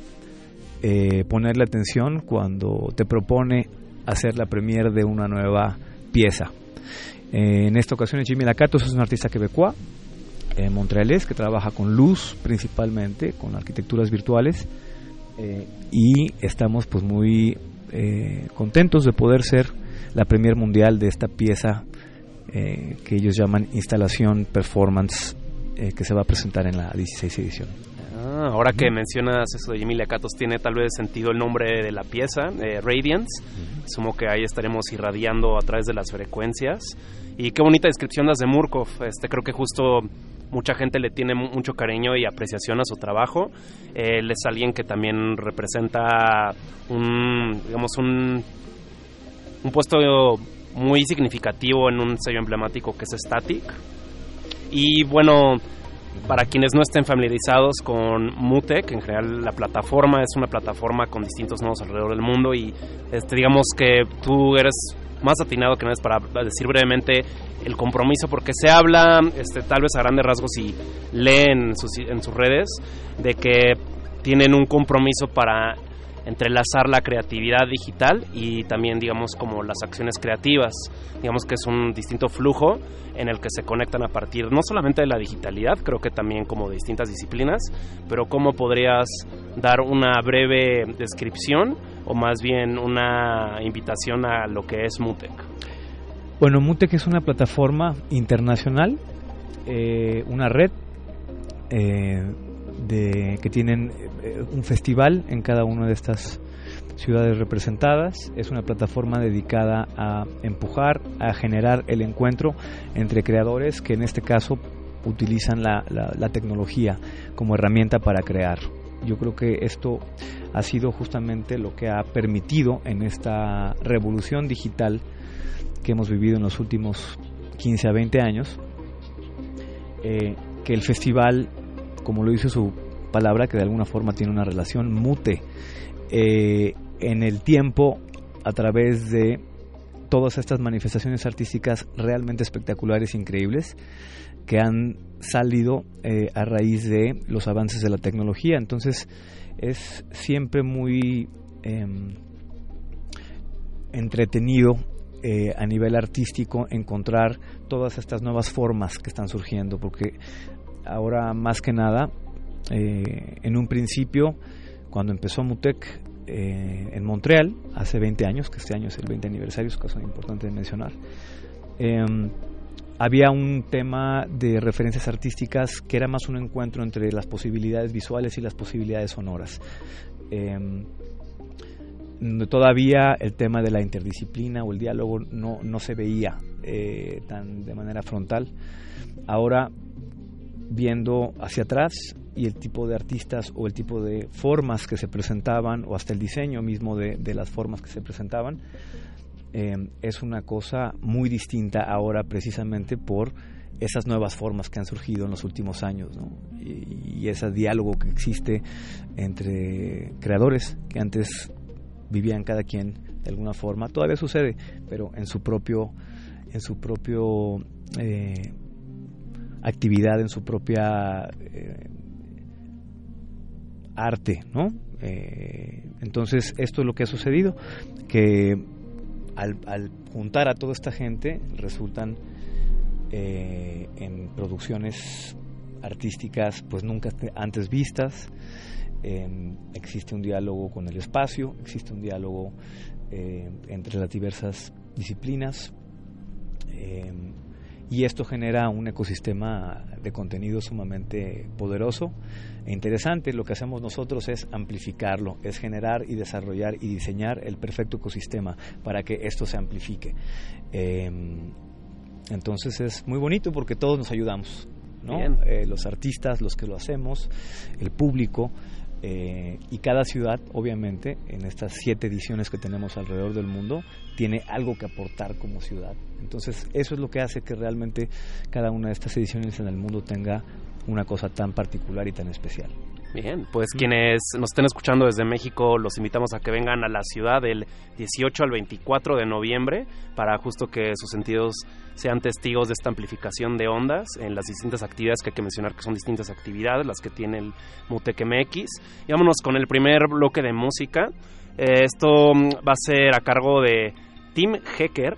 eh, ponerle atención cuando te propone hacer la premiere de una nueva pieza. Eh, en esta ocasión Jimmy Lacatos es un artista quebecois, eh, montrealés, que trabaja con luz principalmente, con arquitecturas virtuales eh, y estamos pues muy eh, contentos de poder ser la premier mundial de esta pieza eh, que ellos llaman instalación performance eh, que se va a presentar en la 16 edición. Ah, ahora que mencionas eso de Emilia Catos, tiene tal vez sentido el nombre de la pieza, Radiance. Sumo que ahí estaremos irradiando a través de las frecuencias. Y qué bonita descripción das de Murkov. Este, creo que justo mucha gente le tiene mu- mucho cariño y apreciación a su trabajo. Él es alguien que también representa un, digamos, un, un puesto muy significativo en un sello emblemático que es Static. Y bueno, para quienes no estén familiarizados con Mutec, en general la plataforma es una plataforma con distintos nodos alrededor del mundo y este, digamos que tú eres más atinado que nadie para decir brevemente el compromiso porque se habla este, tal vez a grandes rasgos y leen en sus, en sus redes de que tienen un compromiso para entrelazar la creatividad digital y también digamos como las acciones creativas. Digamos que es un distinto flujo en el que se conectan a partir no solamente de la digitalidad creo que también como de distintas disciplinas pero cómo podrías dar una breve descripción o más bien una invitación a lo que es Mutec. Bueno, Mutec es una plataforma internacional, eh, una red eh, de, que tienen eh, un festival en cada una de estas ciudades representadas. Es una plataforma dedicada a empujar, a generar el encuentro entre creadores que en este caso utilizan la, la- la tecnología como herramienta para crear. Yo creo que esto ha sido justamente lo que ha permitido en esta revolución digital que hemos vivido en los últimos 15 a 20 años, eh, que el festival, como lo dice su palabra, que de alguna forma tiene una relación, mute eh, en el tiempo a través de todas estas manifestaciones artísticas realmente espectaculares, increíbles, que han salido eh, a raíz de los avances de la tecnología. Entonces es siempre muy em, entretenido eh, a nivel artístico encontrar todas estas nuevas formas que están surgiendo, porque ahora más que nada, eh, en un principio, cuando empezó Mutec eh, en Montreal, hace 20 años, que este año es el 20 aniversario, es caso importante de mencionar, em, había un tema de referencias artísticas que era más un encuentro entre las posibilidades visuales y las posibilidades sonoras. Em, todavía el tema de la interdisciplina o el diálogo no, no se veía eh, tan de manera frontal. Ahora, viendo hacia atrás y el tipo de artistas o el tipo de formas que se presentaban o hasta el diseño mismo de, de las formas que se presentaban, eh, es una cosa muy distinta ahora precisamente por esas nuevas formas que han surgido en los últimos años y ese diálogo que existe entre creadores que antes vivían cada quien de alguna forma todavía sucede pero en su propio en su propio eh, actividad en su propia eh, arte no Eh, entonces esto es lo que ha sucedido que al, al juntar a toda esta gente resultan eh, en producciones artísticas pues nunca te- antes vistas. Eh, existe un diálogo con el espacio existe un diálogo entre las diversas disciplinas. Eh, y esto genera un ecosistema de contenido sumamente poderoso e interesante. Lo que hacemos nosotros es amplificarlo, es generar y desarrollar y diseñar el perfecto ecosistema para que esto se amplifique. Eh, entonces es muy bonito porque todos nos ayudamos, ¿no? Eh, los artistas, los que lo hacemos, el público. Eh, y cada ciudad, obviamente, en estas siete ediciones que tenemos alrededor del mundo, tiene algo que aportar como ciudad. Entonces, eso es lo que hace que realmente cada una de estas ediciones en el mundo tenga una cosa tan particular y tan especial. Bien, pues quienes nos estén escuchando desde México, los invitamos a que vengan a la ciudad del 18 al 24 de noviembre para justo que sus sentidos sean testigos de esta amplificación de ondas en las distintas actividades que hay que mencionar que son distintas actividades las que tiene el Mutec MX. Y vámonos con el primer bloque de música. Esto va a ser a cargo de Tim Hecker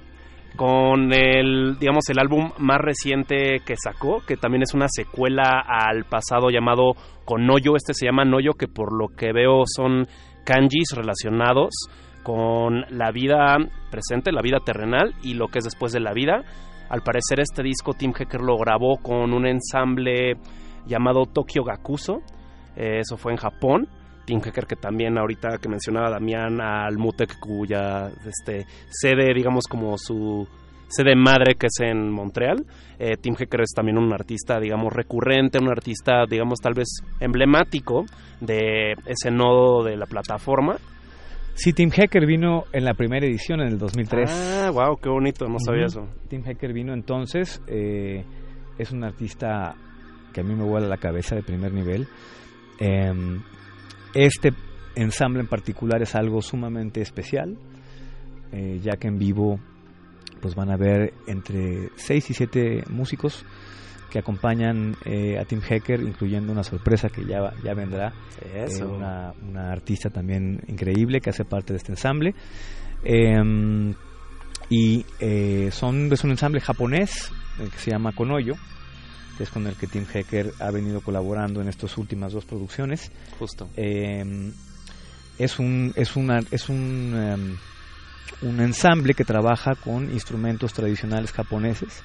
con el digamos el álbum más reciente que sacó que también es una secuela al pasado llamado Konoyo. Este se llama Noyo que por lo que veo son kanjis relacionados con la vida presente la vida terrenal y lo que es después de la vida. Al parecer este disco Tim Hecker lo grabó con un ensamble llamado Tokyo Gakuso. Eh, eso fue en Japón Tim Hecker, que también ahorita que mencionaba Damián al Mutec, cuya este, sede, digamos, como su sede madre que es en Montreal. Eh, Tim Hecker es también un artista, digamos, recurrente, un artista, digamos, tal vez emblemático de ese nodo de la plataforma. Sí, Tim Hecker vino en la primera edición en el 2003. Ah, wow, qué bonito, no sabía eso. Tim Hecker vino entonces, eh, es un artista que a mí me vuela la cabeza de primer nivel. Em, este ensamble en particular es algo sumamente especial, eh, ya que en vivo pues van a ver entre 6 y 7 músicos que acompañan eh, a Tim Hecker, incluyendo una sorpresa que ya, ya vendrá, eh, una, una, artista también increíble que hace parte de este ensamble. Em, y son, es un ensamble japonés que se llama Konoyo, que es con el que Tim Hecker ha venido colaborando en estas últimas dos producciones. Justo. Eh, es un es una es un em, un ensamble que trabaja con instrumentos tradicionales japoneses.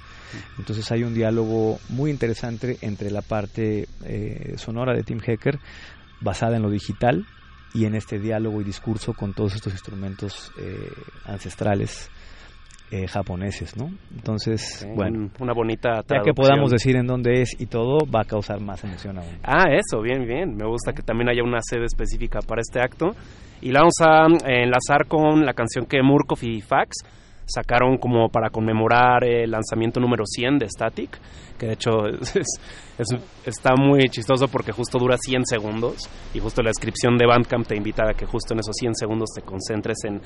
Entonces hay un diálogo muy interesante entre la parte eh, sonora de Tim Hecker basada en lo digital y en este diálogo y discurso con todos estos instrumentos eh, ancestrales eh, japoneses, ¿no? Entonces, bueno, una bonita Ya que podamos decir en dónde es y todo, va a causar más emoción aún. Ah, eso, bien, bien. Me gusta que también haya una sede específica para este acto. Y la vamos a enlazar con la canción que Murkoff y Fax sacaron como para conmemorar el lanzamiento número 100 de Static, que de hecho está muy chistoso porque justo dura 100 segundos y justo la descripción de Bandcamp te invita a que justo en esos 100 segundos te concentres en,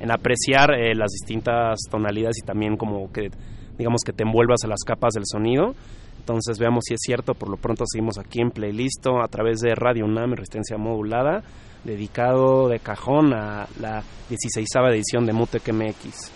en apreciar eh, las distintas tonalidades y también como que digamos que te envuelvas a las capas del sonido. Entonces veamos si es cierto, por lo pronto seguimos aquí en playlist a través de Radio UNAM, resistencia modulada, dedicado de cajón a la 16 edición de Mutec MX.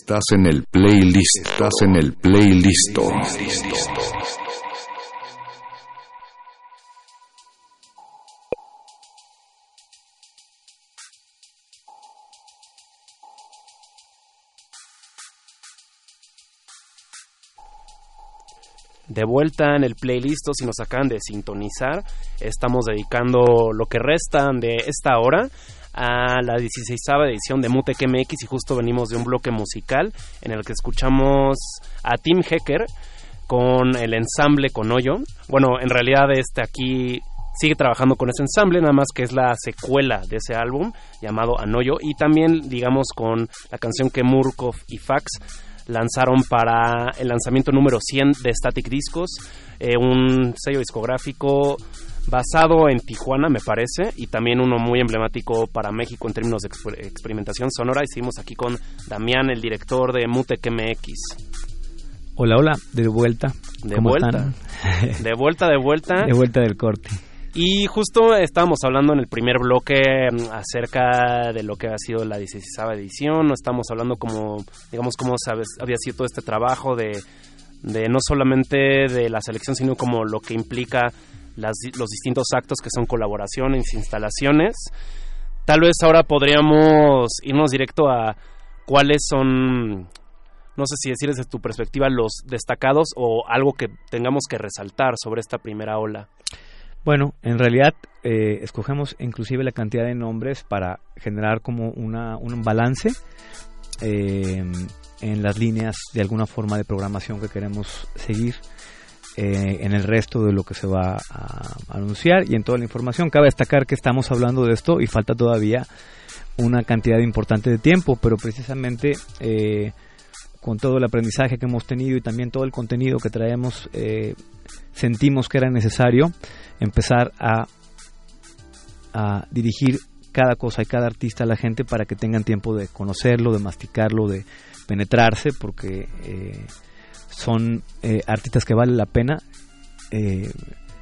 Estás en el playlist. Estás en el playlist. de vuelta en el playlist si nos acaban de sintonizar. Estamos dedicando lo que restan de esta hora a la 16 edición de Mutec MX y justo venimos de un bloque musical en el que escuchamos a Tim Hecker con el ensamble con hoyo. Bueno, en realidad este aquí sigue trabajando con ese ensamble, nada más que es la secuela de ese álbum llamado Anoyo y también digamos con la canción que Murkov y Fax lanzaron para el lanzamiento número 100 de Static Discos, eh, un sello discográfico basado en Tijuana, me parece, y también uno muy emblemático para México en términos de experimentación sonora. Hicimos aquí con Damián, el director de Mutec MX. Hola, hola, de vuelta. De vuelta. de vuelta, de vuelta. De vuelta del corte. Y justo estábamos hablando en el primer bloque mm, acerca de lo que ha sido la 16 edición, estamos hablando como, digamos, cómo había sido todo este trabajo de, de no solamente de la selección, sino como lo que implica las, los distintos actos que son colaboraciones, instalaciones. Tal vez ahora podríamos irnos directo a cuáles son, no sé si decir desde tu perspectiva, los destacados o algo que tengamos que resaltar sobre esta primera ola. Bueno, en realidad eh, escogemos inclusive la cantidad de nombres para generar como una, un balance eh, en las líneas de alguna forma de programación que queremos seguir eh, en el resto de lo que se va a anunciar y en toda la información. Cabe destacar que estamos hablando de esto y falta todavía una cantidad importante de tiempo, pero precisamente con todo el aprendizaje que hemos tenido y también todo el contenido que traemos, sentimos que era necesario empezar a, a dirigir cada cosa y cada artista a la gente para que tengan tiempo de conocerlo, de masticarlo, de penetrarse, porque eh, son eh, artistas que vale la pena eh,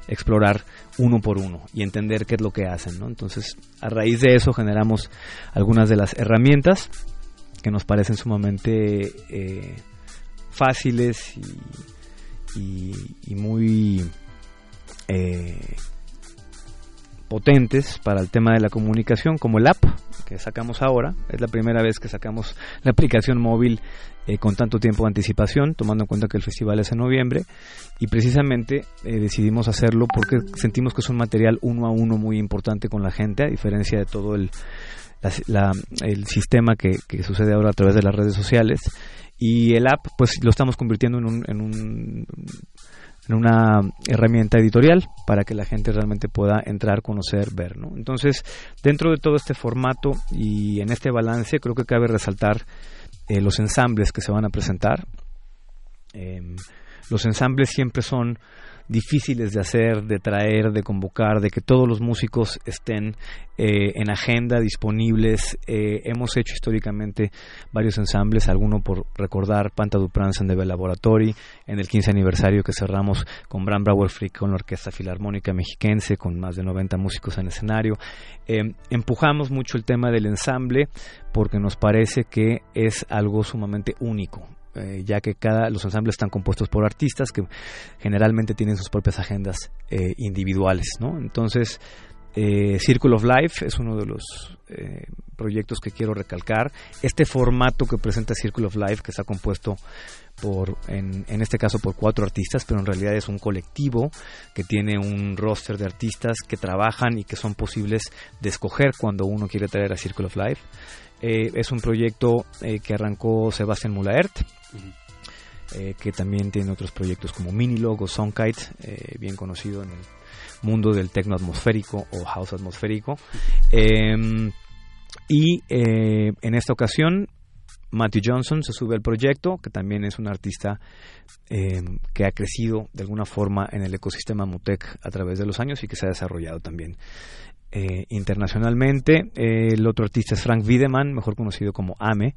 explorar uno por uno y entender qué es lo que hacen. ¿no? Entonces, a raíz de eso generamos algunas de las herramientas que nos parecen sumamente fáciles y, y muy eh, potentes para el tema de la comunicación, como el app que sacamos ahora. Es la primera vez que sacamos la aplicación móvil eh, con tanto tiempo de anticipación, tomando en cuenta que el festival es en noviembre. Y precisamente eh, decidimos hacerlo porque sentimos que es un material uno a uno muy importante con la gente, a diferencia de todo el, el sistema que, sucede ahora a través de las redes sociales. Y el app, pues lo estamos convirtiendo en un, en un en una herramienta editorial para que la gente realmente pueda entrar, conocer, ver. ¿no? Entonces, dentro de todo este formato y en este balance, creo que cabe resaltar eh, los ensambles que se van a presentar. Em, los ensambles siempre son difíciles de hacer, de traer, de convocar, de que todos los músicos estén eh, en agenda, disponibles. Eh, hemos hecho históricamente varios ensambles, alguno por recordar Panta du Prince de Bell Laboratory, en el 15 aniversario que cerramos con Bram Brauer Freak con la Orquesta Filarmónica Mexiquense, con más de 90 músicos en escenario. Eh, empujamos mucho el tema del ensamble porque nos parece que es algo sumamente único. Eh, ya que cada los ensambles están compuestos por artistas que generalmente tienen sus propias agendas eh, individuales, ¿no? Entonces, eh, Circle of Life es uno de los proyectos que quiero recalcar. Este formato que presenta Circle of Life, que está compuesto por, en, este caso por cuatro artistas, pero en realidad es un colectivo que tiene un roster de artistas que trabajan y que son posibles de escoger cuando uno quiere traer a Circle of Life. es un proyecto que arrancó Sebastián Mulaert, eh, que también tiene otros proyectos como Minilog o Soundkite, eh, bien conocido en el mundo del tecno atmosférico o house atmosférico. Em, y eh, en esta ocasión, Matthew Johnson se sube al proyecto, que también es un artista em, que ha crecido de alguna forma en el ecosistema Mutec a través de los años y que se ha desarrollado también internacionalmente. el otro artista es Frank Wiedemann, mejor conocido como Ame.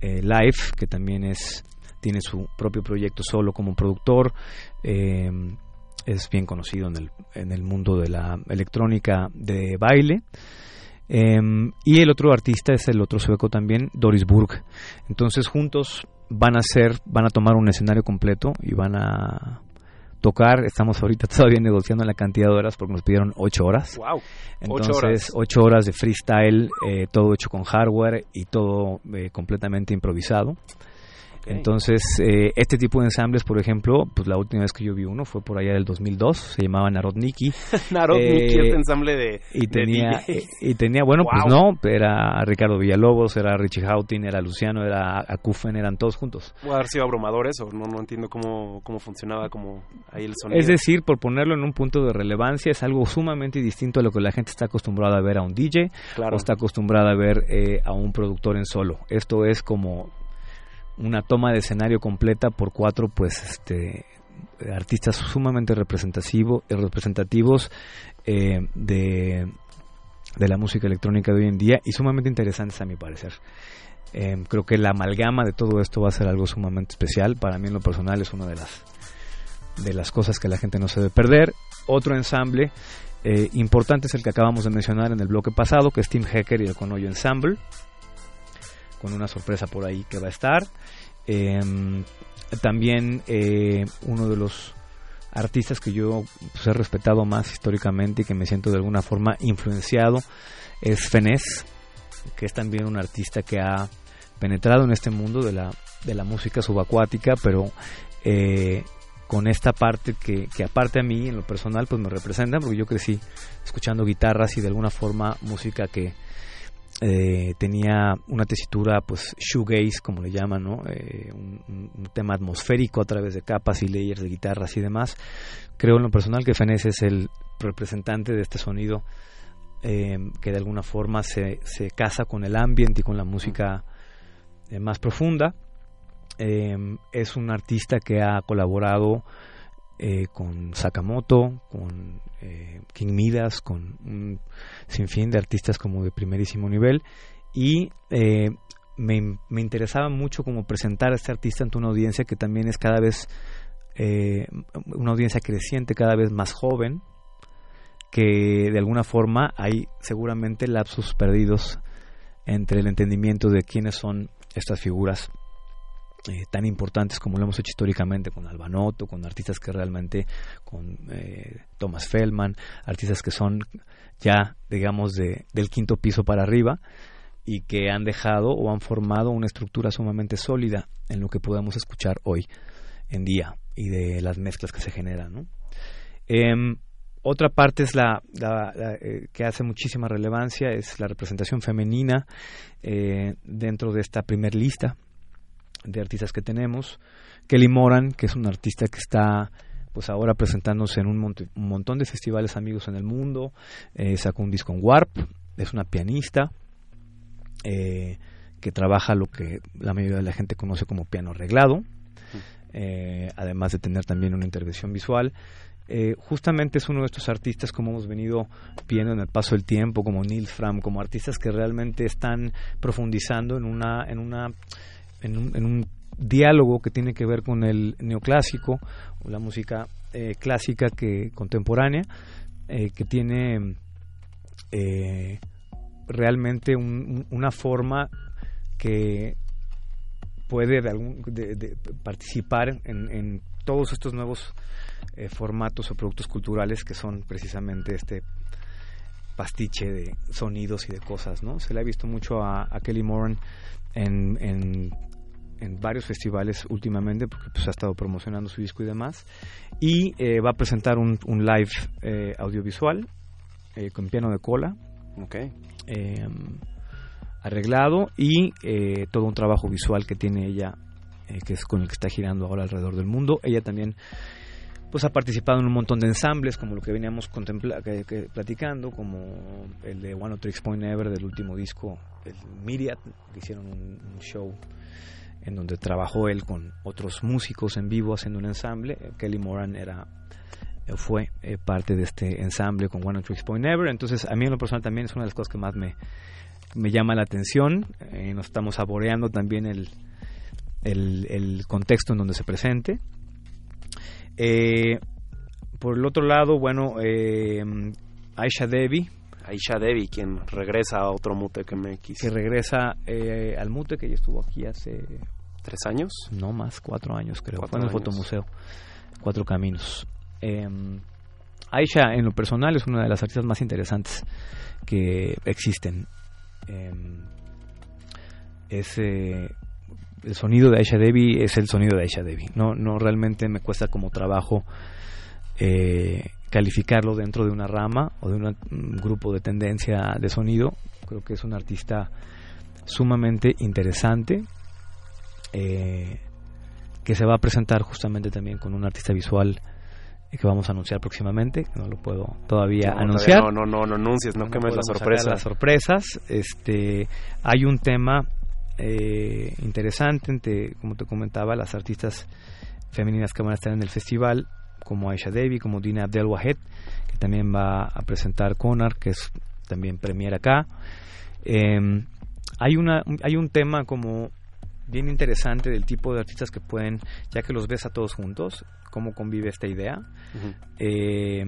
Eh, Live, que también es tiene su propio proyecto solo como productor. Eh, es bien conocido en el, en el mundo de la electrónica de baile. Em, y el otro artista es el otro sueco también, Doris Burg. Entonces juntos van a hacer, van a tomar un escenario completo y van a tocar. Estamos ahorita todavía negociando la cantidad de horas porque nos pidieron ocho horas. Wow. Entonces, ocho horas, de freestyle, eh, todo hecho con hardware y todo eh, completamente improvisado. Entonces, eh, este tipo de ensambles, por ejemplo, pues la última vez que yo vi uno fue por allá del 2002, se llamaba Narodniki. Narodniki, Eh, este ensamble de y tenía DJs. y tenía bueno Wow. pues no era Ricardo Villalobos era Richie Houghton era Luciano era Akufen eran todos juntos Puede haber sido abrumador eso, no, no entiendo cómo, cómo funcionaba como ahí el sonido. es decir por ponerlo en un punto de relevancia es algo sumamente distinto a lo que la gente está acostumbrada a ver a un DJ Claro. o está acostumbrada a ver eh, a un productor en solo esto es como una toma de escenario completa por cuatro pues este artistas sumamente representativo, eh, representativos eh, de, de la música electrónica de hoy en día y sumamente interesantes a mi parecer. Eh, creo que la amalgama de todo esto va a ser algo sumamente especial. Para mí en lo personal es una de las de las cosas que la gente no se debe perder. Otro ensamble eh, importante es el que acabamos de mencionar en el bloque pasado, que es Tim Hacker y el Conoyo Ensemble, con una sorpresa por ahí que va a estar. Eh, también eh, uno de los artistas que yo pues, he respetado más históricamente y que me siento de alguna forma influenciado es Fenez, que es también un artista que ha penetrado en este mundo de la, de la música subacuática, pero eh, con esta parte que, que aparte a mí en lo personal pues me representa, porque yo crecí escuchando guitarras y de alguna forma música que eh, tenía una tesitura pues shoegaze como le llaman ¿no? Eh, un, tema atmosférico a través de capas y layers de guitarras y demás creo en lo personal que Fenez es el representante de este sonido eh, que de alguna forma se, se casa con el ambiente y con la música eh, más profunda es un artista que ha colaborado eh, con Sakamoto, con eh, King Midas, con un sinfín de artistas como de primerísimo nivel. Y eh, me, me interesaba mucho como presentar a este artista ante una audiencia que también es cada vez eh, una audiencia creciente, cada vez más joven, que de alguna forma hay seguramente lapsos perdidos entre el entendimiento de quiénes son estas figuras eh, tan importantes como lo hemos hecho históricamente con Albanoto, con artistas que realmente, con eh, Thomas Feldman, artistas que son ya, digamos, de, del quinto piso para arriba y que han dejado o han formado una estructura sumamente sólida en lo que podemos escuchar hoy en día y de las mezclas que se generan. Em, otra parte es la, eh, que hace muchísima relevancia es la representación femenina eh, dentro de esta primer lista de artistas que tenemos. Kelly Moran, que es una artista que está pues ahora presentándose en un, monte- un montón de festivales amigos en el mundo, eh, sacó un disco en Warp, es una pianista eh, que trabaja lo que la mayoría de la gente conoce como piano arreglado, eh, además de tener también una intervención visual. Eh, justamente es uno de estos artistas como hemos venido viendo en el paso del tiempo, como Neil Fram, como artistas que realmente están profundizando en una, en una, en un, en un diálogo que tiene que ver con el neoclásico la música eh, clásica que contemporánea, eh, que tiene eh, realmente un- un- una forma que puede de algún, de- participar en, en todos estos nuevos formatos o productos culturales que son precisamente este pastiche de sonidos y de cosas, ¿no? Se le ha visto mucho a, a Kelly Moran en, en, en varios festivales últimamente porque pues ha estado promocionando su disco y demás y eh, va a presentar un, un live eh, audiovisual eh, con piano de cola. Eh, arreglado y eh, todo un trabajo visual que tiene ella eh, que es con el que está girando ahora alrededor del mundo. Ella también pues ha participado en un montón de ensambles como lo que veníamos que- que- platicando como el de One of Tricks Point Never del último disco el Myriad que hicieron un, un show en donde trabajó él con otros músicos en vivo haciendo un ensamble. Kelly Moran era eh, fue eh, parte de este ensamble con One of Tricks Point Never. Entonces a mí en lo personal también es una de las cosas que más me me llama la atención. Eh, nos estamos saboreando también el, el, el contexto en donde se presente. Por el otro lado, bueno, Aisha Devi, Aisha Devi, quien regresa a otro Mutec MX. Que regresa eh, al Mutec, que ya estuvo aquí hace... ¿Tres años? No más, cuatro años creo. Cuatro Fue en el años. Fotomuseo. Cuatro Caminos. Eh, Aisha, en lo personal, es una de las artistas más interesantes que existen. Eh, es, eh, el sonido de Aisha Devi es el sonido de Aisha Devi. No, no realmente me cuesta como trabajo eh, calificarlo dentro de una rama o de una- un grupo de tendencia de sonido. Creo que es un artista sumamente interesante eh, que se va a presentar justamente también con un artista visual eh, que vamos a anunciar próximamente. No lo puedo todavía No, anunciar. todavía No, no, no, no anuncies, no, quemes la sorpresa. Las sorpresas. Este, hay un tema eh, interesante entre, como te comentaba, las artistas femeninas que van a estar en el festival, como Aisha Devi, como Dina Abdel Wahed, que también va a presentar Conar, que es también premier acá. Eh, hay una, hay un tema como bien interesante del tipo de artistas que pueden, ya que los ves a todos juntos, cómo convive esta idea eh,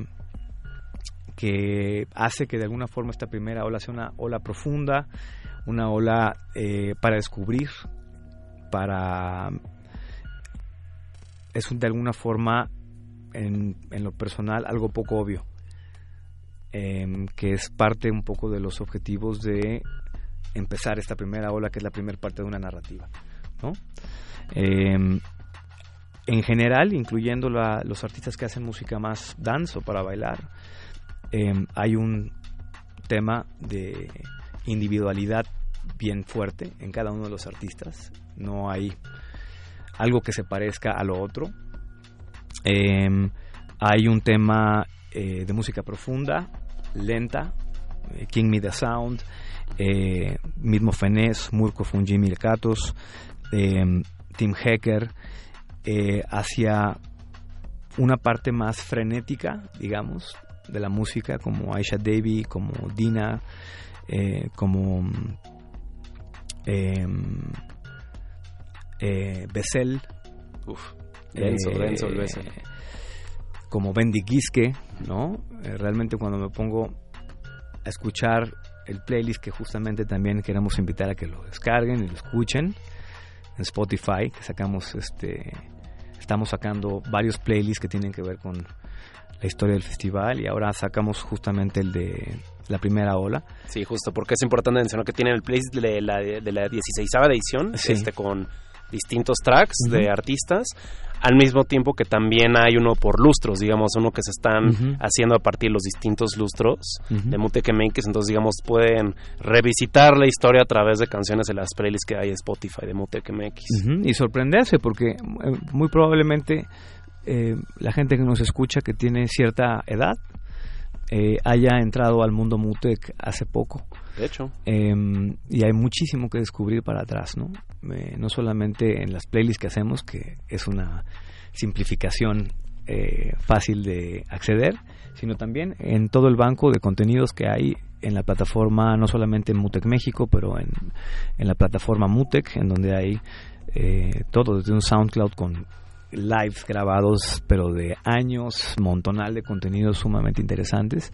que hace que de alguna forma esta primera ola sea una ola profunda, una ola eh, para descubrir, para... Es un- de alguna forma, en, en lo personal, algo poco obvio, em, que es parte un poco de los objetivos de empezar esta primera ola, que es la primera parte de una narrativa. ¿no? Em, en general, incluyendo la- los artistas que hacen música más dance o para bailar, em, hay un tema de individualidad bien fuerte en cada uno de los artistas. No hay algo que se parezca a lo otro. Em, hay un tema eh, de música profunda, lenta, eh, King Me the Sound, eh, mismo Fenés, Murko Funjimi Katos, em, Tim Hecker, eh, hacia una parte más frenética, digamos, de la música, como Aisha Devi, como Dina, como em, eh, Bessel, Uf, denso, denso el Bessel. como Bendy Giske, ¿no? Eh, realmente cuando me pongo a escuchar el playlist que justamente también queremos invitar a que lo descarguen y lo escuchen en Spotify, que sacamos este estamos sacando varios playlists que tienen que ver con la historia del festival y ahora sacamos justamente el de la primera ola. Sí, justo, porque es importante mencionar que tienen el playlist de la, de la 16 edición, Sí. este con distintos tracks de artistas, al mismo tiempo que también hay uno por lustros, digamos, uno que se están haciendo a partir de los distintos lustros de Muteke Makers, entonces digamos pueden revisitar la historia a través de canciones de las playlists que hay en Spotify de Makers. Ujú, Y sorprenderse porque eh, muy probablemente eh, la gente que nos escucha que tiene cierta edad eh, haya entrado al mundo Mutec hace poco. De hecho. Eh, y hay muchísimo que descubrir para atrás, ¿no? Eh, no solamente en las playlists que hacemos, que es una simplificación eh, fácil de acceder, sino también en todo el banco de contenidos que hay en la plataforma, no solamente en Mutec México, pero en, en la plataforma Mutec, en donde hay eh, todo, desde un SoundCloud con lives grabados, pero de años, montonal de contenidos sumamente interesantes,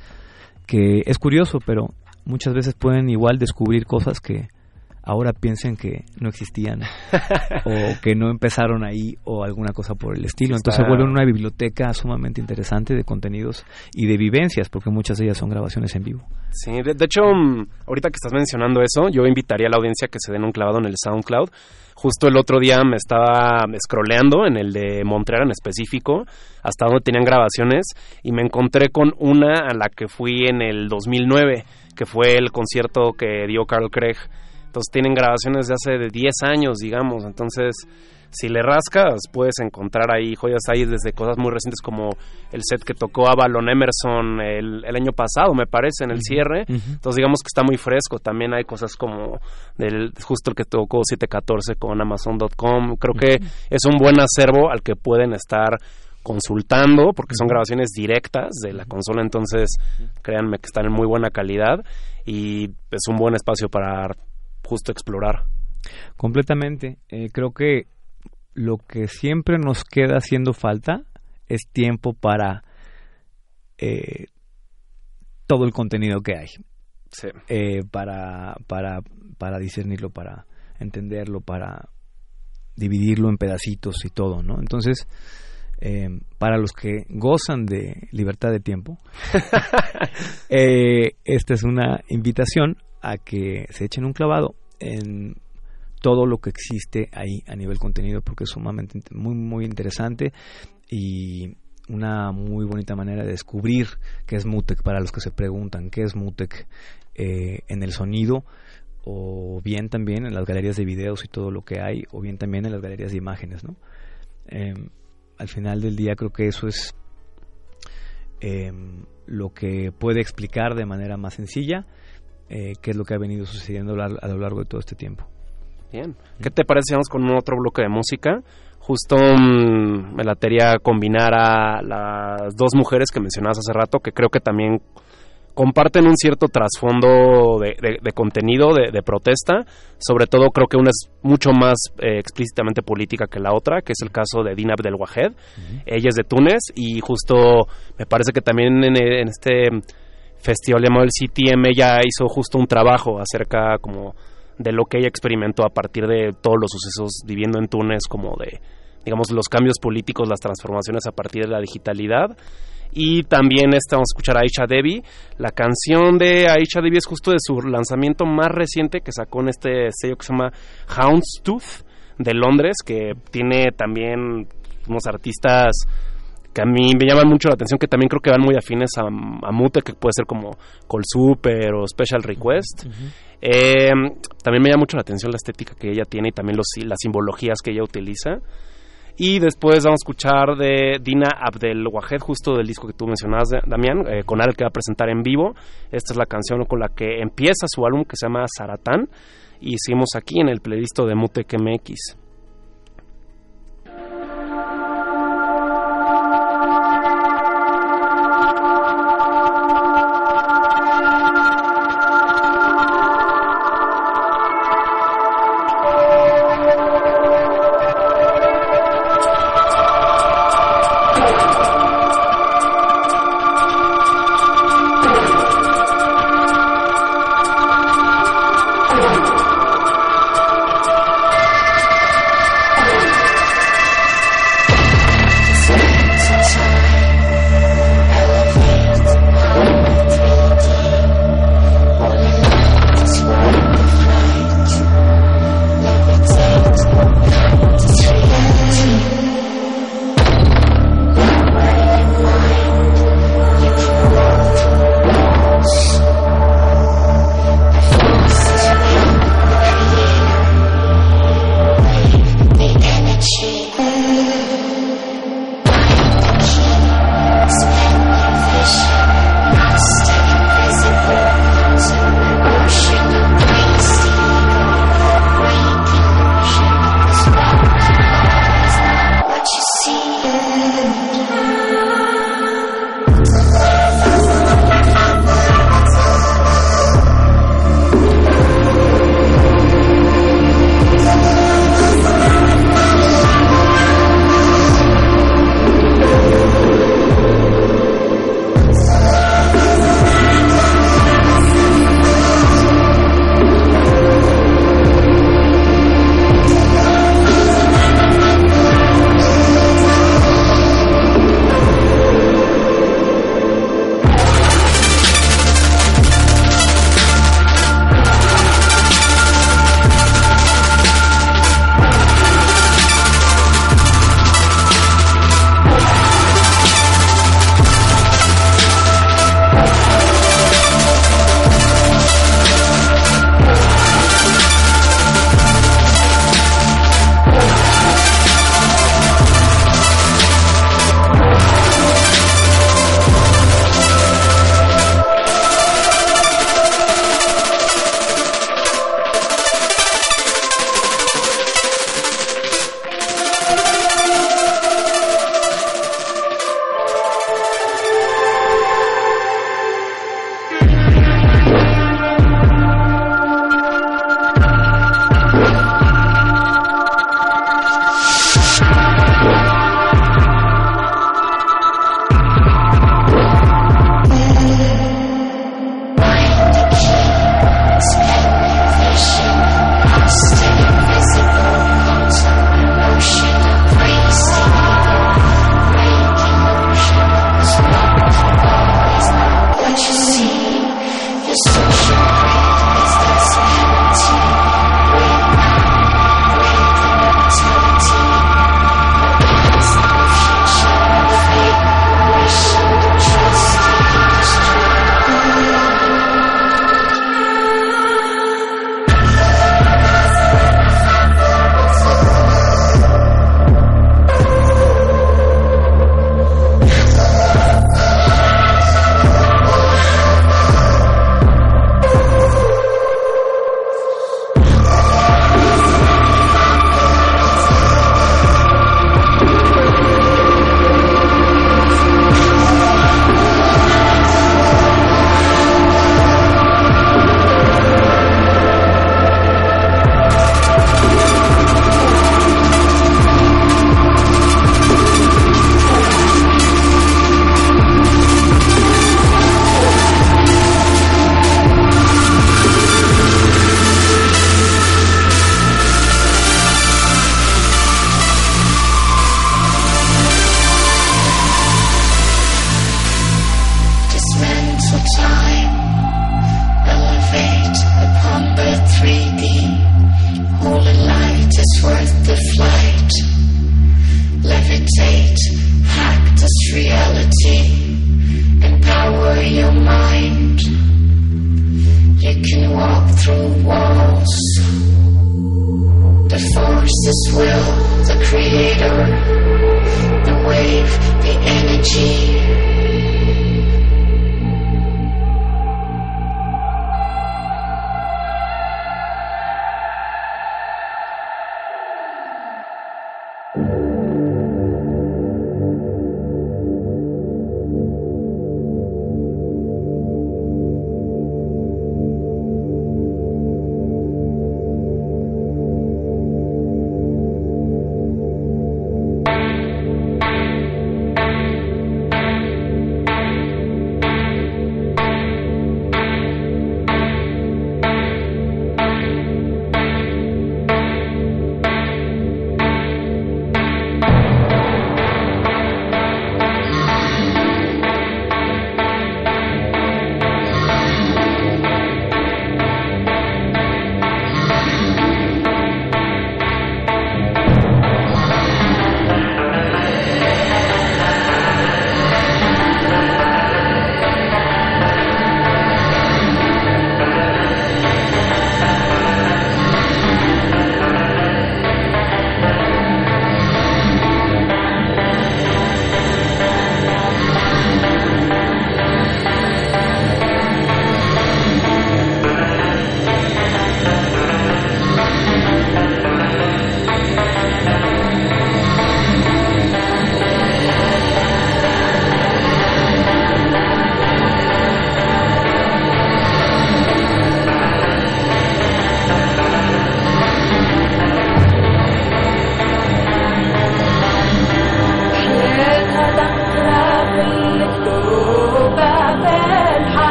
que es curioso, pero muchas veces pueden igual descubrir cosas que ahora piensen que no existían o que no empezaron ahí o alguna cosa por el estilo. Entonces se vuelve una biblioteca sumamente interesante de contenidos y de vivencias, porque muchas de ellas son grabaciones en vivo. Sí, de, de hecho, mm, ahorita que estás mencionando eso, yo invitaría a la audiencia que se den un clavado en el SoundCloud. Justo el otro día me estaba scrolleando en el de Montreal en específico, hasta donde tenían grabaciones, y me encontré con una a la que fui en el 2009, que fue el concierto que dio Carl Craig. Entonces tienen grabaciones de hace de 10 años, digamos. Entonces, si le rascas, puedes encontrar ahí joyas ahí desde cosas muy recientes como el set que tocó Avalon Emerson el, el año pasado, me parece, en el cierre. Entonces, digamos que está muy fresco. También hay cosas como del justo el que tocó 714 con Amazon.com. Creo que es un buen acervo al que pueden estar consultando porque son grabaciones directas de la consola entonces créanme que están en muy buena calidad y es un buen espacio para justo explorar Completamente. Eh, creo que lo que siempre nos queda haciendo falta es tiempo para eh, todo el contenido que hay. eh, para, para, para discernirlo, para entenderlo, para dividirlo en pedacitos y todo, ¿no? Entonces, eh, para los que gozan de libertad de tiempo, eh, esta es una invitación a que se echen un clavado en todo lo que existe ahí a nivel contenido porque es sumamente muy muy interesante y una muy bonita manera de descubrir qué es Mutec para los que se preguntan qué es Mutec eh, en el sonido o bien también en las galerías de videos y todo lo que hay o bien también en las galerías de imágenes ¿no? Em, al final del día creo que eso es em, lo que puede explicar de manera más sencilla eh, qué es lo que ha venido sucediendo a lo largo de todo este tiempo. Bien. ¿Qué te parece si vamos con otro bloque de música? Justo mm, me latería combinar a las dos mujeres que mencionabas hace rato, que creo que también comparten un cierto trasfondo de, contenido, de, protesta. Sobre todo creo que una es mucho más eh, explícitamente política que la otra, que es el caso de Dina Abdel Wahed. Ella es de Túnez y justo me parece que también en, en este festival llamado el CTM ella hizo justo un trabajo acerca como de lo que ella experimentó a partir de todos los sucesos viviendo en Túnez, como de, digamos, los cambios políticos, las transformaciones a partir de la digitalidad. Y también este, vamos a escuchar a Aisha Devi. La canción de Aisha Devi es justo de su lanzamiento más reciente que sacó en este sello que se llama Houndstooth de Londres, que tiene también unos artistas que a mí me llaman mucho la atención, que también creo que van muy afines a, a Mute, que puede ser como Call Super o Special Request. Eh, también me llama mucho la atención la estética que ella tiene y también los, las simbologías que ella utiliza. Y después vamos a escuchar de Dina Abdel Wahed, justo del disco que tú mencionabas, Damián, eh, con el que va a presentar en vivo. Esta es la canción con la que empieza su álbum que se llama Saratán. Y seguimos aquí en el playlist de Mutec MX.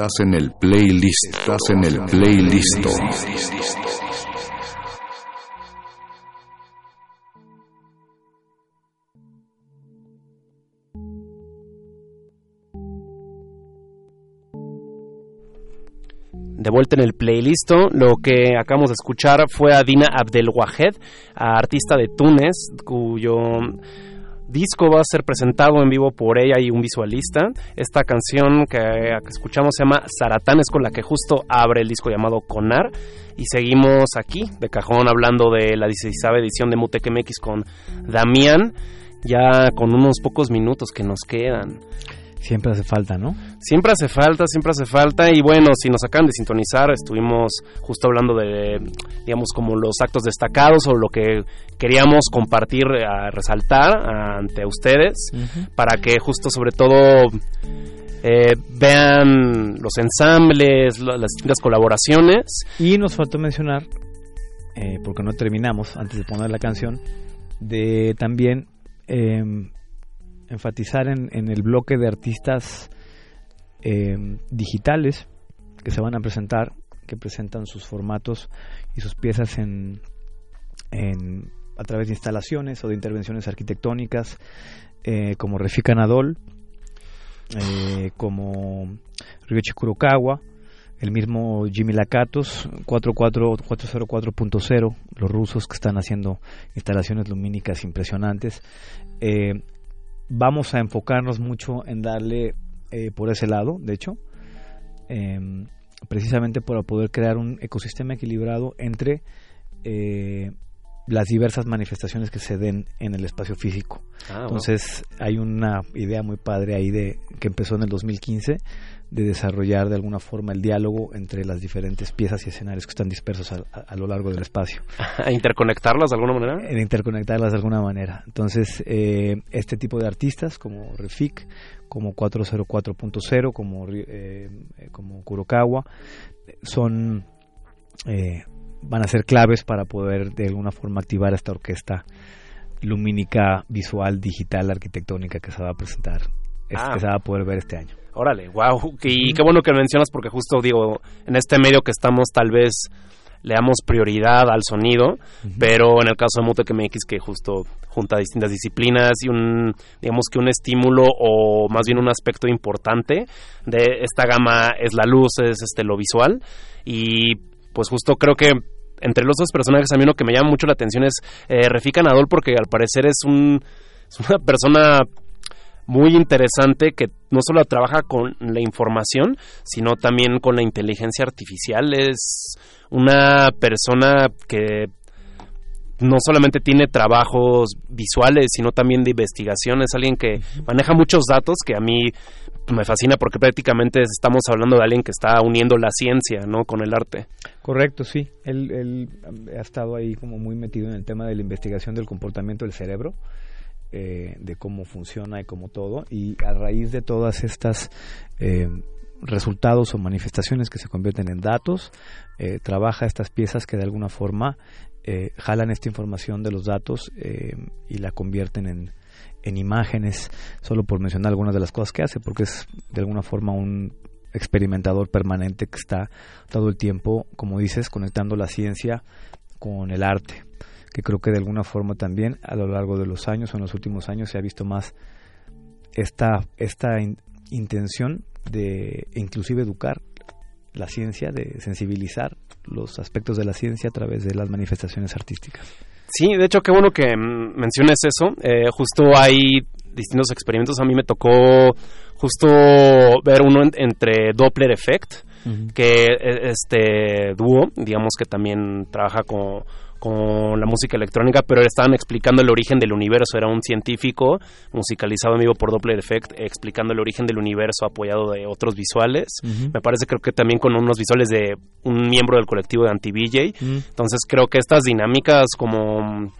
Estás en el playlist. Estás en el playlist. De vuelta en el playlist, lo que acabamos de escuchar fue a Dina Abdelwahed, artista de Túnez, cuyo disco va a ser presentado en vivo por ella y un visualista. Esta canción que, escuchamos se llama Saratán, es con la que justo abre el disco llamado Conar. Y seguimos aquí, de cajón, hablando de la 16 edición de Mutec MX con Damián, ya con unos pocos minutos que nos quedan. Siempre hace falta, ¿no? Siempre hace falta, siempre hace falta. Y bueno, si nos acaban de sintonizar, estuvimos justo hablando de, digamos, como los actos destacados o lo que queríamos compartir, a resaltar ante ustedes, para que justo sobre todo eh, vean los ensambles, las distintas colaboraciones. Y nos faltó mencionar, eh, porque no terminamos antes de poner la canción, de también eh, enfatizar en, en el bloque de artistas eh, digitales que se van a presentar, que presentan sus formatos y sus piezas en, en- a través de instalaciones o de intervenciones arquitectónicas, eh, como Refika Nadol, eh, como Ryoichi Kurokawa, el mismo Jimmy Lakatos, 44 404.0, los rusos que están haciendo instalaciones lumínicas impresionantes. Vamos a enfocarnos mucho en darle eh, por ese lado, de hecho, em, precisamente para poder crear un ecosistema equilibrado entre eh, las diversas manifestaciones que se den en el espacio físico. Ah, wow. Entonces hay una idea muy padre ahí de que empezó en el 2015 de desarrollar de alguna forma el diálogo entre las diferentes piezas y escenarios que están dispersos a, a- a lo largo del espacio. ¿A interconectarlas de alguna manera? En interconectarlas de alguna manera. Entonces, eh, este tipo de artistas como Refik, como 404.0, como, eh, eh, como Kurokawa, son eh, van a ser claves para poder de alguna forma activar esta orquesta lumínica, visual, digital, arquitectónica que se va a presentar, es- Ah. que se va a poder ver este año. Órale, wow. Y qué bueno que lo mencionas porque justo digo, en este medio que estamos tal vez le damos prioridad al sonido, pero en el caso de Mutec MX que justo junta distintas disciplinas y un digamos que un estímulo o más bien un aspecto importante de esta gama es la luz, es este lo visual y pues justo creo que entre los dos personajes a mí lo que me llama mucho la atención es eh, Refika Nadol porque al parecer es un es una persona muy interesante que no solo trabaja con la información, sino también con la inteligencia artificial. Es una persona que no solamente tiene trabajos visuales, sino también de investigación. Es alguien que maneja muchos datos que a mí me fascina porque prácticamente estamos hablando de alguien que está uniendo la ciencia ¿no? con el arte. Correcto, sí. Él, él ha estado ahí como muy metido en el tema de la investigación del comportamiento del cerebro, eh, de cómo funciona y cómo todo. Y a raíz de todas estas eh, resultados o manifestaciones que se convierten en datos, eh, trabaja estas piezas que de alguna forma eh, jalan esta información de los datos eh, y la convierten en, en imágenes, solo por mencionar algunas de las cosas que hace, porque es de alguna forma un experimentador permanente que está todo el tiempo, como dices, conectando la ciencia con el arte, que creo que de alguna forma también a lo largo de los años o en los últimos años se ha visto más esta, esta in- intención de inclusive educar la ciencia, de sensibilizar los aspectos de la ciencia a través de las manifestaciones artísticas. Sí, de hecho, qué bueno que mm, menciones eso. Eh, justo hay distintos experimentos. A mí me tocó justo ver uno en- entre Doppler Effect, que eh, este dúo, digamos que también trabaja con, con la música electrónica, pero estaban explicando el origen del universo. Era un científico musicalizado en vivo por Doppler Effect, explicando el origen del universo apoyado de otros visuales. Me parece creo que también con unos visuales de un miembro del colectivo de Anti-VJ. Entonces creo que estas dinámicas como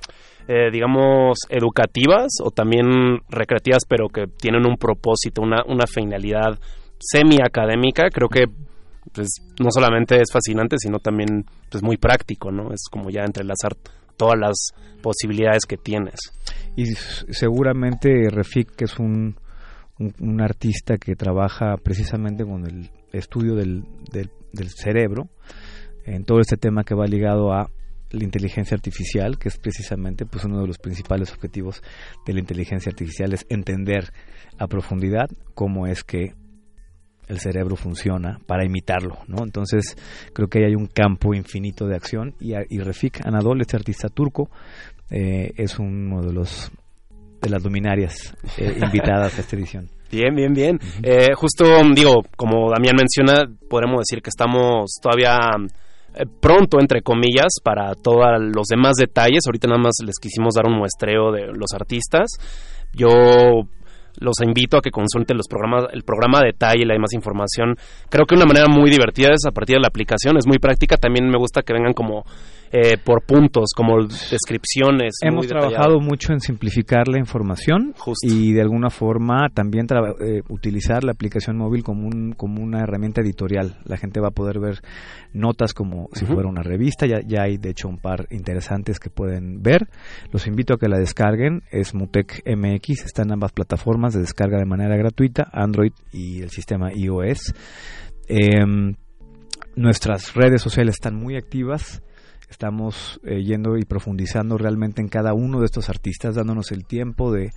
eh, digamos educativas o también recreativas pero que tienen un propósito, una, una finalidad semi académica, creo que pues no solamente es fascinante sino también pues muy práctico, ¿no? Es como ya entrelazar todas las posibilidades que tienes. Y seguramente Refik, que es un, un, un artista que trabaja precisamente con el estudio del, del, del cerebro, en todo este tema que va ligado a la inteligencia artificial, que es precisamente pues uno de los principales objetivos de la inteligencia artificial, es entender a profundidad cómo es que el cerebro funciona para imitarlo, ¿no? Entonces creo que ahí hay un campo infinito de acción y, y Refik Anadol, este artista turco, eh, es uno de los de las luminarias eh, invitadas a esta edición. Bien, bien, bien. Eh, justo, digo, como Damián menciona, podremos decir que estamos todavía eh, pronto, entre comillas, para todos los demás detalles. Ahorita nada más les quisimos dar un muestreo de los artistas. Yo los invito a que consulten los programas, el programa detalle, la demás información. Creo que una manera muy divertida es a partir de la aplicación, es muy práctica. También me gusta que vengan como eh, por puntos, como descripciones. Hemos muy trabajado mucho en simplificar la información y de alguna forma también eh, utilizar la aplicación móvil como, un, como una herramienta editorial. La gente va a poder ver notas como si fuera una revista. Ya, ya hay de hecho un par interesantes que pueden ver. Los invito a que la descarguen. Es Mutec MX. Está en ambas plataformas de descarga de manera gratuita, Android y el sistema iOS. Em, nuestras redes sociales están muy activas. Estamos eh, yendo y profundizando realmente en cada uno de estos artistas, dándonos el tiempo de,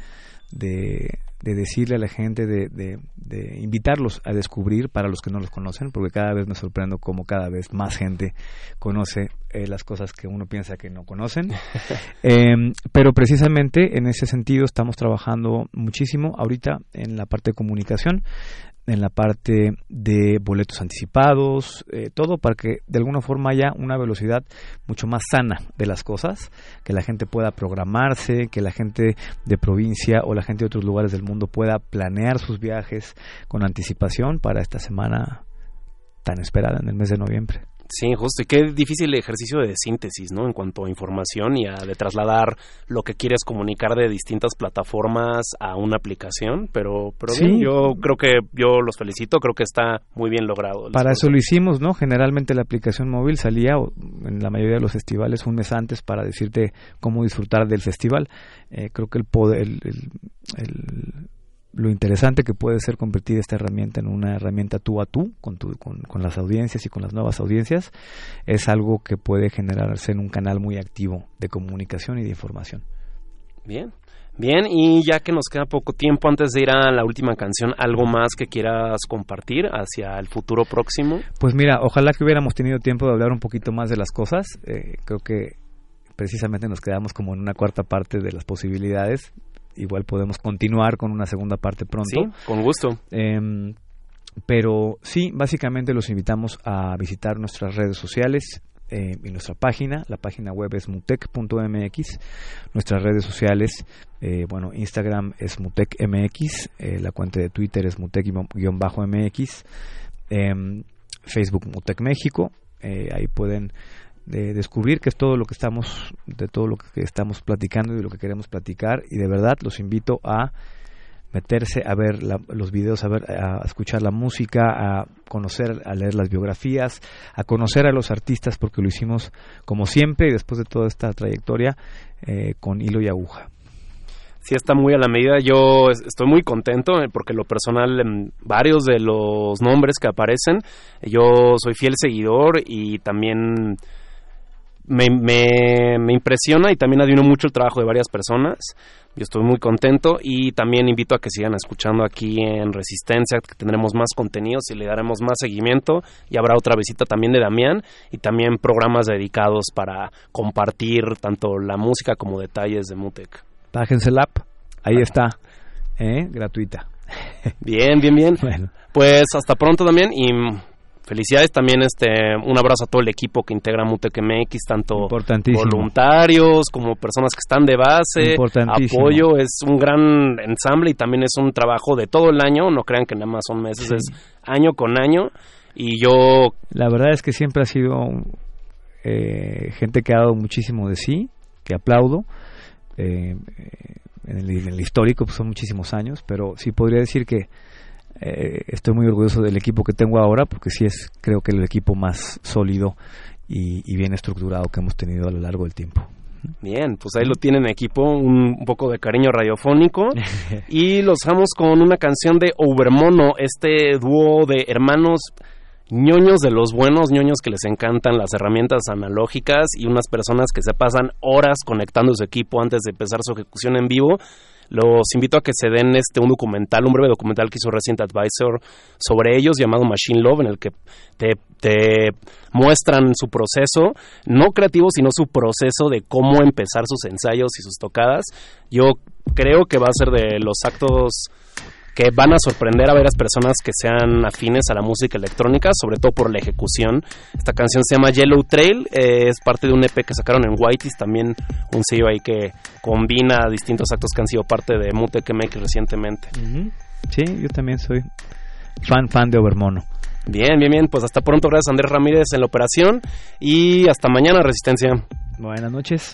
de, de decirle a la gente, de, de- de invitarlos a descubrir para los que no los conocen, porque cada vez me sorprendo cómo cada vez más gente conoce eh, las cosas que uno piensa que no conocen. Em, pero precisamente en ese sentido estamos trabajando muchísimo ahorita en la parte de comunicación, en la parte de boletos anticipados, eh, todo para que de alguna forma haya una velocidad mucho más sana de las cosas, que la gente pueda programarse, que la gente de provincia o la gente de otros lugares del mundo pueda planear sus viajes con anticipación para esta semana tan esperada en el mes de noviembre. Sí, justo. Y qué difícil ejercicio de síntesis, ¿no? En cuanto a información y a de trasladar lo que quieres comunicar de distintas plataformas a una aplicación. Pero, pero Sí. bien, yo creo que yo los felicito. Creo que está muy bien logrado. Para eso lo hicimos, ¿no? Generalmente la aplicación móvil salía en la mayoría de los festivales un mes antes para decirte cómo disfrutar del festival. Eh, creo que el poder, el- el- el- lo interesante que puede ser convertir esta herramienta en una herramienta tú a tú con, tu- con, con las audiencias y con las nuevas audiencias es algo que puede generarse en un canal muy activo de comunicación y de información. Bien. Bien, y ya que nos queda poco tiempo antes de ir a la última canción, ¿algo más que quieras compartir hacia el futuro próximo? Pues mira, ojalá que hubiéramos tenido tiempo de hablar un poquito más de las cosas. Eh, creo que precisamente nos quedamos como en una cuarta parte de las posibilidades. Igual podemos continuar con una segunda parte pronto. Sí, con gusto. Em, pero sí, básicamente los invitamos a visitar nuestras redes sociales eh, y nuestra página. La página web es mutec.mx. Nuestras redes sociales, eh, bueno, Instagram es mutecmx, eh, la cuenta de Twitter es mutec-mx, em, Facebook Mutec México. ahí pueden de descubrir que es todo lo que estamos de todo lo que estamos platicando y lo que queremos platicar y de verdad los invito a meterse a ver la- los videos, a ver, a escuchar la música, a conocer, a leer las biografías, a conocer a los artistas, porque lo hicimos como siempre y después de toda esta trayectoria eh, con hilo y aguja. Sí, está muy a la medida. Yo es- estoy muy contento eh, porque lo personal, en varios de los nombres que aparecen, yo soy fiel seguidor y también me, me, me impresiona y también admiro mucho el trabajo de varias personas. Yo estoy muy contento y también invito a que sigan escuchando aquí en Resistencia, que tendremos más contenidos y le daremos más seguimiento y habrá otra visita también de Damián y también programas dedicados para compartir tanto la música como detalles de Mutec. Bájense la app, ahí está, ¿eh? gratuita. Bien, bien, bien. Bueno. Pues hasta pronto también y felicidades también este un abrazo a todo el equipo que integra Mutec MX, tanto voluntarios como personas que están de base, apoyo, es un gran ensamble y también es un trabajo de todo el año, no crean que nada más son meses, Sí. es año con año y yo La verdad es que siempre ha sido eh, gente que ha dado muchísimo de sí, que aplaudo. Eh, eh, en, el, en el histórico pues, son muchísimos años, pero sí podría decir que eh, estoy muy orgulloso del equipo que tengo ahora, porque sí es creo que el equipo más sólido y, y bien estructurado que hemos tenido a lo largo del tiempo. Bien, pues ahí lo tienen equipo, un, un poco de cariño radiofónico. y los dejamos con una canción de Overmono, este dúo de hermanos ñoños de los buenos, ñoños que les encantan las herramientas analógicas y unas personas que se pasan horas conectando su equipo antes de empezar su ejecución en vivo. Los invito a que se den este un documental, un breve documental que hizo Resident Advisor sobre ellos llamado Machine Love, en el que te, te muestran su proceso, no creativo, sino su proceso de cómo empezar sus ensayos y sus tocadas. Yo creo que va a ser de los actos que van a sorprender a varias personas que sean afines a la música electrónica, sobre todo por la ejecución. Esta canción se llama Yellow Trail, eh, es parte de un EP que sacaron en Whitey's, también un sello ahí que combina distintos actos que han sido parte de Mutec MX recientemente. Sí, yo también soy fan fan de Overmono. Bien, bien, bien. Pues hasta pronto. Gracias Andrés Ramírez en la operación. Y hasta mañana, Resistencia. Buenas noches.